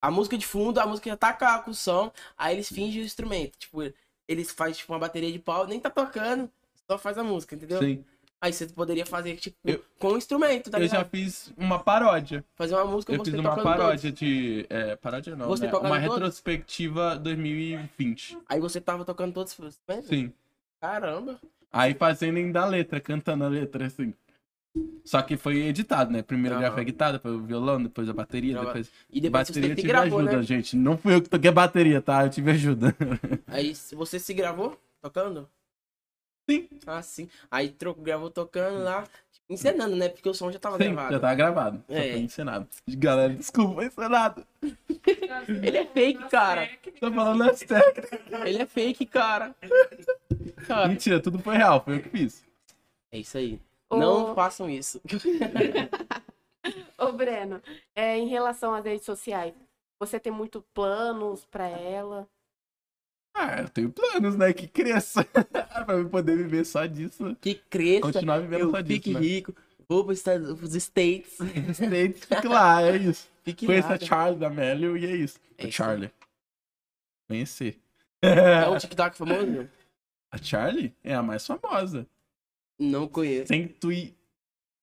a música de fundo, a música já tá com o som, aí eles fingem o instrumento. Tipo, eles fazem, tipo, uma bateria de pau, nem tá tocando, só faz a música, entendeu? Sim. Aí você poderia fazer, tipo, Eu- com o instrumento, tá eu ligado? já fiz uma paródia. Fazer uma música Eu você fiz uma tocando paródia de. É, paródia não. Você né? Uma todos? retrospectiva 2020. todos. Aí você tava tocando todos os instrumentos? Sim. Caramba. Aí fazendo ainda a letra, cantando a letra, assim. Só que foi editado, né? Primeiro Aham. gravei a guitarra, depois o violão, depois a bateria, Grava- depois. E depois bateria você eu se tive gravou, ajuda, né? gente. Não fui eu que toquei a bateria, tá? Eu tive ajuda. Aí você se gravou tocando? Sim. Ah, sim. Aí tro- gravou tocando lá, tipo, encenando, né? Porque o som já tava Sim, gravado. já tava gravado. Só É. foi encenado. Galera, desculpa, foi encenado. Ele é fake, cara. Tô falando as técnicas. Ele é fake, cara. Cara. Mentira, tudo foi real, foi eu que fiz. É isso aí. Não façam isso. Ô, Breno, é, em relação às redes sociais, você tem muito planos pra ela? Ah, eu tenho planos, né? Que cresça. pra eu poder viver só disso. Que cresça, Continuar vivendo eu só disso, fique né? rico, vou para os States. States, fique lá, é isso. Fique Conheça a. Charlie da Melio e é isso. É a isso Charlie. Conhecer. É um TikTok famoso? A Charlie é a mais famosa. Não conheço. Cento e...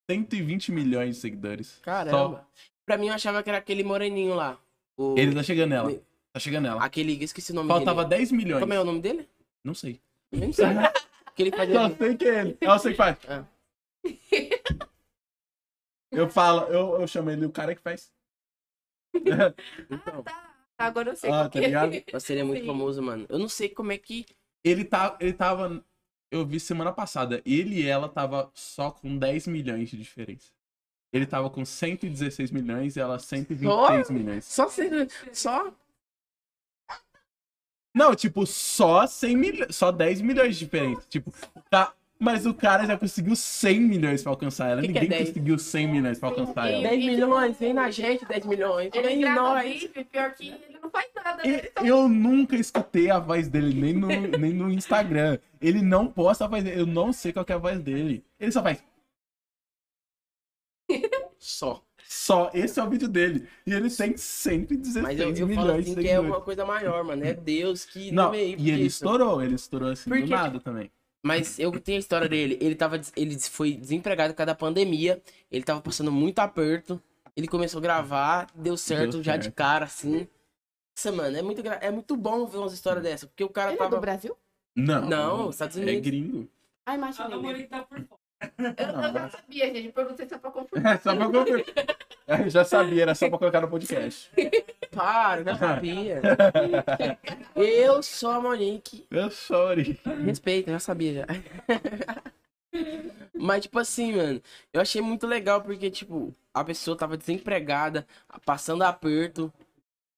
120 milhões de seguidores. Caramba. Pra mim eu achava que era aquele moreninho lá. O... Ele tá chegando nela. Tá chegando nela. Aquele, eu esqueci o nome Faltava dele. 10 milhões. Como é o nome dele? Não sei. Eu nem sei. Que ele faz Só ali. sei que é ele. Eu sei que faz. Ah. Eu falo, eu, eu chamo ele o cara que faz. Então, Agora eu sei Ah, tá que é. ligado? você seria muito Sim. famoso, mano. Eu não sei como é que. Ele, tá, ele tava. Eu vi semana passada. Ele e ela tava só com 10 milhões de diferença. Ele tava com 116 milhões e ela 126 milhões. Só. Só. Não, tipo, só 100 milhões. Só 10 milhões de diferença. Tipo, tá. Mas o cara já conseguiu 100 milhões pra alcançar ela. Que que é Ninguém 10? conseguiu 100 milhões pra alcançar ela. 10 milhões, vem na gente, 10 milhões. Ele Vem em nós. pior que ele não faz nada, né? Ele E- Eu nunca escutei a voz dele, nem no, nem no Instagram. Ele não posta a voz dele. Eu não sei qual que é a voz dele. Ele só faz. Só. Só. Esse é o vídeo dele. E ele tem 116 Mas eu, eu falo milhões assim de que é uma coisa maior, mano. É Deus que Não, veio e ele isso. estourou. Ele estourou assim Por do quê? nada também. Mas eu tenho a história dele. Ele tava, ele foi desempregado por causa da pandemia. Ele tava passando muito aperto. Ele começou a gravar, deu certo Deu já de certo. cara, assim. Nossa, mano, é muito, gra- é muito bom ver umas histórias dessa. Porque o cara Ele é do tava. Brasil? Não. Não, Estados É Unidos. gringo. Ah, A imaginei. namorada tá por fora. Eu, eu já sabia, gente. Perguntei só pra confirmar. É só pra confirmar. Eu já sabia, era só pra colocar no podcast. Para, já sabia. eu sou a Monique. Eu sorry. Respeita, já sabia já. Mas, tipo assim, mano, eu achei muito legal porque, tipo, a pessoa tava desempregada, passando aperto.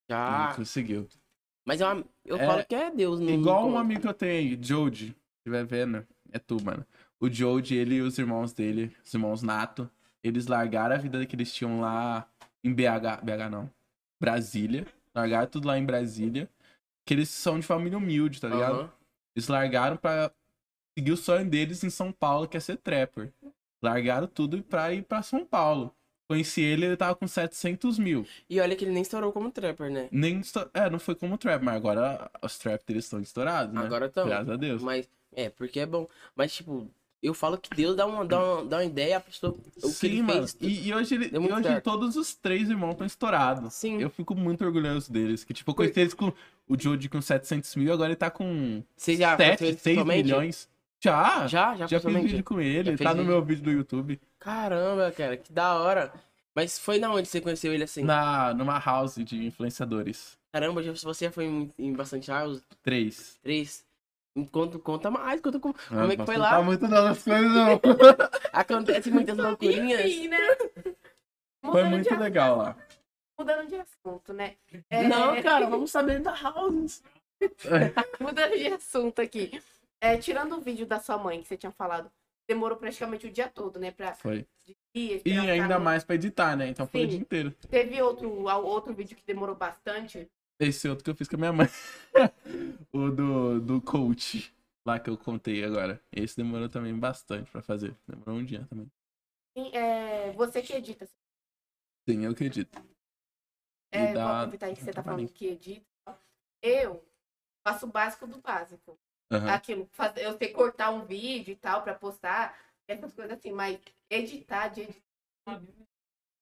Já. Conseguiu. Mas eu, eu É, falo que é Deus, não Igual um amigo que eu tenho aí, Jody. Estiver vendo, é tu, mano. O Jody, ele e os irmãos dele, os irmãos Nato, eles largaram a vida que eles tinham lá em BH. BH não. Brasília. Largaram tudo lá em Brasília. Que eles são de família humilde, tá ligado? Aham. Eles largaram pra seguir o sonho deles em São Paulo, que é ser trapper. Largaram tudo pra ir pra São Paulo. Conheci ele, ele tava com 700 mil. E olha que ele nem estourou como trapper, né? Nem esto- É, não foi como trap, mas agora os trap deles estão estourados, né? Agora estão. Graças a Deus. Mas, é, porque é bom. Mas, tipo, eu falo que Deus dá uma, dá uma, dá uma ideia à pessoa. O que Sim, ele mano. fez. E, e hoje, ele, e hoje certo. todos os três irmãos estão estourados. Sim. Eu fico muito orgulhoso deles. Que, tipo, eu conheci eles com o Jody com 700 mil, agora ele tá com Você já 7, conheceu ele 6 pessoalmente? milhões. Já, Já, já, já fiz vídeo com ele, Já tá no meu vídeo do YouTube. Caramba, cara, que da hora. Mas foi na onde você conheceu ele assim? Na, numa house de influenciadores. Caramba, já- você já foi em, em bastante house? Três. Três? Conta, conta mais, conta como, como é que foi não lá. Tá muito das coisas, não. Acontece muitas loucurinhas. Enfim, né? Foi muito de legal lá. Mudando de assunto, né? É, Não, cara, vamos saber da house. Mudando de assunto aqui. É, tirando o vídeo da sua mãe que você tinha falado, demorou praticamente o dia todo, né? Pra Foi. E ainda mais pra editar, né? Então foi o Sim. dia inteiro. Teve outro, outro vídeo que demorou bastante. Esse outro que eu fiz com a minha mãe. o do, do coach. Lá que eu contei agora. Esse demorou também bastante pra fazer. Demorou um dia também. Sim, é, você que edita. Sim, eu acredito. E É, vou dá- aproveitar aí que você tá falando que edita. Eu faço o básico do básico. Aham. Aquilo, faz- eu sei cortar um vídeo e tal pra postar, essas coisas assim, mas editar, de editar.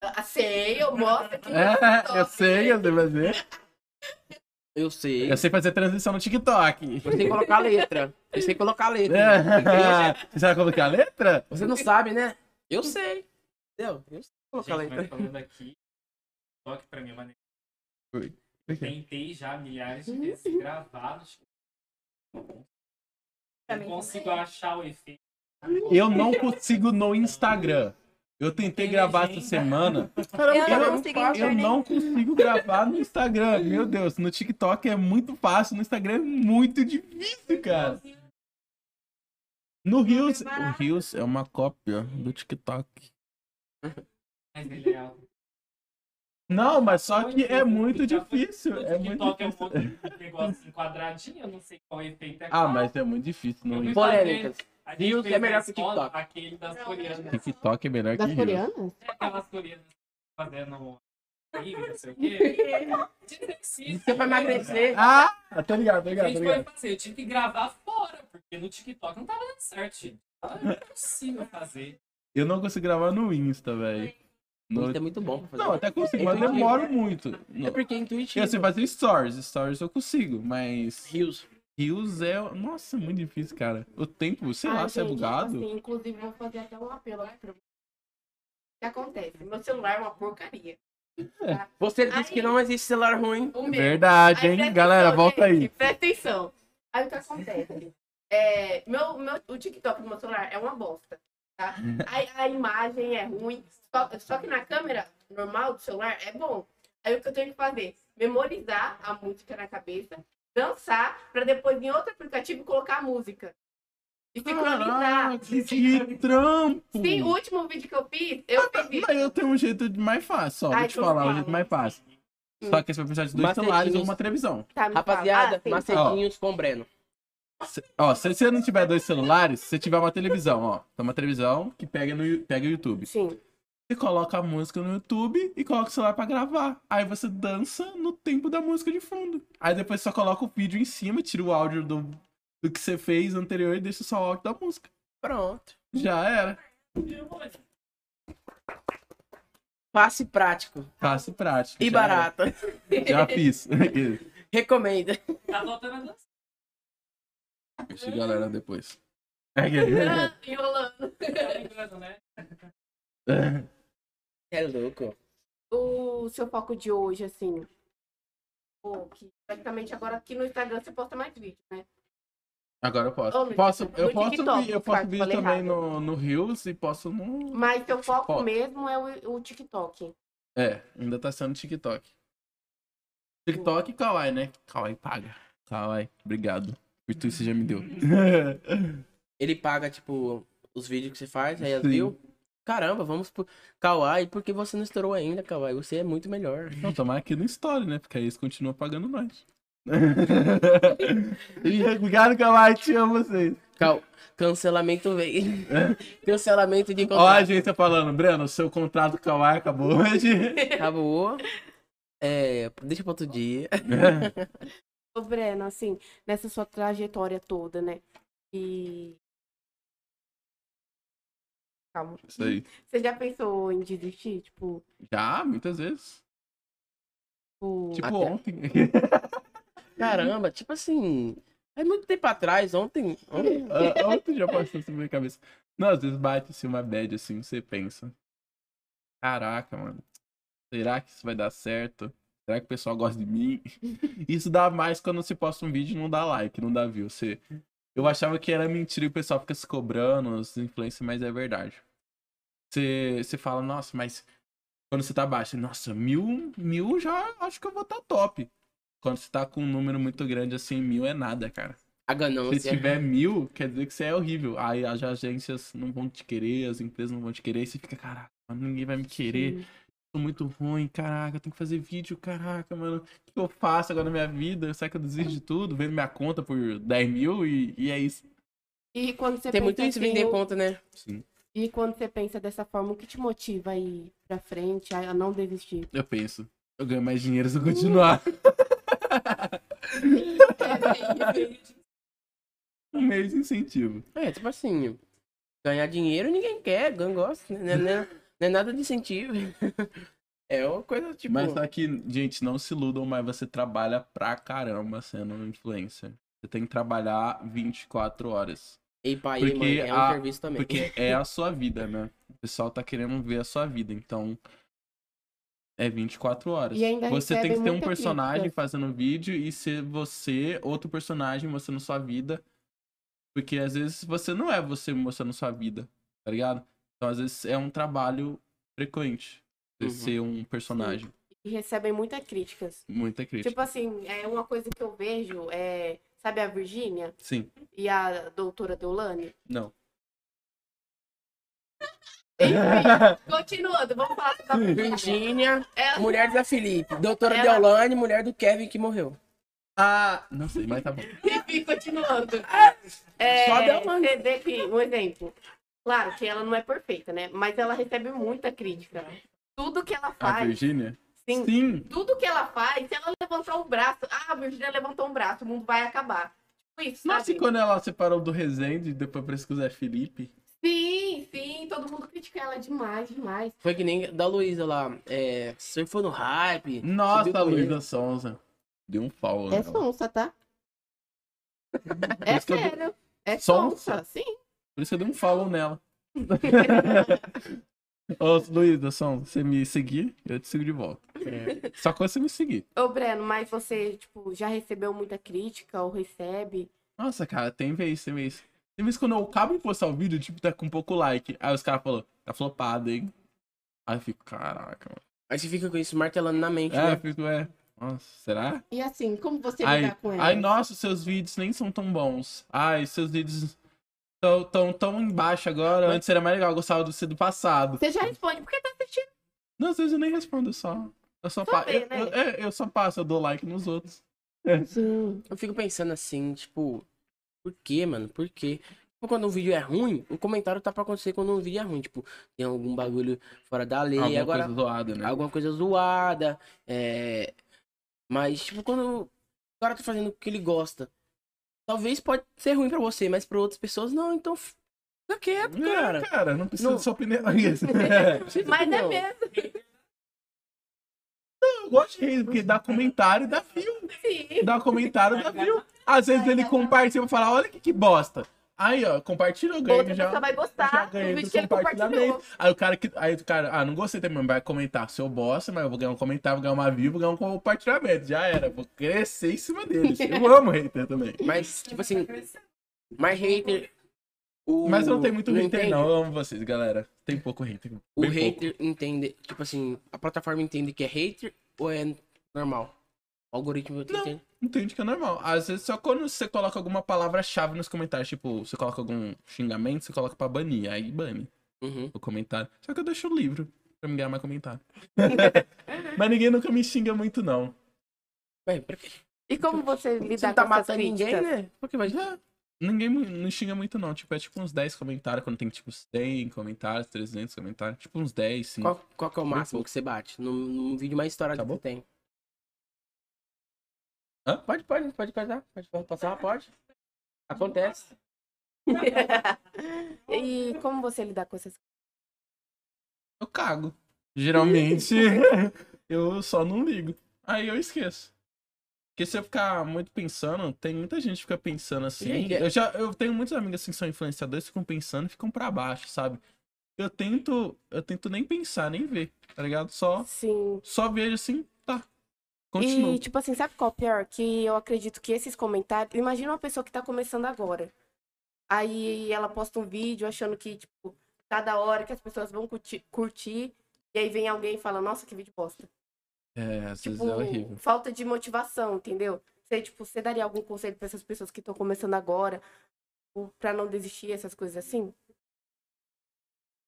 Ah, sei, eu mostro que É, eu sei, eu sei fazer. Eu sei. Eu sei fazer transição no TikTok. Eu sei colocar letra. Eu sei colocar letra. É. Você sabe colocar a letra? Você não sabe, né? Eu sei. Entendeu? Eu sei colocar Gente, mas letra. falando aqui, toque pra mim, quê? Tentei já milhares de vezes gravar. no TikTok. Não consigo achar o efeito. Eu não consigo no Instagram. Eu tentei Tem gravar essa semana. Caramba, Eu não é consigo. Eu não consigo gravar no Instagram. Meu Deus, no TikTok é muito fácil, no Instagram é muito difícil, cara. No Reels, o Reels é uma cópia do TikTok. Mas ele é alto. Não, mas só que é muito difícil. O É muito TikTok é um difícil. monte de negócio quadradinho, eu não sei qual efeito é Ah, mas é muito difícil. Fui Polêmicas. fez é melhor que TikTok. Aquele das coreanas. TikTok é melhor que das Reels. coreanas. É aquelas coreanas fazendo não sei o quê. Exercício. Você vai emagrecer. Ah, tá ligado, tá ligado, tá ligado. fazer, eu tive que gravar fora, porque no TikTok não tava dando certo. Não é possível fazer. Eu não consigo gravar no Insta, velho. No- é muito bom pra fazer. Não, até consigo, mas Intuitivo. demoro muito. É porque é intuitivo. Eu sei fazer stories, stories eu consigo, mas Rios. Rios é. Nossa, muito difícil, cara. O tempo, sei lá, Ai, se é gente, bugado. Assim, inclusive, vou fazer até um apelo aqui pra você. O que acontece? Meu celular é uma porcaria. Você disse que não existe celular ruim. O meu. Verdade, Aí, hein? Galera, atenção, volta aí. gente, Presta atenção. Aí o que acontece? É, meu, meu, o TikTok do meu celular é uma bosta. Tá? Aí a imagem é ruim. Só, só que na câmera normal do celular é bom. Aí o que eu tenho que fazer? Memorizar a música na cabeça, dançar, pra depois em outro aplicativo colocar a música. E sincronizar. Caraca, que trampo! Sim, o último vídeo que eu fiz, eu fiz isso. Mas eu tenho um jeito mais fácil, ó. Ai, Vou te falar, um jeito mais fácil. Hum. Só que você vai precisar de dois celulares ou uma televisão. Tá, Rapaziada. Ah, macetinhos com Breno. Cê- Ó, se você não tiver dois celulares, se você tiver uma televisão, ó. Tem uma televisão que pega, no, pega o YouTube. Sim. Você coloca a música no YouTube e coloca o celular pra gravar. Aí você dança no tempo da música de fundo. Aí depois só coloca o vídeo em cima, tira o áudio do, do que você fez anterior e deixa só o áudio da música. Pronto. Já era. Fácil e prático. Fácil e prático. E já era. barato. Já fiz. Recomenda. Tá faltando a dança. Deixa a galera depois. Enrolando. Tá lembrando, né? É louco. o seu foco de hoje, assim. Pô, que praticamente agora aqui no Instagram você posta mais vídeo, né? Agora eu posso. Ou no posso eu posso, TikTok, vi- eu posso vídeo falei também errado. no, no Reels e posso no. Mas seu foco Foco. mesmo é o, o TikTok. É, ainda tá sendo TikTok. TikTok e Kawaii, né? Kawaii paga. Kawaii, obrigado. Por tudo que você já me deu. Ele paga, tipo, os vídeos que você faz, aí as viu. Caramba, vamos pro Kawaii, porque você não estourou ainda, Kawaii. Você é muito melhor. Não, tomar aqui no Story, né? Porque aí eles continuam pagando nós. Obrigado, Kawaii. Te amo vocês. Cal... Cancelamento veio. Cancelamento de Ó, a contrato. agência falando, Breno, seu contrato com acabou hoje. Acabou. É, deixa pra outro dia. Ô, Breno, assim, nessa sua trajetória toda, né? E. Calma. Isso aí. Você já pensou em desistir? Tipo, Já, muitas vezes. tipo... Tipo Até- ontem. Caramba, tipo assim. É muito tempo atrás, ontem. ontem Ah, Ontem já passou assim na minha cabeça. Não, às vezes bate assim uma bad assim, você pensa. Caraca, mano. Será que isso vai dar certo? Será que o pessoal gosta de mim? Isso dá mais quando você posta um vídeo e não dá like, não dá view. Você... Eu achava que era mentira e o pessoal fica se cobrando, os influencers, mas é verdade. Você, você fala, nossa, mas quando você tá baixo, nossa, mil, mil já acho que eu vou estar top. Quando você tá com um número muito grande assim, mil é nada, cara. a Se ganância. tiver mil, quer dizer que você é horrível. Aí as agências não vão te querer, as empresas não vão te querer, e você fica, caraca, ninguém vai me querer. Sim. Sou muito ruim, caraca, eu tenho que fazer vídeo, caraca, mano. O que eu faço agora na minha vida? Será que eu desisto de tudo? Vendo minha conta por 10 mil e, e é isso. E quando você Tem pensa muito isso assim, vender conta, né? Sim. E quando você pensa dessa forma, o que te motiva a ir pra frente, a não desistir? Eu penso, eu ganho mais dinheiro se eu continuar. um mês de incentivo. É, tipo assim, ganhar dinheiro ninguém quer, ninguém gosta, né? Não é, é nada de incentivo. É uma coisa tipo. Mas só que, gente, não se iludam, mas você trabalha pra caramba sendo influencer. Você tem que trabalhar 24 horas. Ei, pai, porque mãe, é um a- serviço também. Porque é a sua vida, né? O pessoal tá querendo ver a sua vida, então. É 24 horas. E ainda você tem que ter um personagem crítica. fazendo vídeo e ser você, outro personagem mostrando sua vida. Porque às vezes você não é você mostrando sua vida, tá ligado? Então às vezes é um trabalho frequente. Você Uhum. ser um personagem. E recebem muitas críticas. Muita crítica. Tipo assim, é uma coisa que eu vejo, é, sabe a Virgínia Sim. e a doutora Deolane? Não. Enfim, continuando, vamos falar da Virgínia. Virgínia, É, mulher da Felipe. Doutora Ela- Deolane, mulher do Kevin que morreu. Ah, não sei, mas tá bom. enfim, continuando. É, Só Deolane. você vê que, um exemplo, claro que ela não é perfeita, né? Mas ela recebe muita crítica. Tudo que ela A faz, Virgínia? sim, Sim. tudo que ela faz, se ela levantar um braço, ah, a Virgínia levantou um braço, o mundo vai acabar. Tipo isso, Nossa, sabe? e quando ela separou do Rezende, depois parece que o Zé Felipe. Sim, sim, todo mundo critica ela demais, demais. Foi que nem da Luísa lá. É, surfou no hype. Nossa, a. Luísa Sonza. Deu um follow É nela. sonsa, tá? É sério. É um- sonsa, sim. Por isso que eu dei um follow nela. Ô, Luísa, Som, você me seguir, eu te sigo de volta. É, Só que você me seguir. Ô, Breno, mas você, tipo, já recebeu muita crítica ou recebe? Nossa, cara, tem vez, tem vez. Tem vez quando eu acabo de postar o vídeo, tipo, tá com pouco like. Aí os caras falam, tá flopado, hein? Aí eu fico, caraca, mano. Aí você fica com isso martelando na mente, É, eu né? fico, é. Nossa, será? E assim, como você Ai, lidar com ela? ai, nossa, seus vídeos nem são tão bons. Ai, seus vídeos tão, tão, tão embaixo agora. Mas- Antes era mais legal, eu gostava do ser do passado. Você já responde porque tá assistindo. Não, às vezes eu nem respondo, eu só. Eu só, Só pa- eu, né? eu- é, eu só passo, eu dou like nos outros. Sim. Eu fico pensando assim, tipo, por quê, mano? Por quê? Tipo, quando um vídeo é ruim, o comentário tá pra acontecer quando um vídeo é ruim. Tipo, tem algum bagulho fora da lei, Alguma agora coisa zoada, né? alguma coisa zoada. É... Mas, tipo, quando o cara tá fazendo o que ele gosta, talvez pode ser ruim pra você, mas pra outras pessoas não, então fica quieto, É, cara. cara, não precisa Não- da sua opinião. Precisa Mas é não. mesmo. eu gosto de rir, porque dá comentário e dá view. Sim. Dá comentário e dá view. Às vezes ele compartilha e fala, olha que, que bosta. Aí, ó, compartilha, eu ganho Outra já. pessoa vai já gostar do vídeo que ele compartilhou. Aí o cara que. Aí o cara, ah, não gostei também, vai comentar. Seu bosta, mas eu vou ganhar um comentário, vou ganhar uma view, vou ganhar um compartilhamento. Já era. Vou crescer em cima deles. Eu amo hater também. Mas, tipo assim, mais hater. O... Mas não tem muito hater, entende. não. Eu amo vocês, galera. Tem pouco hater. O hater entende, tipo assim, a plataforma entende que é hater ou é normal? O algoritmo Não. entende. Entende que é normal. Às vezes só quando você coloca alguma palavra-chave nos comentários, tipo, você coloca algum xingamento, você coloca pra banir. Aí bane Uhum. o comentário. Só que eu deixo livre pra me ganhar mais comentário. Mas ninguém nunca me xinga muito, não. Ué, pra quê? E como você Você lidar não tá com matando ninguém, né? Por que vai... Já. Ninguém não xinga muito, não. Tipo, é tipo uns 10 comentários, quando tem tipo 100 comentários, 300 comentários. Tipo uns 10, sim. Qual, qual que é o Bem máximo que você bate? Num, num vídeo mais estourado Acabou? que você tem. Hã? Pode, pode, pode passar. Pode passar, pode. Acontece. e como você lidar com essas Eu cago. Geralmente, eu só não ligo. Aí eu esqueço. Porque se eu ficar muito pensando, tem muita gente que fica pensando assim. Gente, Eu já eu tenho muitos amigos assim que são influenciadores, ficam pensando e ficam pra baixo, sabe? Eu tento, eu tento nem pensar, nem ver, tá ligado? Só, Sim. só vejo assim. Continua. E, tipo assim, sabe qual é o pior? Que eu acredito que esses comentários. Imagina uma pessoa que tá começando agora. Aí ela posta um vídeo achando que, tipo, tá da hora, que as pessoas vão curtir. curtir e aí vem alguém e fala, nossa, que vídeo bosta. É, às vezes Tipo, é horrível. falta de motivação, entendeu? Você, tipo, você daria algum conselho pra essas pessoas que estão começando agora? Pra não desistir, essas coisas assim?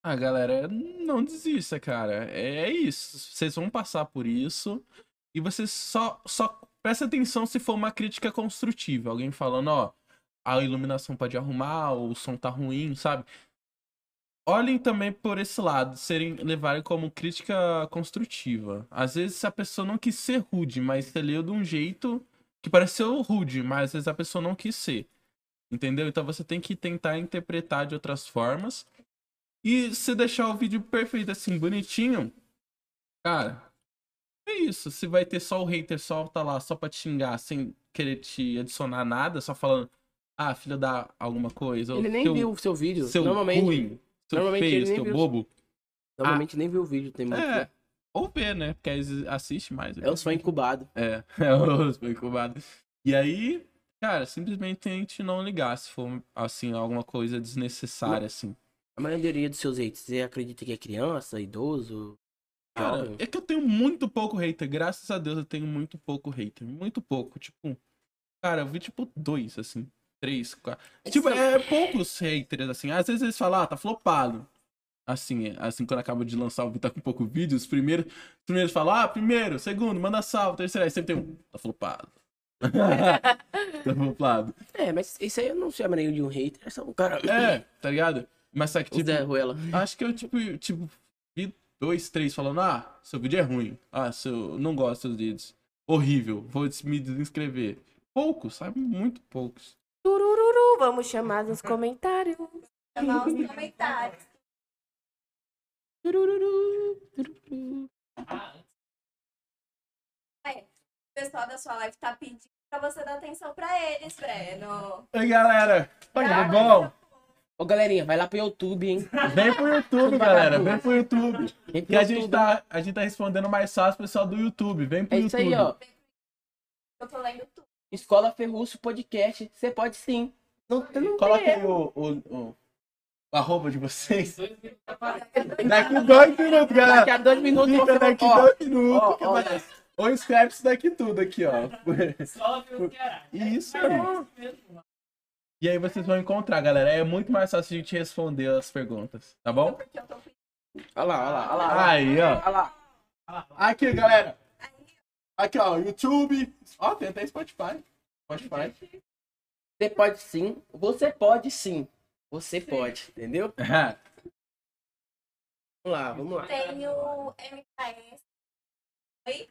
Ah, galera, não desista, cara. É isso. Vocês vão passar por isso. E vocês só, só presta atenção se for uma crítica construtiva. Alguém falando, ó, a iluminação pode arrumar, o som tá ruim, sabe? Olhem também por esse lado, serem levarem como crítica construtiva. Às vezes a pessoa não quis ser rude, mas você leu de um jeito que pareceu rude, mas às vezes a pessoa não quis ser. Entendeu? Então você tem que tentar interpretar de outras formas. E se deixar o vídeo perfeito assim, bonitinho, cara, isso. Se vai ter só o hater só tá lá só pra te xingar, sem querer te adicionar nada, só falando, ah, filho da alguma coisa. Ele nem viu o seu vídeo. Seu normalmente, ruim, seu normalmente feio, seu viu- bobo. normalmente nem viu o vídeo. Tem muito, É, né? ou vê, né? Porque vezes assiste mais. É o sonho incubado. É, é o foi incubado. E aí, cara, simplesmente tente não ligar se for, assim, alguma coisa desnecessária, assim. A maioria dos seus haters, você acredita que é criança, idoso? Cara, é que eu tenho muito pouco hater. Graças a Deus eu tenho muito pouco hater. Muito pouco. Tipo, cara, eu vi tipo dois, assim. Três, quatro. Tipo, é poucos haters, assim. Às vezes eles falam, ah, tá flopado. Assim, assim, quando acaba de lançar o tá com pouco vídeo, os primeiros, os primeiros falam, ah, primeiro, segundo, manda salve, terceiro, aí sempre tem um, tá flopado. tá flopado. É, mas isso aí eu não chamaria de um hater. É só um cara. É, tá ligado? Mas só que, tipo. Acho que eu, tipo, tipo, vi dois, três falando, ah, seu vídeo é ruim. Ah, seu, não gosto dos seus vídeos. Horrível, vou me desinscrever. Poucos, sabe? Muito poucos. Turururu, vamos chamar nos comentários. Chamar os comentários. Ah, O pessoal da sua live tá pedindo pra você dar atenção pra eles, Breno. Oi, galera. Olha, Tudo bom? Ô, galerinha, vai lá pro YouTube, hein? Vem pro YouTube, galera. Vem pro YouTube. Vem pro Que a gente YouTube. tá, a gente tá respondendo mais fácil pro pessoal do YouTube. Vem pro É isso YouTube. aí, ó. Eu tô lendo tudo. Escola Ferruço Podcast. Você pode sim. Não, não Coloca aí o, o, o, o arroba de vocês. Dois minutos pra Daqui dois minutos, Daqui galera. a dois minutos Fica daqui Ó, dois minutos. ó, que ó, Ou escreve isso daqui tudo aqui, ó. Só o que era. Isso É aí. E aí vocês vão encontrar, galera. É muito mais fácil a gente responder as perguntas, tá bom? Olha lá, olha lá, olha lá. Aí, ó. Olha lá. Aqui, galera. Aqui, ó, YouTube. Ó, tem até Spotify. Spotify. Você pode sim. Você pode sim. Você pode, entendeu? Vamos lá, vamos lá. Tem o MKS. Oi?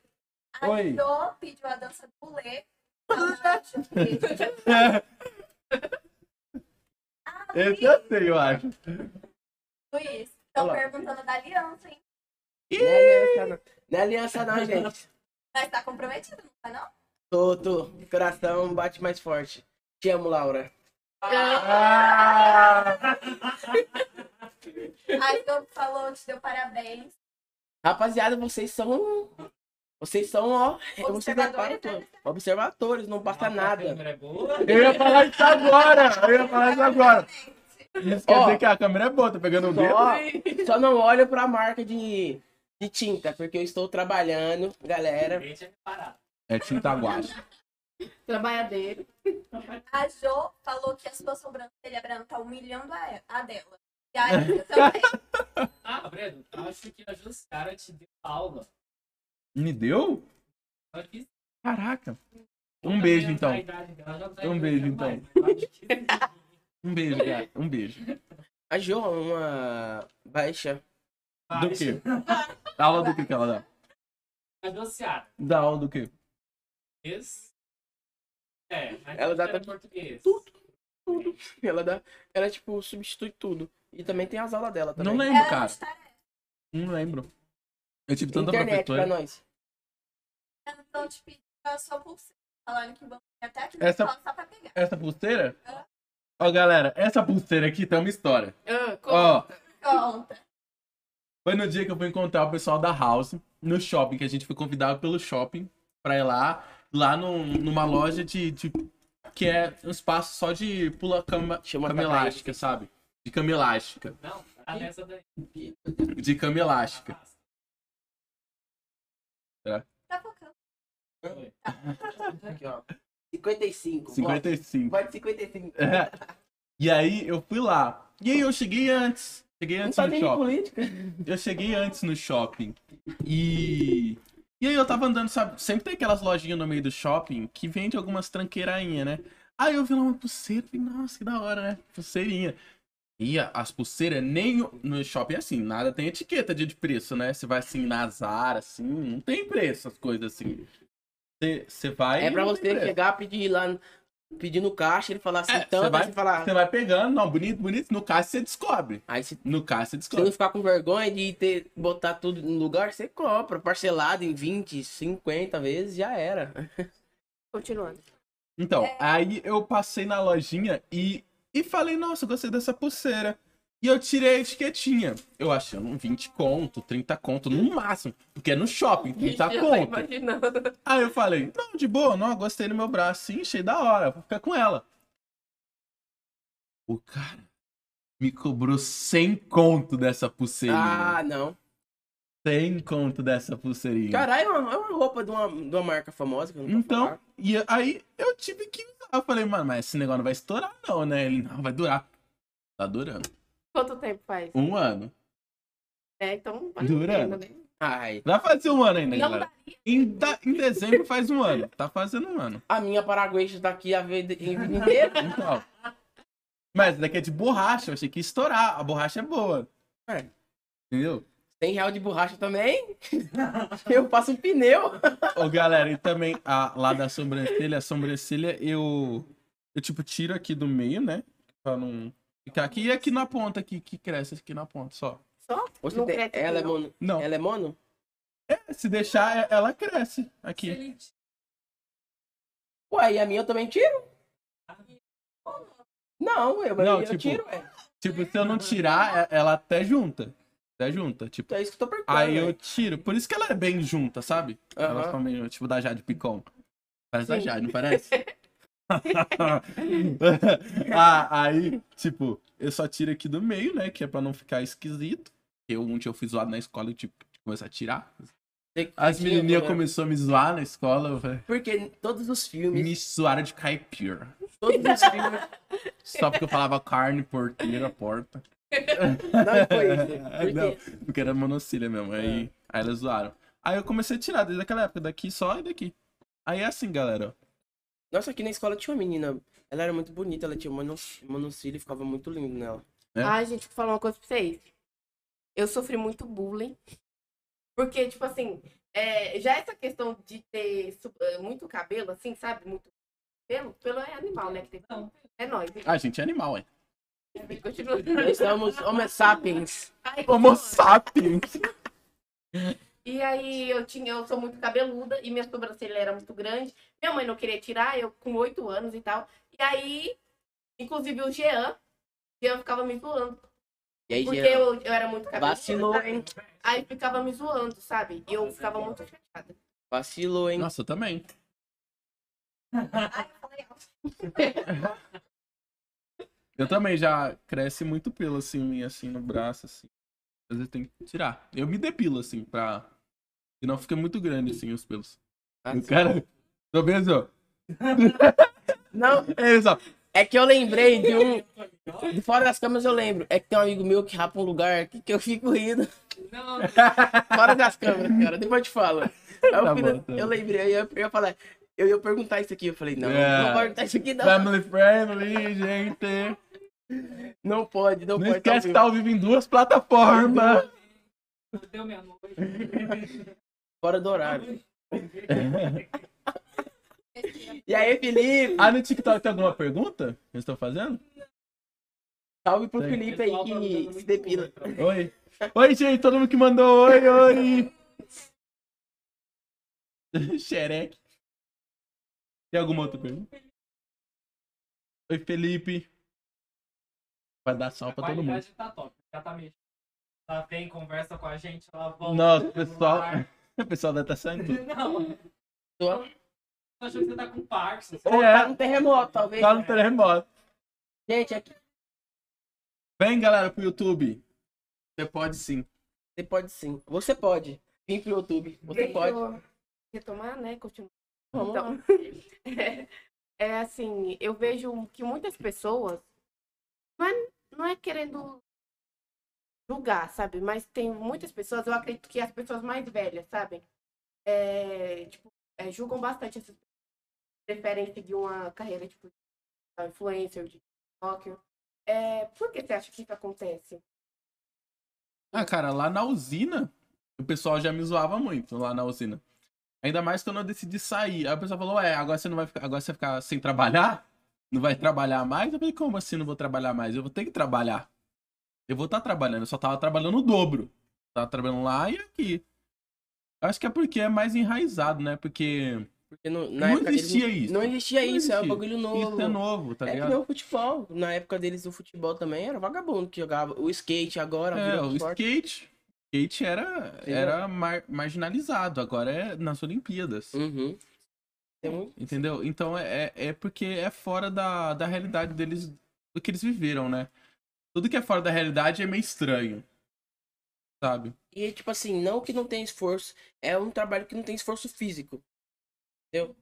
A Oi. Jo pediu a dança do Lê. Ah, Esse eu sei, eu acho. Luiz. Estão perguntando da aliança, hein? Não é aliança não, não, é aliança não gente. Mas tá comprometido, não tá não? Tô, tô. Coração bate mais forte. Te amo, Laura. Ah! A falou, te deu parabéns. Rapaziada, vocês são. Vocês são, ó. Observadores, né? Observadores, não passa A nada. câmera é boa. Eu ia falar isso agora. Eu ia falar isso agora. Isso quer Ó. dizer que a câmera é boa, tá pegando o dedo. Só, só não olho pra marca de, de tinta, porque eu estou trabalhando, galera. Reparar. É tinta guache. Trabalhadeiro. A Jo falou que a sua sobrancelha branca tá humilhando a, a dela. E a Anitta também. Ah, Breno, acho que a Jussara te deu aula. Me deu? Caraca. Um beijo, então. Um beijo, então. Um beijo, cara. Um beijo. A Jo é uma baixa. Do quê? Aula do que que ela dá? A Jussara. Dá aula do quê? Português. É, mas Ela dá também português. Tudo. Ela dá. Ela, tipo, substitui tudo. E também tem as aulas dela também. Não lembro, cara. Não lembro. Eu tive tanta Internet pra professora. nós. Então te pedindo a sua pulseira. Falando que vão até aqui Essa- só pra pegar. Essa pulseira? Ó, galera, essa pulseira aqui tem uma história. Ah, Ó, Conta. foi no dia que eu fui encontrar o pessoal da House no shopping, que a gente foi convidado pelo shopping pra ir lá, lá num- numa loja de, de- que é um espaço só de pula cama, Chama cama elástica, sabe? De cama elástica. Não, tá nessa daí. De cama elástica. Tá focando. Aqui, ó. 55. 55. Vai de 55. É. E aí eu fui lá. E aí eu cheguei antes. Cheguei antes tá no shopping. política. Eu cheguei antes no shopping. E. E aí eu tava andando, sabe? Sempre tem aquelas lojinhas no meio do shopping que vende algumas tranqueirainhas, né? Aí eu vi lá uma pulseira, falei, nossa, que da hora, né? Pulseirinha. E as pulseiras, nem no shopping é assim, nada tem etiqueta de, de preço, né? Você vai assim na Zara, assim, não tem preço, as coisas assim. Você- vai. É pra você chegar, pedir lá, pedir no caixa, ele falar assim, É, tanto, você vai- aí você falar. Você vai pegando, não, bonito, bonito. No caixa você descobre. Aí se No caixa você você descobre. não ficar com vergonha de ter, botar tudo no lugar, você compra. Parcelado em 20, 50 vezes, já era. Continuando. Então, É. aí eu passei na lojinha e, e falei, nossa, gostei dessa pulseira. E eu tirei a etiquetinha. Eu achei um 20 conto, 30 conto, no máximo. Porque é no shopping, 30 Já tô conto. imaginando. Aí eu falei, não, de boa, não, gostei no meu braço, sim, achei da hora, vou ficar com ela. O cara me cobrou 100 conto dessa pulseirinha. Ah, não. 100 conto dessa pulseirinha. Caralho, é uma, é uma roupa de uma, de uma marca famosa que eu não Então, falar. e aí eu tive que. Eu falei, mano, mas esse negócio não vai estourar, não, né? Ele não vai durar. Tá durando. Quanto tempo faz? Um ano. É, então. Durando. né? Ai, Vai fazer um ano ainda, Não galera. Em, da- em dezembro faz um ano. Tá fazendo um ano. a minha paraguaia tá aqui a vida, vida inteira. Então. Mas daqui é de borracha. Eu achei que ia estourar. A borracha é boa. É. Entendeu? 100 real de borracha também. Eu passo um pneu. Ô, galera, e também a, lá da sobrancelha, a sobrancelha eu. Eu, tipo, tiro aqui do meio, né? Pra não ficar aqui. E aqui na ponta, aqui, que cresce aqui na ponta, só. Só? Você Não tem- cresce ela, é não? mono, Não. ela é mono? Se deixar, é- ela cresce aqui. Ué, e a minha eu também tiro? Não, eu, Não, eu tipo, tiro, ué. Tipo, se eu não tirar, é- ela até junta. Até junta, tipo. Então é isso que eu tô perguntando. Aí eu tiro. Por isso que ela é bem junta, sabe? Ela fica meio, tipo, da Jade Picon. Parece da Sim. Jade, não parece? ah, aí, tipo, eu só tiro aqui do meio, né? Que é pra não ficar esquisito. Eu, um dia eu fui zoado na escola e, tipo, comecei a tirar. As menininhas começaram a me zoar na escola. falei, Porque todos os filmes, Me zoaram de caipira. todos os filmes... Só porque eu falava carne, porteira, porta. Não foi isso. Por Não, porque era monocília mesmo. Aí, aí elas zoaram. Aí eu comecei a tirar desde aquela época, daqui só e daqui. Aí é assim, galera. ó. Nossa, aqui na escola tinha uma menina, ela era muito bonita, ela tinha mono- monocílio e ficava muito lindo nela. É? Ai, gente, vou falar uma coisa pra vocês. Eu sofri muito bullying. Porque, tipo assim, é, já essa questão de ter eh, muito cabelo, assim, sabe? Muito pelo. Pelo é animal, né? Que tem Não. É nóis. Ah, a gente é animal, é. Continua. Nós somos Homo sapiens. Ai, Homo sapiens. E aí eu tinha, eu sou muito cabeluda e minha sobrancelha era muito grande. Minha mãe não queria tirar, eu com oito anos e tal. E aí, inclusive o Jean, Jean ficava me zoando. E aí, Porque Jean, eu, eu era muito cabeluda. vacilou, sabe? hein? Aí ficava me zoando, sabe? E eu ficava muito chateada. Vacilou, hein? Nossa, eu também. Ai, eu falei alto. Eu também já cresce muito pelo assim, assim, no braço, assim. Às vezes tem que tirar. Eu me depilo, assim, pra. Que não fica muito grande, assim, os pelos. Ah, o cara. Tô vendo, assim, ó. Não, É isso, ó. é que eu lembrei de um. De fora das câmeras eu lembro. É que tem um amigo meu que rapa um lugar aqui que eu fico rindo. Não, Fora das câmeras, cara. Depois eu te falo. Aí eu, Tá fui- bom, tá eu lembrei, aí eu, eu ia falar. Eu ia perguntar isso aqui. Eu falei, não, É. não vou perguntar isso aqui, não. Family friendly, gente. Não pode, não, Não pode. esquece que tá tá ao vivo em duas plataformas. deu meia-noite. Fora do horário. E aí, Felipe? Ah, no TikTok tem alguma pergunta que eu estou fazendo? Salve pro Tem. Felipe aí que se depila. Oi. Oi, gente, todo mundo que mandou oi, oi. Xereque. Tem alguma outra pergunta? Oi, Felipe. Vai dar sal A pra todo mundo. tá top. Já tá mexendo. Ela vem, conversa com a gente, ela volta. Nossa, no pessoal. O pessoal deve estar saindo. Não, Tô. tô achando que você tá com Parkinson. Ou É. tá no terremoto, talvez. Tá no terremoto. Gente, aqui Vem, galera, pro YouTube. Você pode sim. você pode sim. Você pode. Vim pro YouTube. Você Deixa pode. eu retomar, né? Continuar. Vamos Então, é, é assim, eu vejo que muitas pessoas não é, não é querendo julgar, sabe? Mas tem muitas pessoas, eu acredito que as pessoas mais velhas, sabe? É, tipo, é, julgam bastante essas pessoas. Preferem seguir uma carreira, tipo, de influencer, de TikToker. É, por que você acha que isso acontece? Ah, cara, lá na usina, o pessoal já me zoava muito lá na usina. Ainda mais quando eu decidi sair. Aí o pessoal falou, ué, agora você não vai ficar, agora você vai ficar sem trabalhar? Não vai trabalhar mais? Eu falei, como assim não vou trabalhar mais? Eu vou ter que trabalhar. Eu vou estar trabalhando, eu só tava trabalhando o dobro. Tava trabalhando lá e aqui. Eu acho que é porque é mais enraizado, né? Porque Porque no- na não época deles existia isso. Não existia Não isso, é um existia. bagulho novo. Isso é novo, tá É que ligado? nem o futebol. Na época deles, o futebol também era vagabundo que jogava. O skate agora É, o esporte. skate. Skate era, era mar- marginalizado, agora é nas Olimpíadas. Uhum. Um- Entendeu? Então é, é porque é fora da, da realidade deles, do que eles viveram, né? Tudo que é fora da realidade é meio estranho. Sabe? E tipo assim, não que não tem esforço. É um trabalho que não tem esforço físico. Entendeu?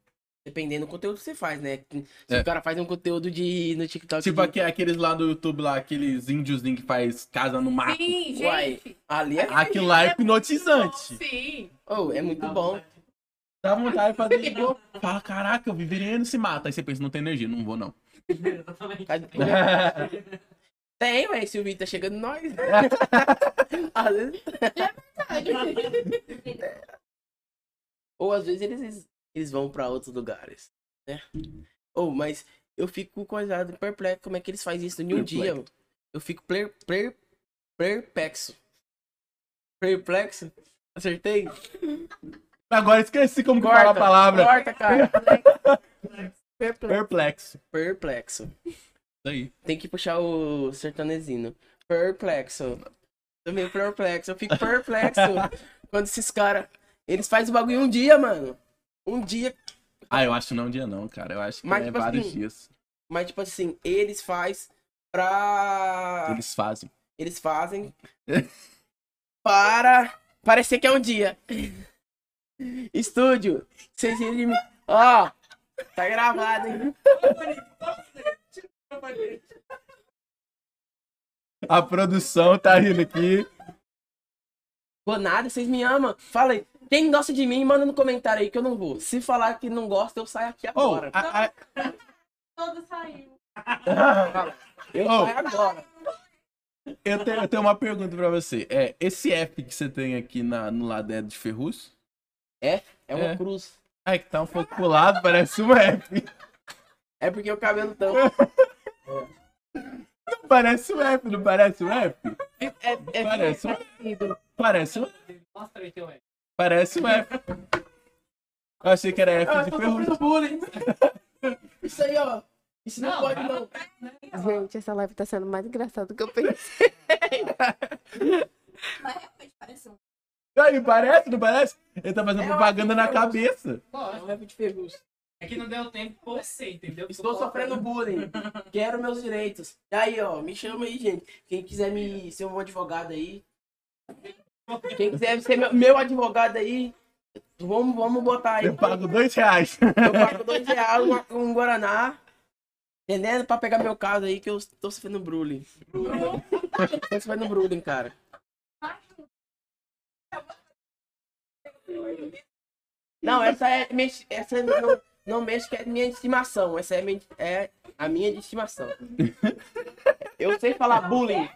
Dependendo do conteúdo que você faz, né? Se É. o cara faz um conteúdo de no TikTok. Tipo de- aque- aqueles lá do YouTube lá, aqueles índiozinhos que faz casa no mato. Sim, Uai. gente! Ali é. Aquilo lá é hipnotizante. Sim! Oh, é muito bom. Dá vontade de fazer igual. Fala, caraca, eu viveria nesse mato. Aí você pensa, não tem energia, não vou não. Exatamente. Tem, ué, se o vídeo tá chegando nós. às vezes, ou às vezes eles, eles vão pra outros lugares, né? Ou, mas eu fico coisado, perplexo, como é que eles fazem isso em um dia? Eu fico per, per, perplexo. Perplexo? Acertei? Agora esqueci como que Corta, fala a palavra. Corta, cara. Perplexo. Perplexo. Perplexo. Isso aí. Tem que puxar o sertanezino. Perplexo. Tô meio perplexo. Eu fico perplexo quando esses caras. Eles fazem o bagulho um dia, mano. Um dia. Ah, eu acho que não é um dia não, cara. Eu acho que Mas, é tipo vários assim, dias. Mas, tipo assim, eles faz pra. Eles fazem. Eles fazem para parecer que é um dia. Estúdio, vocês mim. Ó, tá gravado, hein? A produção tá rindo aqui. Pô, nada, vocês me amam. Fala aí. Quem gosta de mim, manda no comentário aí que eu não vou. Se falar que não gosta, eu saio aqui Oh, agora. a- a- Todo saiu. Eu oh. saio agora. eu, tenho, eu tenho uma pergunta pra você. É, esse F que você tem aqui na, no lado é de ferrugem? É uma É. cruz. Ai, que tá um pouco pro lado, parece um F. É porque o cabelo tão. Não parece um F, não parece um F? É, é Parece um parecido. Parece um, Mostra aí teu F. parece um F. Eu achei que era F Ah, de bullying. Isso aí, ó. Isso não, Não, pode, vai não. Gente, essa live tá sendo mais engraçada do que eu pensei. Mas realmente parece um. Aí, parece, não parece? Ele tá fazendo É propaganda na cabeça. Não é de ferrugem. É que não deu tempo pra você, entendeu? Estou sofrendo bullying. Quero meus direitos. E aí, ó, me chama aí, gente. Quem quiser me ser um advogado aí. Quem quiser ser meu, meu advogado aí, vamos, vamos botar aí. Eu pago dois reais. Eu pago dois reais uma- um Guaraná. Entendendo? Pra pegar meu caso aí que eu tô sofrendo bullying. tô sofrendo bullying, cara. Não, essa é. Essa não, não mexe que é minha estimação. Essa é, minha- é a minha de estimação. Eu sei falar bullying,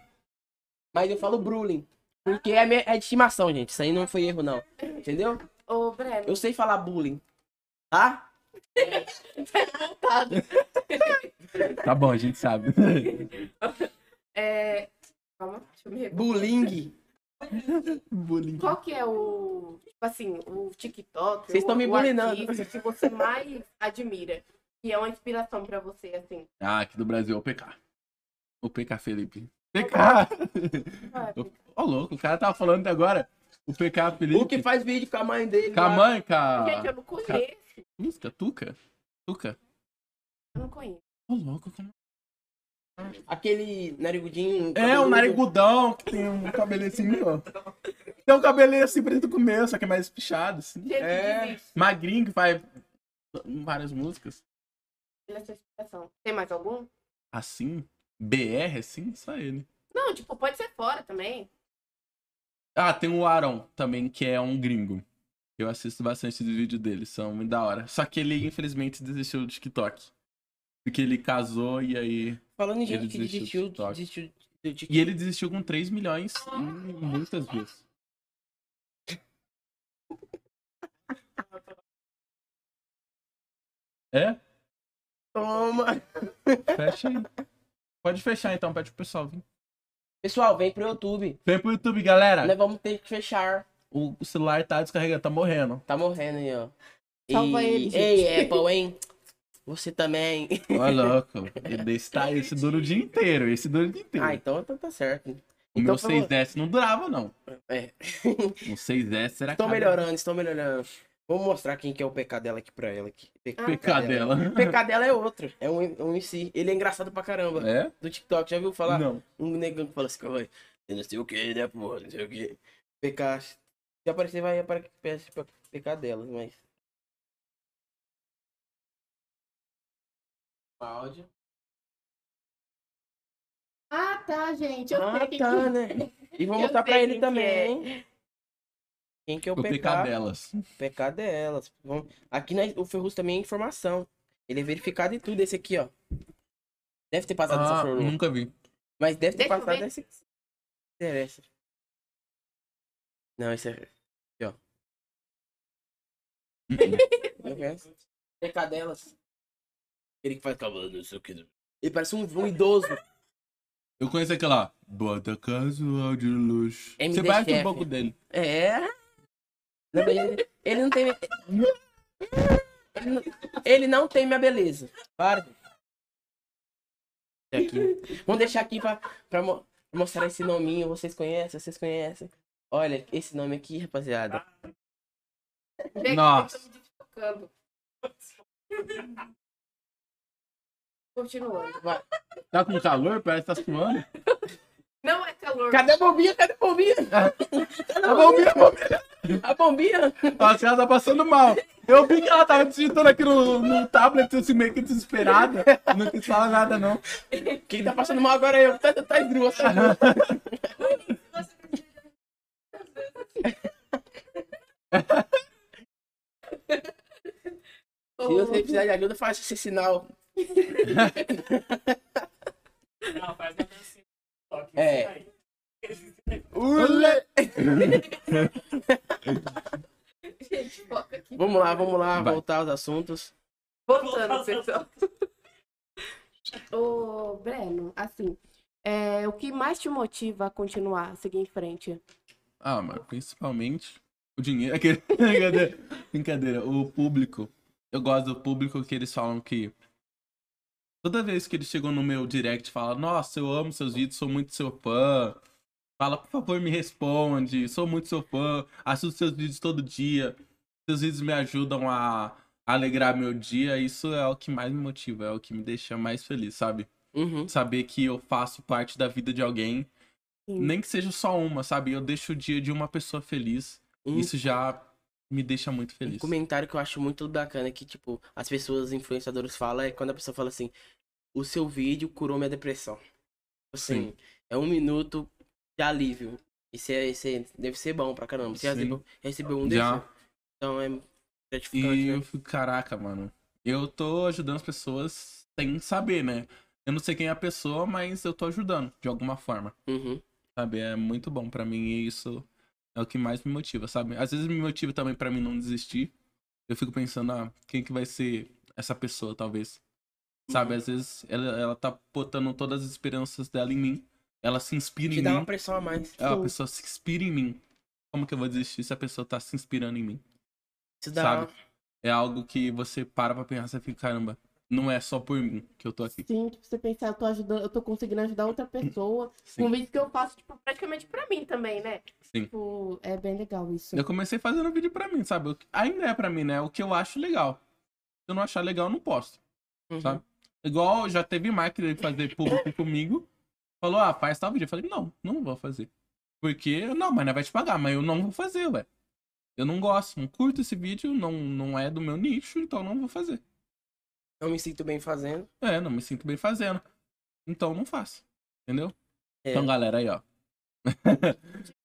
mas eu falo bullying. Porque é, minha- é de estimação, gente. Isso aí não foi erro, não. Entendeu? Ô, Breno, Eu sei falar bullying. Tá? Tá bom, a gente sabe. é... Calma, deixa eu me. Bullying. Bullying. Qual que é o, tipo assim, o TikTok, Vocês estão o- me o bullyingando. que você mais admira? Que é uma inspiração pra você, assim. Ah, aqui do Brasil é o PK. O PK Felipe. PK! Ah, Ô, louco, o cara tava falando até agora. O PK Felipe. O que faz vídeo com a mãe dele. Com a lá. mãe, com a... Gente, eu não conheço. Música, Tuca? Tuca? Eu não conheço. Ô, louco, como... Aquele narigudinho. É, um narigudão que tem um cabelinho assim, ó. Tem um cabelinho assim preto com o meu, só que é mais pichado, assim. Gente, É. Magrinho que faz várias músicas. inspiração. Tem mais algum? Assim? BR, assim? Só ele. Não, tipo, pode ser fora também. Ah, tem o Aaron também, que é um gringo. Eu assisto bastante dos vídeos dele, são muito da hora. Só que ele, infelizmente, desistiu do TikTok. Porque ele casou e aí. Falando em Ele gente que desistiu do desistiu, TikTok. desistiu do TikTok. E ele desistiu com 3 milhões em muitas vezes. É? Toma. Fecha aí. Pode fechar então, pede pro pessoal vir. Pessoal, vem pro YouTube. Vem pro YouTube, galera. Nós vamos ter que fechar. O o celular tá descarregando, tá morrendo. Tá morrendo aí, ó. Salva E- ele, gente. Ei, Apple, hein? Você também. Ó, louco. Esse, tá, esse dura o dia inteiro. Esse dura o dia inteiro. Ah, então tá, tá certo. o meu então foi- 6S não durava, não. É. O 6S era Estou melhorando, estou melhorando. Vou mostrar quem que é o PK dela aqui pra ela. Aqui. Ah, PK dela. O PK dela é outro. É um, um MC. Ele é engraçado pra caramba. É? Do TikTok. Já viu falar? Não. Um negão que fala assim, vai. Eu não sei o que, né, porra? Não sei o que. PK. Se aparecer, vai aparecer pra PK dela, mas. Áudio. Ah, tá, gente. Eu Ah, sei tá, que... né? E vou Eu mostrar pra ele que também. Quem que é o, O PK? PK delas. PK delas. Aqui na- o Ferruz também é informação. Ele é verificado em tudo. Esse aqui, ó. Deve ter passado essa Ah, flor. nunca vi. Mas deve ter Deixa passado esse. Interessa. Não, esse é. Aqui, ó. Não conhece? PK delas. Ele que faz cabelo, não sei o que. Ele parece um, um idoso. Eu conheço aquela. Bota casual de luxo. MD Você parece um pouco dele. É. Não, ele, ele não tem. Ele não, ele não tem minha beleza. Para. Aqui. Vamos deixar aqui pra, pra mo- mostrar esse nominho. Vocês conhecem? Vocês conhecem? Olha, esse nome aqui, rapaziada. Nossa. Continuando. Vai. Tá com calor? Parece que tá suando. Não é calor. Cadê a bombinha? Cadê a bombinha? A bombinha, a bombinha. A bombinha. Nossa, ela tá passando mal. Eu vi que ela tava digitando aqui no, no tablet, assim, meio que desesperada. Não quis falar nada, não. Quem tá passando mal agora é eu. Tá, tá tá esdrua. Se você precisar de ajuda, faça esse sinal. Não, faz uma dancinha. É. Ule! Gente, foca aqui. Vamos lá, vamos lá, Vai. voltar aos assuntos. Voltando, pessoal. Ô, Breno, assim, é, o que mais te motiva a continuar, a seguir em frente? Ah, mano, principalmente o dinheiro. Aquele... Brincadeira. O público. Eu gosto do público que eles falam que. Toda vez que eles chegam no meu direct e falam, nossa, eu amo seus vídeos, sou muito seu fã. Fala, por favor, me responde. Sou muito seu fã. Assisto seus vídeos todo dia. Seus vídeos me ajudam a alegrar meu dia. Isso é o que mais me motiva, é o que me deixa mais feliz, sabe? Uhum. Saber que eu faço parte da vida de alguém. Sim. Nem que seja só uma, sabe? Eu deixo o dia de uma pessoa feliz. Um, Isso já me deixa muito um feliz. comentário que eu acho muito bacana que, tipo, as pessoas, influenciadores falam é quando a pessoa fala assim, o seu vídeo curou minha depressão. Assim, Sim. é um minuto de alívio. Isso, é, isso é- deve ser bom pra caramba. Você recebeu, recebeu um Já. desses? Então é gratificante, E né? eu fico, caraca, mano. Eu tô ajudando as pessoas sem saber, né? Eu não sei quem é a pessoa, mas eu tô ajudando de alguma forma. Uhum. Sabe? É muito bom pra mim e isso é o que mais me motiva, sabe? Às vezes me motiva também pra mim não desistir. Eu fico pensando, ah, quem que vai ser essa pessoa, talvez. Sabe? Às vezes ela, ela tá botando todas as esperanças dela em mim. Ela se inspira Te em dá mim. uma pressão a mais. É, a Sim. pessoa se inspira em mim. Como que eu vou desistir se a pessoa tá se inspirando em mim? Isso dá sabe? É algo que você para pra pensar e fica, caramba, não é só por mim que eu tô aqui. Sim, tipo, você pensar, eu tô ajudando, eu tô conseguindo ajudar outra pessoa. Sim. Um vídeo que eu faço, tipo, praticamente pra mim também, né? Sim. Tipo, é bem legal isso. Eu comecei fazendo vídeo pra mim, sabe? Ainda é pra mim, né? O que eu acho legal. Se eu não achar legal, eu não posto. Uhum. sabe? Igual já teve máquina de fazer público comigo. Falou, ah, faz tal vídeo. Eu falei, não, não vou fazer. Porque, não, mas não vai te pagar, mas eu não vou fazer, ué. Eu não gosto, não curto esse vídeo, não, não é do meu nicho, então não vou fazer. Eu me sinto bem fazendo. É, não me sinto bem fazendo. Então não faço. Entendeu? É. Então, galera, aí, ó.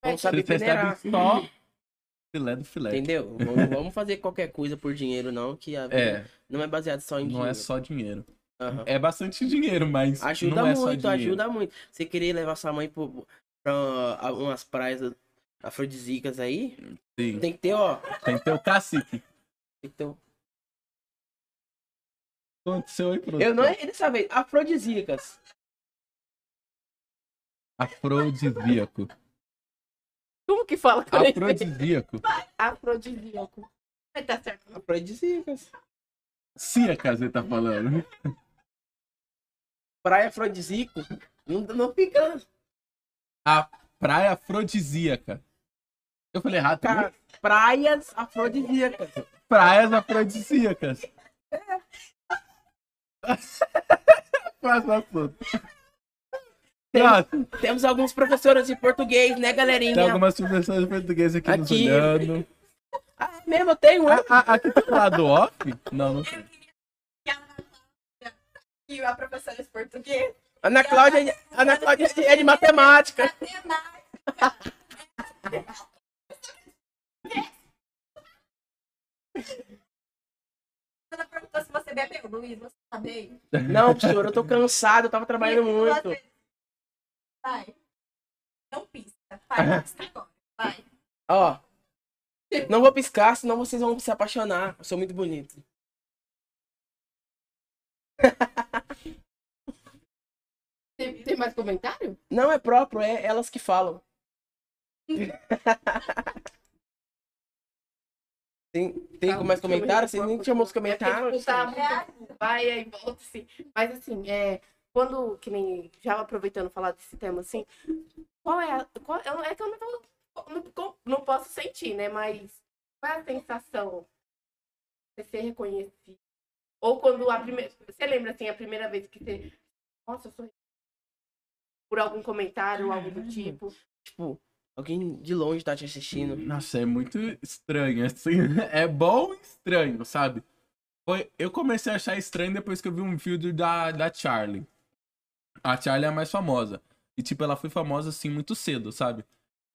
Vamos saber Você recebe só filé do filé. Entendeu? Vamos, vamos fazer qualquer coisa por dinheiro, não, que a vida É, não é baseada só em não dinheiro. é só dinheiro. Aham. É bastante dinheiro, mas Ajuda não é só muito, dinheiro. ajuda muito. Você querer levar sua mãe pro, pra umas praias afrodisíacas aí, Sim. tem que ter, ó. Tem que ter o cacique. Tem que ter... um- Aconteceu aí, produção. Eu não errei dessa vez. Afrodisíacas. Afrodisíaco. Como que fala? Afrodisíaco. Afrodisíaco. Mas tá certo. Afrodisíacas. Ciacas, ele tá falando. Praia afrodisíaco. Não, não fica. A praia afrodisíaca. Eu falei errado, também? Cara, praias afrodisíacas. Praias afrodisíacas. Próximo assunto. Próximo. Temos alguns professores de português, né, galerinha? Tem algumas professoras de português aqui, nos Aqui. olhando. Ah, mesmo, eu tenho, A, a, aqui tá lado off? Não, não tem. E a professora de português. Ana Cláudia, Ana Cláudia é de matemática. Ela perguntou se você bebeu, Luiz. Você tá bem? Não, professor, eu tô cansado, eu tava trabalhando muito. Vai. Não pisca. Vai, pisca agora. Vai. Ó, não vou piscar, senão vocês vão se apaixonar. Eu sou muito bonito. Tem, tem mais comentário? Não é próprio, é elas que falam. Tem, tem Calma, mais comentários? Você nem chamou os É comentários? tá muito vai aí volta, assim. Mas assim, é, quando, que nem, já aproveitando falar desse tema, assim, qual é a, qual, é que eu não, vou- não, não posso sentir, né, mas qual é a sensação de ser reconhecido? Ou quando a primeira, você lembra, assim, a primeira vez que você, nossa, eu sou por algum comentário, algo do tipo. Tipo, alguém de longe tá te assistindo. Nossa, é muito estranho, assim. É bom e estranho, sabe? Foi, eu comecei a achar estranho depois que eu vi um vídeo da, da Charlie. A Charlie é a mais famosa. E, tipo, ela foi famosa, assim, muito cedo, sabe?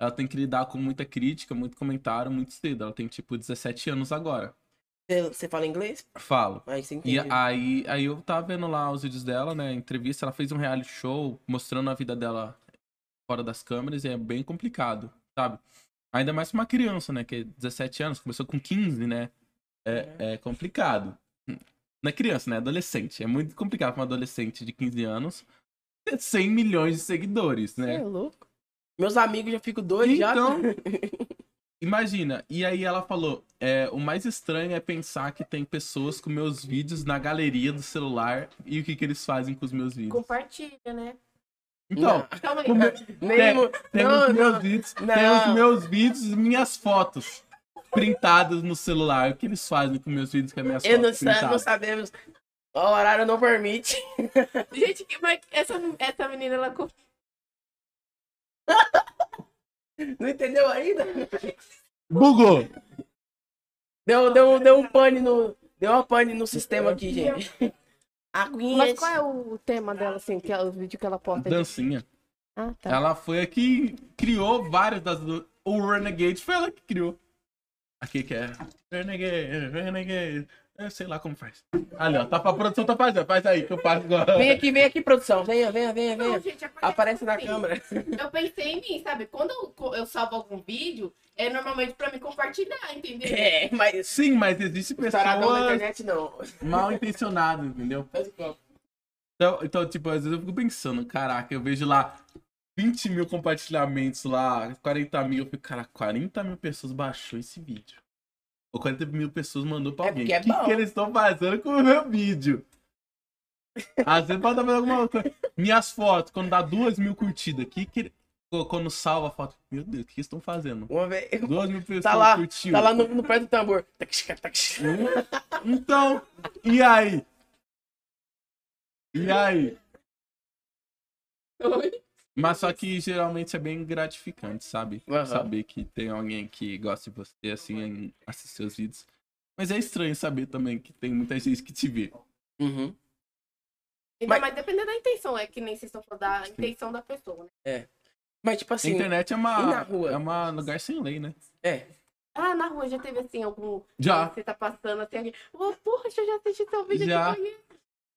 Ela tem que lidar com muita crítica, muito comentário, muito cedo. Ela tem, tipo, 17 anos agora. Você, você fala inglês? Falo. Aí você E aí, aí eu tava vendo lá os vídeos dela, né? Entrevista, ela fez um reality show mostrando a vida dela fora das câmeras e é bem complicado, sabe? Ainda mais pra uma criança, né? Que é 17 anos, começou com 15, né? É, é complicado. Não é criança, né? Adolescente. É muito complicado pra uma adolescente de 15 anos ter 100 milhões de seguidores, Você né? é louco. Meus amigos já ficam doidos já. Então, imagina. E aí ela falou: é, o mais estranho é pensar que tem pessoas com meus vídeos na galeria do celular e o que, que eles fazem com os meus vídeos. Compartilha, né? Então, Calma aí. o meu- Nem, tem não, os meus não. vídeos, tem Não. os meus vídeos e minhas fotos printadas no celular. O que eles fazem com meus vídeos com as minhas Eu não, fotos sa- não sabemos. O horário não permite. Gente, que- mas essa, essa menina, ela Não entendeu ainda? Bugou! Deu, deu, deu um pane no. Deu uma pane no sistema aqui, gente. Aguinha. Mas qual é o tema dela, assim, que é os vídeos que ela posta? Dancinha. Ah, tá. Ela foi a que criou várias das. O Renegade foi ela que criou. Aqui que é. Renegade, Renegade. Eu sei lá como faz. Ali, ó. Tá pra produção, tá fazendo. Faz aí que eu faço agora. Vem aqui, vem aqui, produção. Venha, venha, venha, Não, venha. gente, é porque, Aparece na assim, câmera. Eu pensei em mim, sabe? Quando eu, eu salvo algum vídeo, é normalmente pra me compartilhar, entendeu? É, mas. Sim, mas existe Taradão na pessoas internet não. mal intencionadas, entendeu? Então, então, tipo, às vezes eu fico pensando, caraca, eu vejo lá 20 mil compartilhamentos lá, 40 mil, eu fico, cara, 40 mil pessoas baixou esse vídeo. Ou 40 mil pessoas mandou pra É alguém. é o que, bom. que eles estão fazendo com o meu vídeo? Às vezes pode fazendo alguma coisa. Minhas fotos, quando dá 2 mil curtidas, que que quando salva a foto, meu Deus, o que eles estão fazendo? Uma vez. 2 mil pessoas Tá lá, curtiu. tá lá no, no pé do tambor. Tac. Então, e aí? E aí? Mas só que geralmente é bem gratificante, sabe? Aham. Saber que tem alguém que gosta de você, assim, em assistir seus vídeos. Mas é estranho saber também que tem muita gente que te vê. Uhum. Ainda Mas- mais dependendo da intenção, é que nem vocês estão falando da intenção da pessoa, né? Mas, tipo a assim. internet é e na uma, rua? é uma lugar sem lei, né? É. Ah, na rua já teve assim algum. Já. Você tá passando assim, alguém. Oh, poxa, eu já assisti seu vídeo Já. aqui. conheço."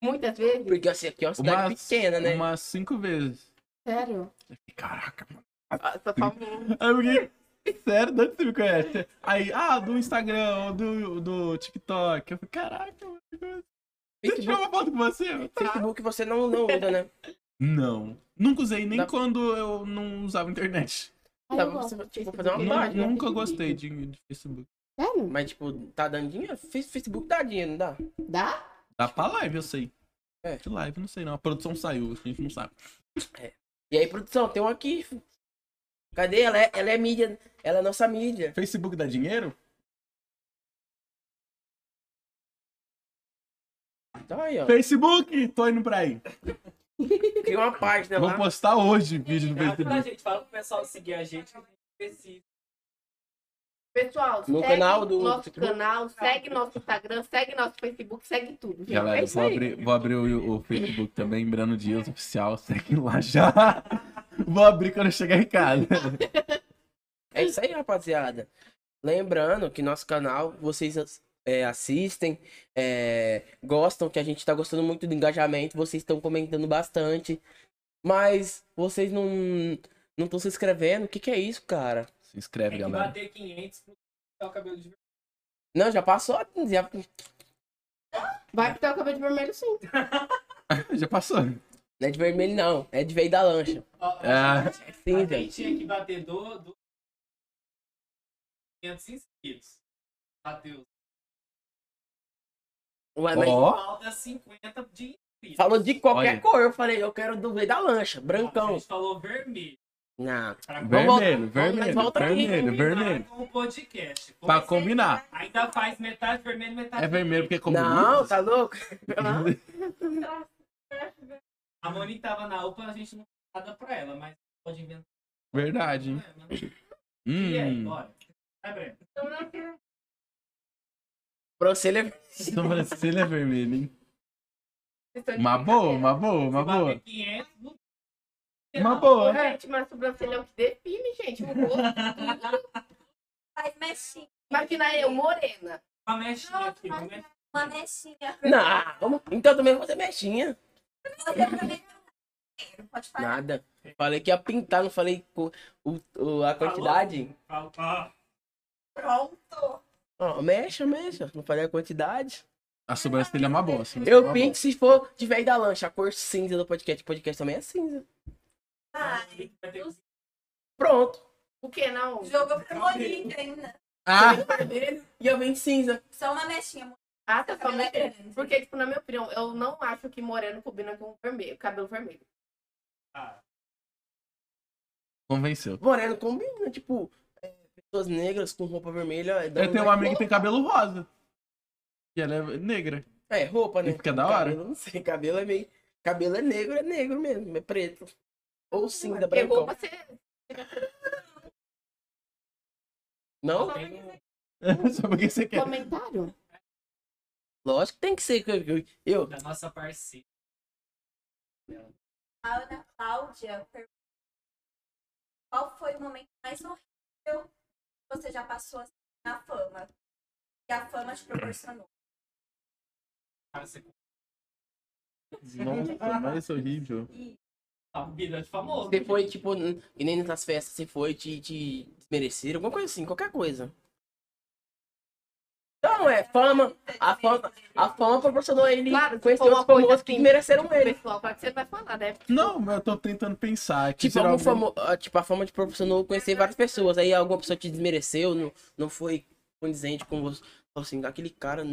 Muitas vezes. Porque assim, aqui é uma cidade Umas, pequena, né? umas cinco vezes. Sério. Caraca, mano. Ah, Só falo- Aí eu fiquei, sério, de onde você me conhece? Aí, ah, do Instagram, ou do, do TikTok. Eu falei, caraca, mano. Tirar Facebook, uma foto com você. Tá. Facebook você não, não usa, né? Não. Nunca usei, nem Dá- quando eu não usava internet. Ah, gosto você, tipo, fazer uma página. nunca gostei de, de Facebook. Sério? Mas, tipo, tá dando dinheiro? Facebook dá dinheiro, não dá? Dá? Dá pra live, eu sei. É. De live, não sei não. A produção saiu, a gente não sabe. E aí, produção, tem um aqui. Cadê? Ela é, ela é mídia. Ela é nossa mídia. Facebook dá dinheiro? Então aí, ó. Facebook! Tô indo pra aí. Cria uma página Vou lá. postar hoje vídeo no Fala pra Facebook. gente, fala pro pessoal seguir a gente que a gente precisa. Pessoal, No segue canal do nosso Facebook. canal, segue nosso Instagram, segue nosso Facebook, segue tudo. Gente. Galera, é vou abrir, vou abrir o, o Facebook também, Brano Dias Oficial, segue lá já. Vou abrir quando eu chegar em casa. É isso aí, rapaziada. Lembrando que nosso canal, vocês é, assistem, é, gostam, que a gente tá gostando muito do engajamento, vocês estão comentando bastante. Mas vocês não não estão se inscrevendo. O que, que é isso, cara? Se inscreve, Tem que galera. bater 500 pro o cabelo de verdade. Não, já passou. Já... Vai pintar o cabelo de vermelho sim. Já passou. Não é de vermelho, não. É de veio da lancha. Ó, É. a gente- Sim, a gente. gente tinha que bater do, do 500 inscritos. Matheus. Ué, mas Ó, Falta 50 de inscritos. falou de qualquer Olha. cor. Eu falei, eu quero do meio da lancha, A brancão. gente falou vermelho. Não. Pra vermelho, vermelho, volta vermelho, combinar vermelho. Com o podcast. Pra combinar. Ainda faz metade vermelho, metade É vermelho porque como Não, tá louco? A Monique tava na UPA, a gente não fez nada pra ela, mas pode inventar. Verdade, hein? problema. E aí, Hum. bora. Vai, Breno. Ele Sobrancelha é vermelho, hein? Uma boa, uma boa, uma boa. 500, não- Uma boa. gente, mas sobrancelha é o que define, gente. O rosto. Faz mexinha. Imagina eu, morena. Uma mechinha aqui, uma mechinha. Uma mexinha. Não, vamos- então também vou fazer mexinha. Você também não pode falar. Nada. Falei que ia pintar, não falei o, o- a quantidade. Pronto. Ó, mexa, mexa. Não falei a quantidade. A sobrancelha é uma boa. a sobrancelha é Eu uma pinto se for de vez da lancha, a cor cinza do podcast. O podcast também é cinza. Ai, Pronto. O que não? jogou pra Monique ainda. Ah, vermelho e eu venho de cinza. Só uma mexinha. Ah, tá é falando. grande. Porque, tipo, na minha opinião, eu não acho que moreno combina com vermelho, cabelo vermelho. Ah, convenceu. Moreno combina, tipo, é, pessoas negras com roupa vermelha. dá Eu um- tenho uma amiga que tem cabelo rosa. E ela é negra. É, roupa, né? E fica da hora. Cabelo, não sei, cabelo é meio. Cabelo é negro, é negro mesmo, é preto. Ou cinza, Porque brancão. roupa você. Não? Só porque você quer. Comentário? Lógico que tem que ser. Eu, eu- da nossa parceira. Ana Cláudia perguntou qual foi o momento mais horrível que você já passou assim, na fama? Que a fama te proporcionou. Cara, você Nossa, mais horrível. E vida de famoso. Você foi, tipo, que nem nessas festas, você foi te, te desmerecer, alguma coisa assim, qualquer coisa. Não, é fama. A fama, a fama proporcionou ele Claro, conhecer for uma outros coisa famosos que assim, mereceram ele. Pessoal, claro que você vai falar, né? Não, mas eu tô tentando pensar. Que Tipo, algum famo... ah, tipo, a fama te proporcionou conhecer várias pessoas. Aí alguma pessoa te desmereceu, não, não foi condizente com você. Falou assim, aquele cara.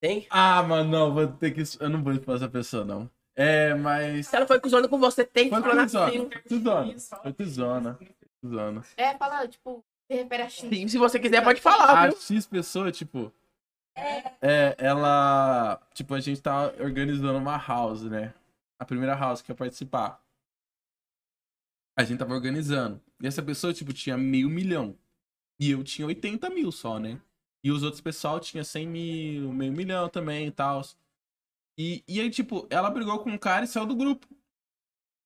Tem? Ah, mano, não, vou ter que. Eu não vou expor essa pessoa, não. É, mas. Se ela foi cuzona com você, tem que falar assim. Cuzona. Foi cuzona. Cuzona. É, fala, tipo, se refere a X. Se, se você quiser, pode falar, A viu? X pessoa, tipo. É, ela. Tipo, a gente tá organizando uma house, né? A primeira house que ia participar. A gente tava organizando. E essa pessoa, tipo, tinha meio milhão. E eu tinha 80 mil só, né? E os outros pessoal tinha 100 mil, meio milhão também e tal. E, e aí, tipo, ela brigou com um cara e saiu do grupo.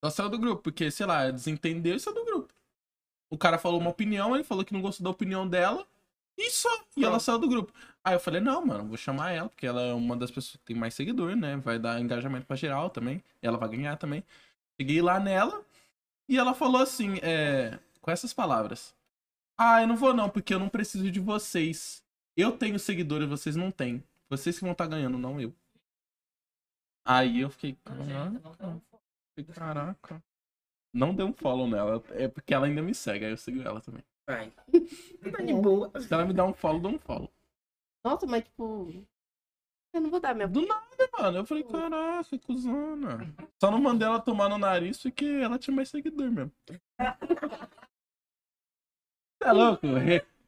Ela saiu do grupo, porque, sei lá, desentendeu e saiu do grupo. O cara falou uma opinião, ele falou que não gostou da opinião dela. E só. E ela saiu do grupo. Aí eu falei, não, mano, vou chamar ela, porque ela é uma das pessoas que tem mais seguidor, né? Vai dar engajamento pra geral também. Ela vai ganhar também. Cheguei lá nela e ela falou assim, é, com essas palavras. Ah, eu não vou não, porque eu não preciso de vocês. Eu tenho seguidores, vocês não têm. Vocês que vão estar ganhando, não eu. Aí eu fiquei, caraca, caraca. Não deu um follow nela, é porque ela ainda me segue, aí eu sigo ela também. Ai. Tá de boa. Se ela me dá um follow, dou um follow. Nossa, mas tipo. Eu não vou dar minha. Do nada, mano. Eu falei, caraca, cuzona. Só não mandei ela tomar no nariz porque ela tinha mais seguidor mesmo. Você é louco?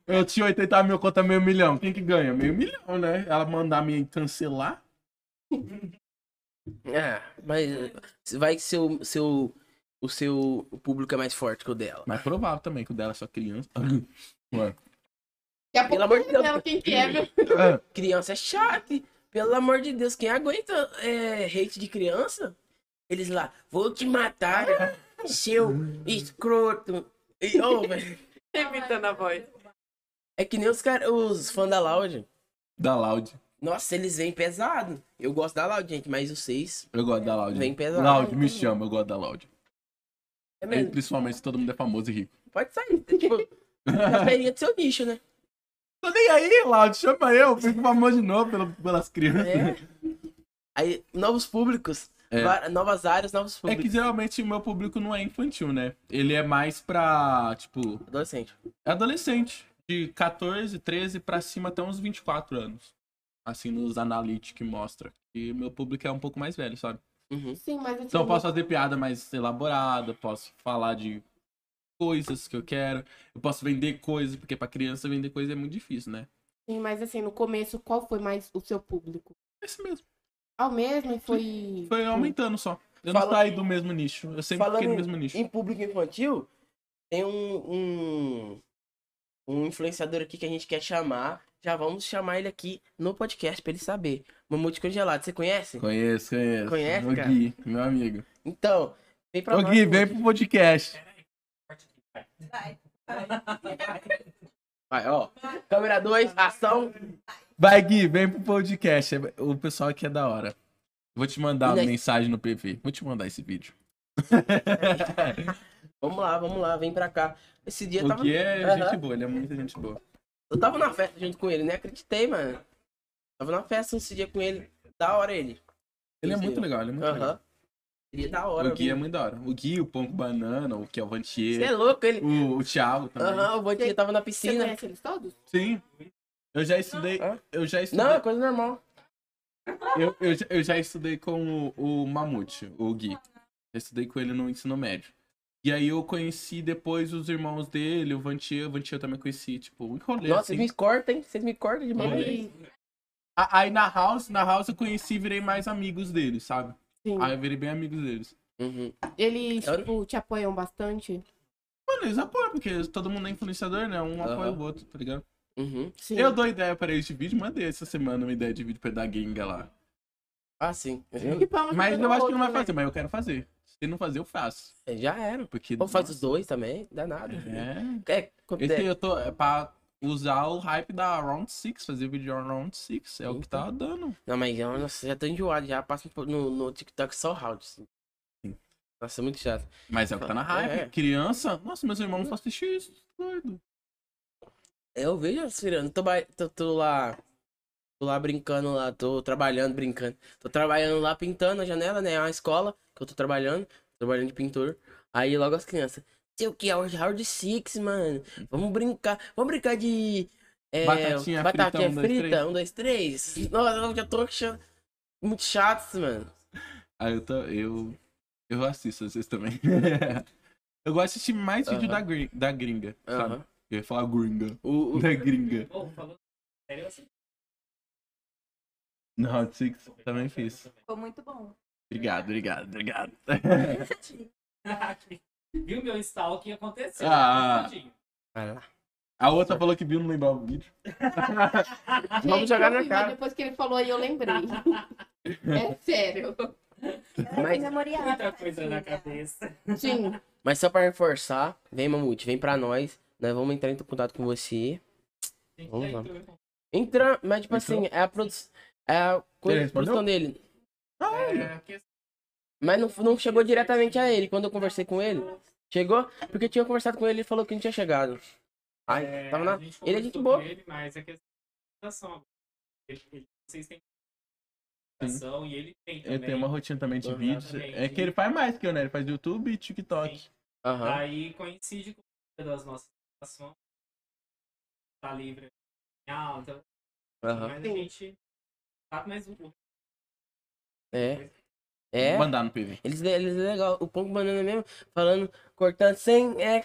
Eu tinha 80 mil contra meio milhão. Quem que ganha? Meio milhão, né? Ela mandar me cancelar. É, mas vai que seu, seu, o seu público é mais forte que o dela. Mas provável também que o dela é só criança. Daqui a pouco Pelo amor de Deus. quem que é, viu? É, Criança é chata. Pelo amor de Deus, quem aguenta é, hate de criança? Eles lá, vou te matar, seu escroto. E, ô, velho, Imitando a voz. é que nem os, cara, os fãs da Loud. da Loud. Nossa, eles vêm pesado. Eu gosto da Loud, gente, mas vocês. Eu gosto da Loud. Vem pesado. Loud, me chama, eu gosto da Loud. É mesmo, Principalmente se todo mundo é famoso e rico. pode sair. Tipo, a feirinha do seu nicho, né? Tô nem aí, Loud, chama eu. Fico famoso de novo pelo- pelas crianças. É. Aí, novos públicos. É. va- Novas áreas, novos É públicos. que geralmente o meu público não é infantil, né? Ele é mais pra, tipo, Adolescente. é adolescente. de 14, 13 pra cima até uns 24 anos. Assim, nos analytics que mostra. E meu público é um pouco mais velho, sabe? Uhum. Sim, mas assim, Então eu posso fazer piada mais elaborada, posso falar de coisas que eu quero, eu posso vender coisas, porque pra criança vender coisa é muito difícil, né? sim, mas assim, no começo, qual foi mais o seu público? Esse mesmo. Ao mesmo e foi. Foi aumentando só. Eu Fala- não saí do mesmo nicho. Eu sempre Falando fiquei no mesmo nicho. Em público infantil, tem um, um, um influenciador aqui que a gente quer chamar. Já vamos chamar ele aqui no podcast pra ele saber. Mamute congelado, você conhece? Conheço, conheço. Conhece, o cara? Gui, meu amigo. Então, vem pra Ô nós. Gui, vem pro podcast. Vai, vai. Vai, ó. Câmera 2, ação. Vai, Gui, vem pro podcast. O pessoal aqui é da hora. Vou te mandar uma mensagem no PV. Vou te mandar esse vídeo. Vamos lá, vamos lá, vem pra cá. Esse dia o tava. Gui é Aham. gente boa, ele é muita gente boa. Eu tava na festa junto com ele, nem acreditei, mano. Tava na festa esse dia com ele. Da hora ele. Ele é muito legal, ele é muito legal. Aham. Ele é da hora. O Gui é viu? muito da hora. O Gui, o Ponco Banana, o que é o Você é Vantier, louco, ele. o, o Thiago também. Aham, o Vantinho tava na Você piscina. conhece eles todos? Sim. Eu já estudei. Hã? Eu já estudei. Não, é coisa normal. Eu, eu, já- eu já estudei com o, o Mamute, o Gui. Eu estudei com ele no ensino médio. E aí eu conheci depois os irmãos dele, o Vantia. O Vantia eu também conheci, tipo, um rolê Nossa, assim. vocês me cortam, hein? Vocês me cortam demais. Ele. A- Aí na house, na house eu conheci e virei mais amigos deles, sabe? Sim. Aí eu virei bem amigos deles. Uhum. Eles, Eu- tipo, te apoiam bastante. Mano, eles apoiam, porque todo mundo é influenciador, né? Um apoia o outro, tá ligado? Uhum. Sim. Eu dou ideia para este vídeo, mandei essa semana uma ideia de vídeo pra dar Genga lá. Ah, sim. Palmas Mas eu acho que não vai né? fazer, mas eu quero fazer. Se não fazer, eu faço. É, Já era. Porque. Ou faz os dois também, dá nada. É. É, Esse eu tô. É pra usar o hype da Round 6, fazer vídeo de Round 6. É o que tá dando. Não, mas eu, nossa, já tô enjoado, já passo no, no TikTok só round. Assim. Sim. Nossa, é muito chato. Mas é o que tá na hype. É. Criança. Nossa, meus irmãos só assistem isso. Doido. Eu vejo tirando. Tô, tô, tô lá. Tô lá brincando lá, tô trabalhando, brincando. Tô trabalhando lá pintando a janela, né? É uma escola que eu tô trabalhando, trabalhando de pintor. Aí logo as crianças. Sei o que é o Round Six, mano. Vamos brincar. Vamos brincar de. é, Batatinha frita, um, dois, três. um, dois, três. Nossa, eu já tô achando muito chato, mano. Aí eu tô. Eu. Eu assisto vezes também. eu gosto de assistir mais vídeo Aham. da, gri- da gringa. Sabe? Aham. Eu ia falar gringa. O, o- Da gringa. Pô, falou sério assim. No Round 6 também fiz. Ficou muito bom. Obrigado, obrigado, obrigado. Viu meu install que aconteceu? Ah. Tadinho. Vai lá. A outra falou que viu não lembrava o vídeo. Vamos Gente, jogar eu na vi, cara. Depois que ele falou aí, eu lembrei. é sério. É Mas-. Muita coisa na cabeça. Sim. Mas só pra reforçar, vem Mamute, vem pra nós. Nós vamos entrar em contato com você. Vamos lá. em- Entra, mas tipo Entrou? assim, é a, produ é a coisa, produção dele. É, Mas não, não chegou diretamente a ele. Quando eu conversei com ele, chegou, porque eu tinha conversado com ele ele falou que não tinha chegado. Ai, é, tava na... a gente Ele é gente boa. Ele, mas é questão ele- Vocês têm e ele tem também. Ele tem uma rotina também de vídeos. É que ele faz mais que eu, né? Ele faz YouTube e TikTok. Aham. Aí coincide com das nossas ações. Tá livre em alta. Aham. Mas a gente tá É. É. Mandar no PV. Eles, eles é legal. O Ponco Banana mesmo, falando, cortando sem, é,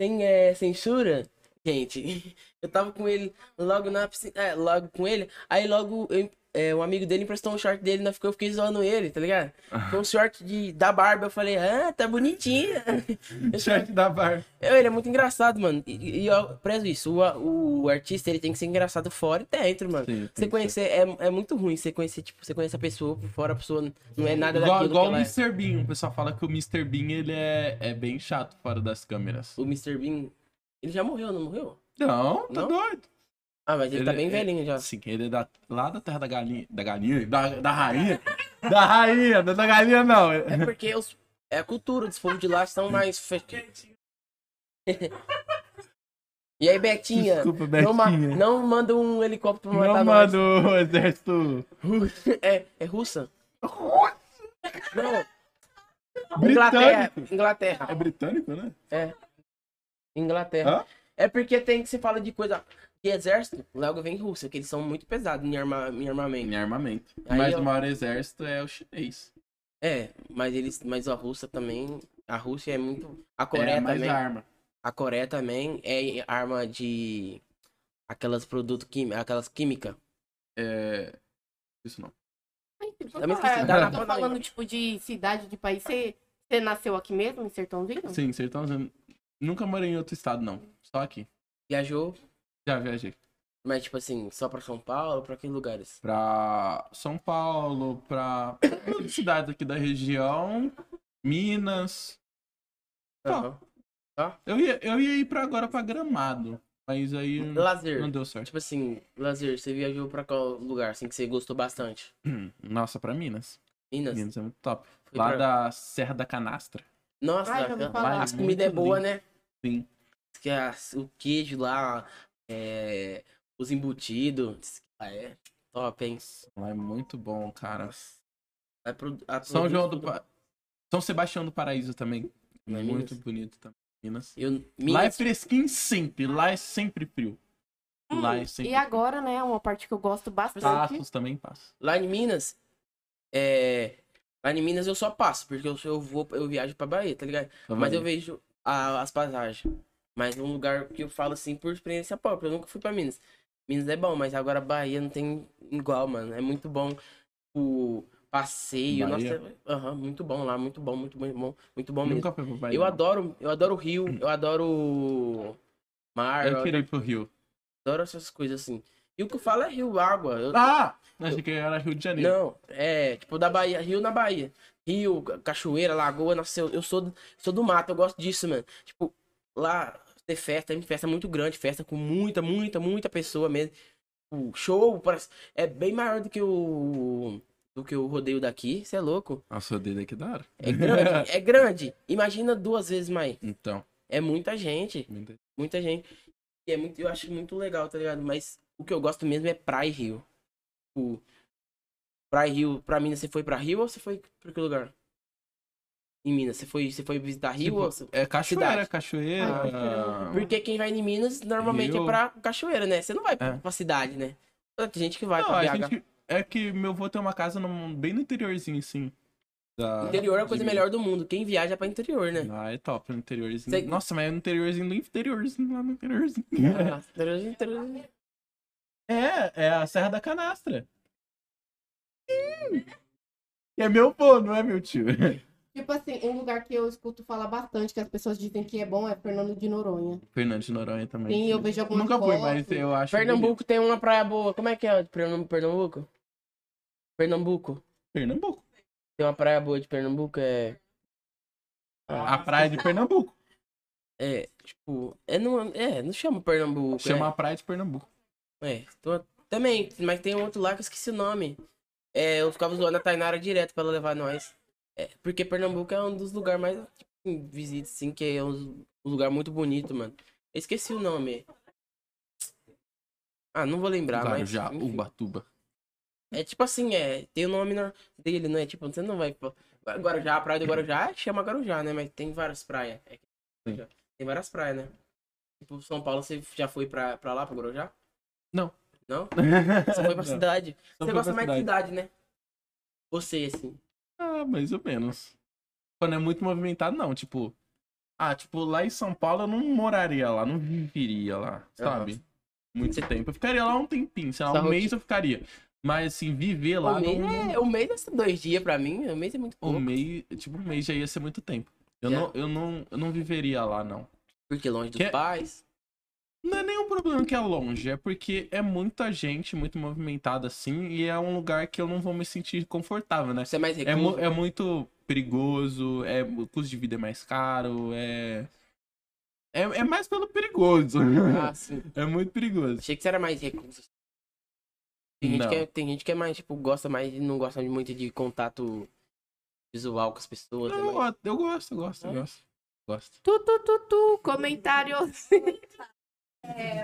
sem é, censura. Gente, eu tava com ele logo na piscina. É, logo com ele. Aí logo eu- é, um amigo dele emprestou um short dele, né? Ficou, eu fiquei zoando ele, tá ligado? Foi um short de, da barba. Eu falei, ah, tá bonitinho. Chat da bar. Eu, ele é muito engraçado, mano. E, e eu prezo isso. O, o artista, ele tem que ser engraçado fora e dentro, mano. Sim, Você conhecer, é, é muito ruim você conhecer, tipo, você conhece a pessoa por fora, a pessoa não é nada Igual, daquilo igual o ela é. Mr. Bean. O pessoal fala que o Mr. Bean ele é, é bem chato fora das câmeras. O Mr. Bean, ele já morreu, não morreu? Não, tá Não? doido. Ah, mas ele, tá Ele- bem é- velhinho já. Sim, ele é da, lá da terra da galinha. Da galinha? Da, da rainha? da rainha, não é da galinha não. É porque os, é a cultura dos povos de lá são mais fechados. e aí, Betinha? Desculpa, Não, ma- Betinha. não manda um helicóptero pra matar Não manda o exército É, é russa? Não. Inglaterra. Inglaterra. É britânico, né? É. Inglaterra. Hã? É porque tem que se fala de coisa de exército, logo vem Rússia, que eles são muito pesados em, arma, em armamento. Em armamento. Aí Mas eu- o maior exército é o chinês. É, mas eles, mas a Rússia também, a Rússia é muito, a Coreia é mais também, arma. a Coreia também é arma de aquelas produtos químicos, aquelas químicas. É... Isso não. Também esqueci, Ah, tô falando, aí. tipo, de cidade, de país. Você, você nasceu aqui mesmo, em Sertãozinho? Sim, Sertãozinho. Nunca morei em outro estado, não. Só aqui. Viajou, Já viajei. mas tipo assim, só pra São Paulo, pra que lugares? Pra São Paulo, pra cidades aqui da região. Minas. Só. Aham. Eu ia, eu ia ir pra agora pra Gramado. Mas aí Lazer. não deu certo. Tipo assim, lazer, você viajou pra qual lugar, assim, que você gostou bastante? Hum, Nossa, pra Minas. Minas? Minas é muito top. Foi Lá pra- da Serra da Canastra. Nossa, Ah, já ouvi falar. as comidas é Muito boa, lindo. né? Sim. Que as- o queijo lá, é, os embutidos, lá é top, hein? Lá é muito bom, cara. Vai pro, a São João do. Pa... São Sebastião do Paraíso também. É muito Minas? bonito também. Minas. Eu, Lá é Minas, fresquinho sempre. Lá é sempre frio. Lá é sempre E agora, né, uma parte que eu gosto bastante. Passos também passa. lá em Minas, é, lá em Minas eu só passo, porque eu, eu vou, eu viajo pra Bahia, tá ligado? Mas eu vejo a- as passagens. Mas um lugar que eu falo assim por experiência própria, eu nunca fui pra Minas. Minas é bom, mas agora Bahia não tem igual, mano. É muito bom o passeio, Bahia? nossa, aham, muito bom lá, muito bom, muito bom, muito bom, muito bom mesmo. Nunca fui pro Bahia. Eu não. adoro, eu adoro o rio, eu adoro mar, eu Eu queria ir pro Rio. adoro essas coisas assim. E o que eu falo é rio, água. Eu- Ah! Achei que era Rio de Janeiro. não, é, tipo, da Bahia, rio na Bahia. Rio, ca- cachoeira, lagoa, nossa, eu, eu sou, sou do mato, eu gosto disso, mano. Tipo, lá ter festa, tem festa muito grande, festa com muita, muita, muita pessoa mesmo. O show parece, é bem maior do que o do que o rodeio daqui, você é louco. Nossa, o dedo aqui da hora. É grande, é grande. Imagina duas vezes mais. Então. É muita gente, muita- muita gente. E é muito, eu acho muito legal, tá ligado? Mas o que eu gosto mesmo é praia e rio. Tipo, praia e rio, pra Minas, você foi pra Rio ou você foi pra que lugar? Em Minas, você foi, você foi visitar Rio Tipo, ou. É cachoeira, Cidade. cachoeira. Ah, Porque quem vai em Minas normalmente Rio. é pra cachoeira, né? Você não vai pra, É. pra cidade, né? Tem gente que vai Não, pra BH. gente, é que meu avô tem uma casa num- bem no interiorzinho, assim. da- Interior é a coisa melhor do mundo. Quem viaja é pra interior, né? Ah, é top no interiorzinho. Sei- Nossa, mas é no interiorzinho do interiorzinho, lá no interiorzinho. Ah, interior, interior. É, é a Serra da Canastra. Sim. É meu vô, não é meu tio. Tipo assim, um lugar que eu escuto falar bastante, que as pessoas dizem que é bom, é Fernando de Noronha. Fernando de Noronha também. Sim, eu vejo algumas Nunca fui, mas eu acho. Pernambuco tem uma praia boa. Como é que é de Pernam- Pernambuco? Pernambuco. Pernambuco. Tem uma praia boa de Pernambuco, é... A praia de Pernambuco. É, tipo... É, não, é, não chama Pernambuco, Chama é. a praia de Pernambuco. É, tô- também, mas tem outro lá que eu esqueci o nome. É, eu ficava zoando a Tainara direto pra ela levar nós. É, porque Pernambuco é um dos lugares mais tipo, visitos, assim, que é um, um lugar muito bonito, mano. Eu esqueci o nome. Ah, não vou lembrar, mas. já, enfim. Ubatuba. É tipo assim, é, tem o nome no- dele, não é? Tipo, você não vai. pô, Guarujá, a praia do Guarujá chama Guarujá, né? Mas tem várias praias. É Sim. Tem várias praias, né? Tipo, São Paulo, você já foi pra, pra lá, pra Guarujá? Não. Não? Você foi pra Não. cidade. Você gosta mais de cidade, né? Você, assim. Ah, mais ou menos. Quando é muito movimentado, não. Tipo. Ah, tipo, lá em São Paulo eu não moraria lá, não viveria lá, sabe? Muito Você- tempo. Eu ficaria lá um tempinho, sei lá, um mês eu ficaria. Mas assim, viver lá o, mês não. é, o mês é dois dias pra mim. O mês é muito Um pouco. mês, tipo, um mês já ia ser muito tempo. Eu, Já. não, eu, não, eu não viveria lá, não. Porque longe dos Que- pais. Não é nenhum problema que é longe, é porque é muita gente, muito movimentada assim, e é um lugar que eu não vou me sentir confortável, né? Você é mais É, recluso. mu- é muito perigoso, é, o custo de vida é mais caro, é. É, é mais pelo perigoso. Ah, sim. É muito perigoso. Achei que você era mais recluso. Tem gente, Não. que é, tem gente que é mais, tipo, gosta mais, não gosta muito de contato visual com as pessoas. é Não, mais- eu gosto, eu gosto, eu É? gosto. Gosto. Tu, tu, tu, tu, comentários. É,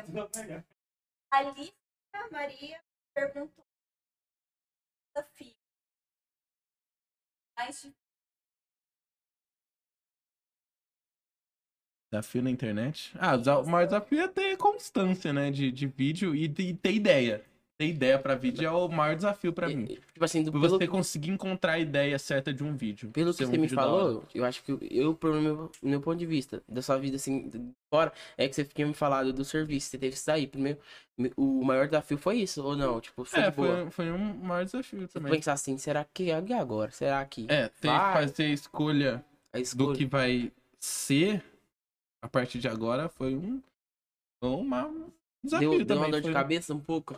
a Lícia Maria perguntou. Desafio. Mais difícil. Desafio na internet? Ah, o maior desafio é ter constância, né? De, de vídeo e de- ter ideia. Ter ideia pra vídeo é o maior desafio pra mim. Tipo assim, do, Pra pelo, você conseguir encontrar a ideia certa de um vídeo. pelo que um você me falou, eu acho que eu- pelo meu, meu ponto de vista, da sua vida assim, de fora, é que você tinha me falado do serviço, você teve que sair. Primeiro, o maior desafio foi isso, ou não? Tipo, foi É, de foi, foi um maior desafio Você também. pensar assim, será que e agora? Será que É, ter que fazer a escolha a do escolha? que vai ser a partir de agora foi um, foi uma, um desafio deu, deu também. uma dor de foi- cabeça um pouco?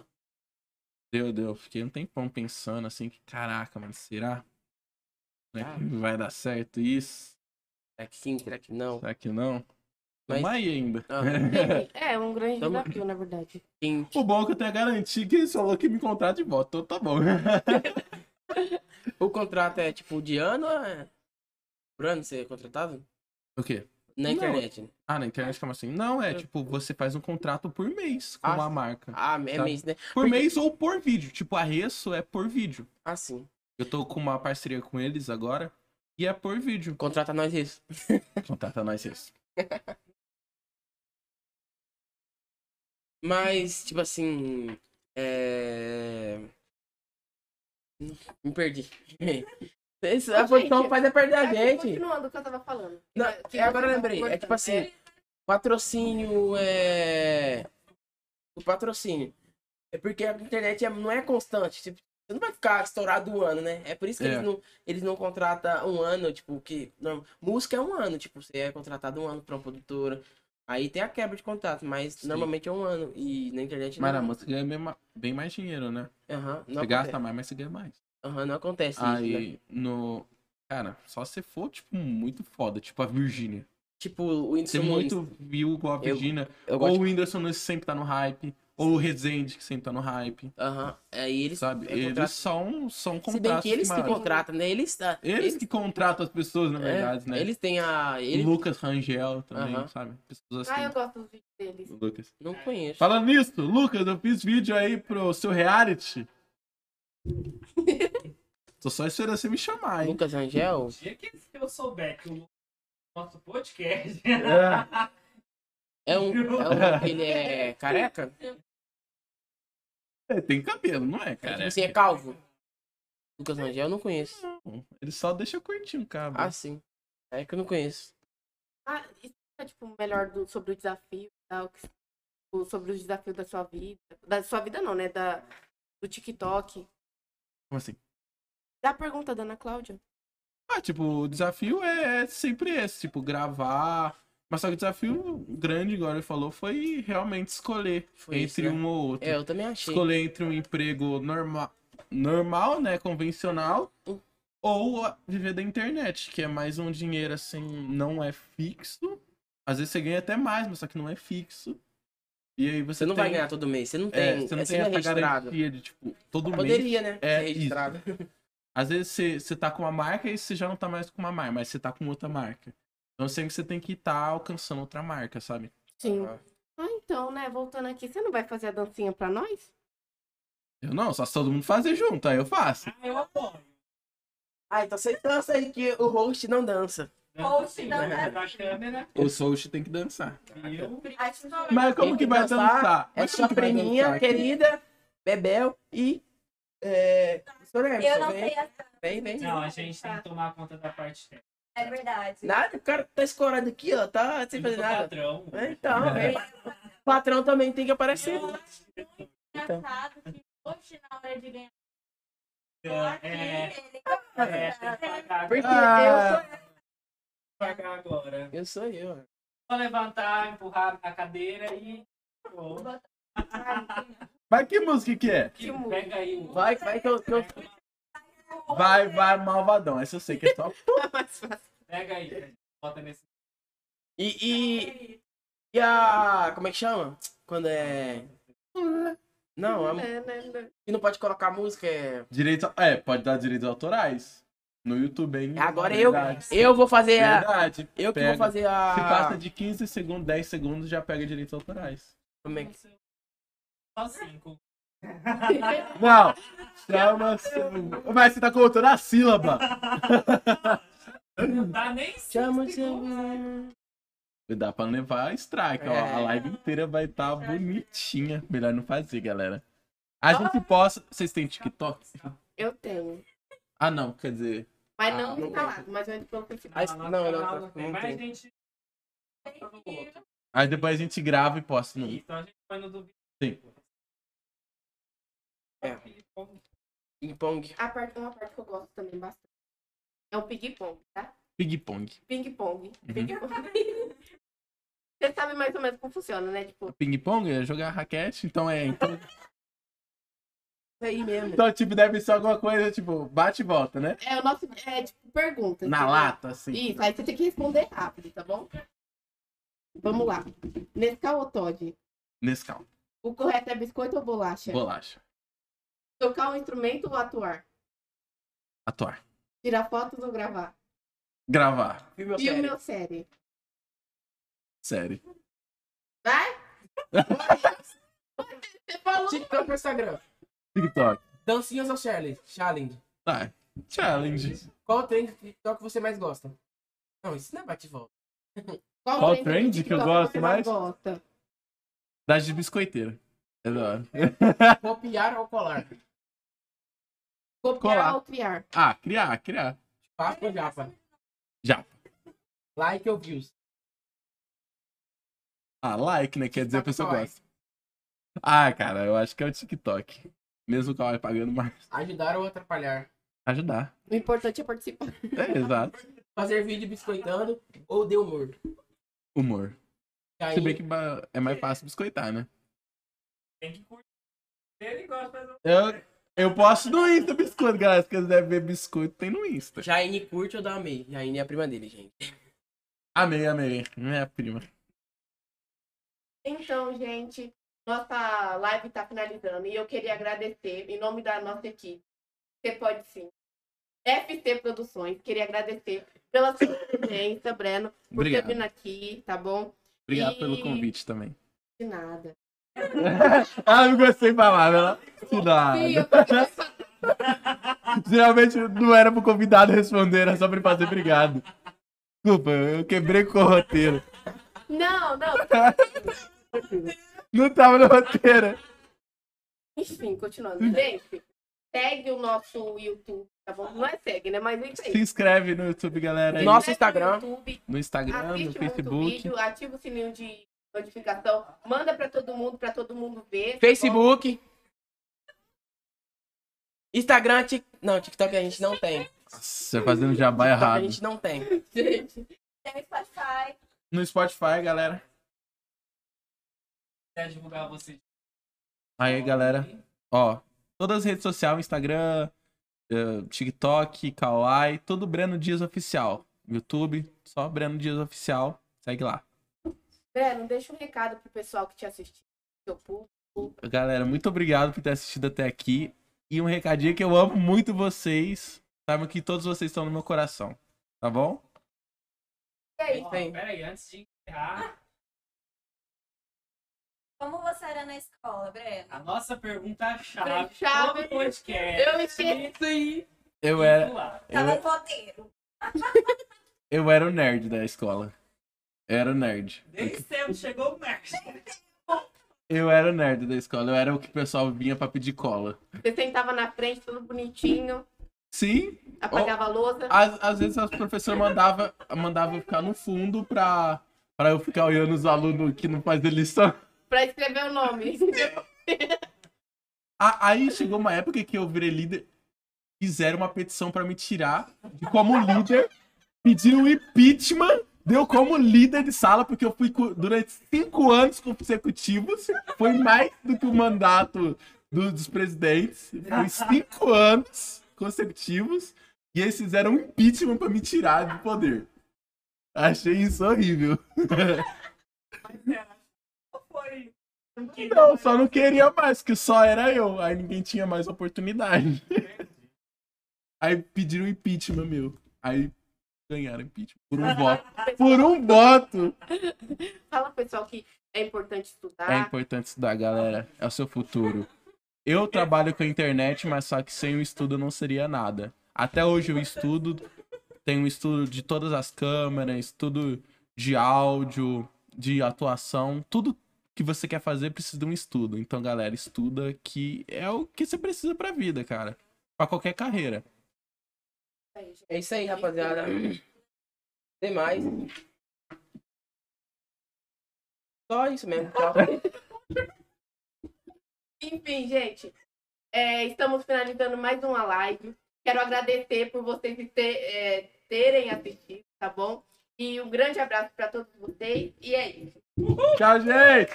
Deu, deu. Fiquei um tempão pensando assim, que caraca, mano, será? Será que Ah. vai dar certo isso? Será que sim? Será que não? Será que não? Mas- Tamo aí ainda. Ah. É, um grande Tamo- desafio, na verdade. O bom é que eu tenho a garantia que ele falou que me contrata de volta, então tá bom. O contrato é tipo de ano ou é por ano ser contratado? o quê? Na Não. internet. né? Ah, na internet como assim? Não, é tipo, você faz um contrato por mês com Ah, uma marca. Ah, é Tá. mês, né? Por porque- mês ou por vídeo. Tipo, a Resso é por vídeo. Ah, sim. Eu tô com uma parceria com eles agora e é por vídeo. Contrata nós isso. Contrata nós Resso. Mas, tipo assim. É. Me perdi. Esse- a posição gente, faz é perder a É, gente. Continuando o que eu tava falando. Não, Que- que é, agora eu lembrei. É tipo assim, patrocínio é. O patrocínio. É porque a internet é- não é constante. Tipo, você não vai ficar estourado um ano, né? É por isso que É. eles, não, eles não contratam um ano, tipo, que. Não, música é um ano, tipo, você é contratado um ano pra uma produtora. Aí tem a quebra de contrato, mas Sim. normalmente é um ano. E na internet Mas não. na música ganha bem ma- bem mais dinheiro, né? Não Você gasta mais, mas você ganha mais. Aham, não acontece isso, né? Aí, no. Cara, só se for, tipo, muito foda, tipo a Virgínia. Tipo, o Você Whindersson Nunes. muito viu igual a Virgínia. Eu Ou o Whindersson Nunes sempre tá no hype. Ou o Rezende, que sempre tá no hype. Aham. Aí eles. Sabe? é Eles contrato- são, são Se bem contratos que eles que firmados. contratam, né? Eles, tá, Eles que contratam as pessoas, na é, verdade, né? Eles têm a. O Eles Lucas Rangel também, Aham. sabe? Pessoas assim. Ah, eu gosto dos vídeos deles. O Lucas. não conheço. Falando nisso, Lucas, eu fiz vídeo aí pro seu reality. Tô só esperando você me chamar, hein? Lucas Rangel. O dia que eu souber que o nosso podcast É, É um. É um ele é careca? é, tem cabelo, não é, cara? tipo assim, é calvo. Lucas Rangel eu não conheço. Ele só deixa curtinho o cabo. Ah, sim. É que eu não conheço. Ah, isso é tipo melhor do, sobre o desafio, tal, sobre os desafios da sua vida. Da sua vida não, né? Da, do TikTok. Como assim? Da pergunta da Ana Cláudia. Ah, tipo, o desafio é sempre esse, tipo, gravar. Mas só que o desafio grande, igual ele falou, foi realmente escolher Foi isso, entre né? um ou outro. É, eu também achei. Escolher entre um emprego normal, normal, né, convencional, Hum. ou viver da internet, que é mais um dinheiro assim, não é fixo. Às vezes você ganha até mais, mas só que não é fixo. E aí você, Você não tem, vai ganhar todo mês. Você não tem. É, você não é, tem é essa registrado. garantia de, tipo, todo mês. Poderia, né? É, ser registrado. Às vezes você, você tá com uma marca e você já não tá mais com uma marca, mas você tá com outra marca. Então sempre você tem que estar alcançando outra marca, sabe? Sim. Ah. Ah, então, né? Voltando aqui, você não vai fazer a dancinha pra nós? Eu não, só se todo mundo fazer junto, aí eu faço. Ah, eu apoio. Ah, então você dança aí que o host não dança. Host não né? dança. O Soul tem que dançar. Eu. Mas como que vai dançar, dançar? É sua priminha querida, Bebel e. É. Eu não vem, sei essa. vem, vem. Não, a gente tem que tomar conta da parte técnica. É verdade. Nada, o cara tá escorado aqui, ó, tá sem Eu fazer sou nada. patrão. É, Então, vem. O patrão também tem que aparecer. Eu acho engraçado que hoje, na hora de ganhar, É, ele é, que pagar Porque Ah. pagar agora. eu sou. Eu sou eu. Só levantar, empurrar a cadeira e. Pô, Mas que música que é? que- Pega aí. Vai, vai que eu. que eu- Vai, vai, malvadão. Essa eu sei que é só. Mais fácil. Pega aí. Bota nesse. E, e. E a. Como é que chama? Quando é. Não, a, É, né, né. que não pode colocar música é. Direitos. É, pode dar direitos autorais. No YouTube, hein? Agora eu. Verdade. Eu vou fazer a. Verdade. Eu que Pega. vou fazer a. Se passa de 15 segundos, 10 segundos, já pega direitos autorais. Como é que- Só cinco. Não! Chama-se. Mas você tá contando a sílaba. Não dá nem cinco Chama segundos. chama. Dá pra levar strike, ó. A É. live inteira vai estar bonitinha. Melhor não fazer, galera. A gente posta. Vocês têm TikTok? Eu tenho. Ah, não, quer dizer. Mas Ah, não instalado, mas eu entro pelo Facebook. Não, não, não, tem, mas a gente. Aí depois a gente grava e posta no. Então a gente põe no do Sim. É. Ping-pong. A parte, uma parte que eu gosto também bastante. É o ping-pong, tá? Ping-pong. Ping-pong. Uhum. Ping-pong. Você sabe mais ou menos como funciona, né? Tipo, Ping-pong é jogar raquete, então é. Então, Isso aí mesmo. então, tipo, deve ser alguma coisa, tipo, bate e volta, né? é o nosso. É tipo, pergunta. Na entendeu? lata, assim. Isso, aí você tem que responder rápido, tá bom? Vamos lá. Nescau ou Todd? Nescau. O correto é biscoito ou bolacha? Bolacha. Tocar um instrumento ou atuar? Atuar. Tirar fotos ou gravar? Gravar. Filme ou Filme série? série? Sério. Vai? Você falou. TikTok ou Instagram? TikTok. Dancinhas ou challenge? Challenge. Tá. Challenge. Qual trend do TikTok você mais gosta? Não, isso não é bate e volta. Qual do trend que eu gosto mais? Gosta? Das de biscoiteira. É da hora. Copiar ou colar? Copiar Colar. ou criar? Ah, criar, criar. Papo ou japa? Já. Like ou views? Ah, like, né? Quer dizer a pessoa gosta. Ah, cara, eu acho que é o TikTok. Mesmo o Kawaii pagando mais. Ajudar ou atrapalhar? Ajudar. O importante é participar. É, exato. Fazer vídeo biscoitando ou de humor? Humor. Aí, Se bem que é mais fácil biscoitar, né? Tem que curtir. Ele gosta do. Eu, eu posto no Insta biscoito, galera. Se quiser ver biscoito, tem no Insta. Jaine curte ou dá amei? Jaine é a prima dele, gente. Amei, amei. Minha prima. Então, gente, nossa live tá finalizando e eu queria agradecer, em nome da nossa equipe, você pode sim. FC Produções, queria agradecer pela sua presença, Breno, por Obrigado. ter vindo aqui, tá bom? Obrigado E- pelo convite também. De nada. Ah, não gostei de falar, ela. De Sim, nada. eu Geralmente não era pro convidado responder, era só pra ele fazer obrigado. Desculpa, eu quebrei com o roteiro. Não, não. Não tava no roteiro. Enfim, continuando. Gente, segue o nosso YouTube, tá bom? Não é segue, né? Mas é. Se inscreve no YouTube, galera. aí. Nosso Instagram. No YouTube, No Instagram, no Facebook. vídeo, ativa o sininho de notificação, manda pra todo mundo, pra todo mundo ver. tá? Facebook. Instagram, Tik... não, TikTok a gente não tem. Você fazendo jabá TikTok a errado. gente não tem. Gente, Tem Spotify. No Spotify, galera. Quer divulgar você. Aí, galera. Ó, todas as redes sociais, Instagram, eh, TikTok, Kawaii, tudo Breno Dias Oficial. YouTube, só Breno Dias Oficial. Segue lá. Breno, deixa um recado pro pessoal que te assistiu, seu público. Galera, muito obrigado por ter assistido até aqui. E um recadinho que eu amo muito vocês. Sabe que todos vocês estão no meu coração. Tá bom? E aí, aí. Peraí, antes de encerrar, Como você era na escola, Breno? a nossa pergunta chave. Chave. Todo podcast. Eu esqueci. Eu era, eu, Tava roteiro. eu era o nerd da escola. Eu era o nerd. Desde cedo chegou o nerd. Eu era o nerd da escola. Eu era o que o pessoal vinha pra pedir cola. Você sentava na frente, tudo bonitinho, Sim, apagava a lousa. Às, às vezes as professoras mandava, mandava eu ficar no fundo pra, pra eu ficar olhando os alunos que não fazem lição. Pra escrever o nome. A- Aí chegou uma época que eu virei líder. Fizeram uma petição pra me tirar de como líder. Pediram impeachment. Deu como líder de sala, porque eu fui durante cinco anos consecutivos. Foi mais do que o mandato do- dos presidentes. Foi cinco anos consecutivos. E eles fizeram um impeachment pra me tirar do poder. Achei isso horrível. Não, só não queria mais, que só era eu. Aí ninguém tinha mais oportunidade. Aí pediram impeachment meu. Aí ganharam impeachment. Por um voto. Por um voto! Fala, pessoal, que é importante estudar. É importante estudar, galera. É o seu futuro. Eu trabalho com a internet, mas só que sem o estudo não seria nada. Até hoje eu estudo. Tenho um estudo de todas as câmeras, estudo de áudio, de atuação, tudo que você quer fazer precisa de um estudo. Então, galera, estuda que é o que você precisa pra vida, cara. Pra qualquer carreira. É isso aí, rapaziada. Tem mais. Só isso mesmo. Tchau. Enfim, gente, é, estamos finalizando mais uma live. Quero agradecer por vocês ter- é, terem assistido, tá bom? E um grande abraço para todos vocês. E é isso. Tchau, gente!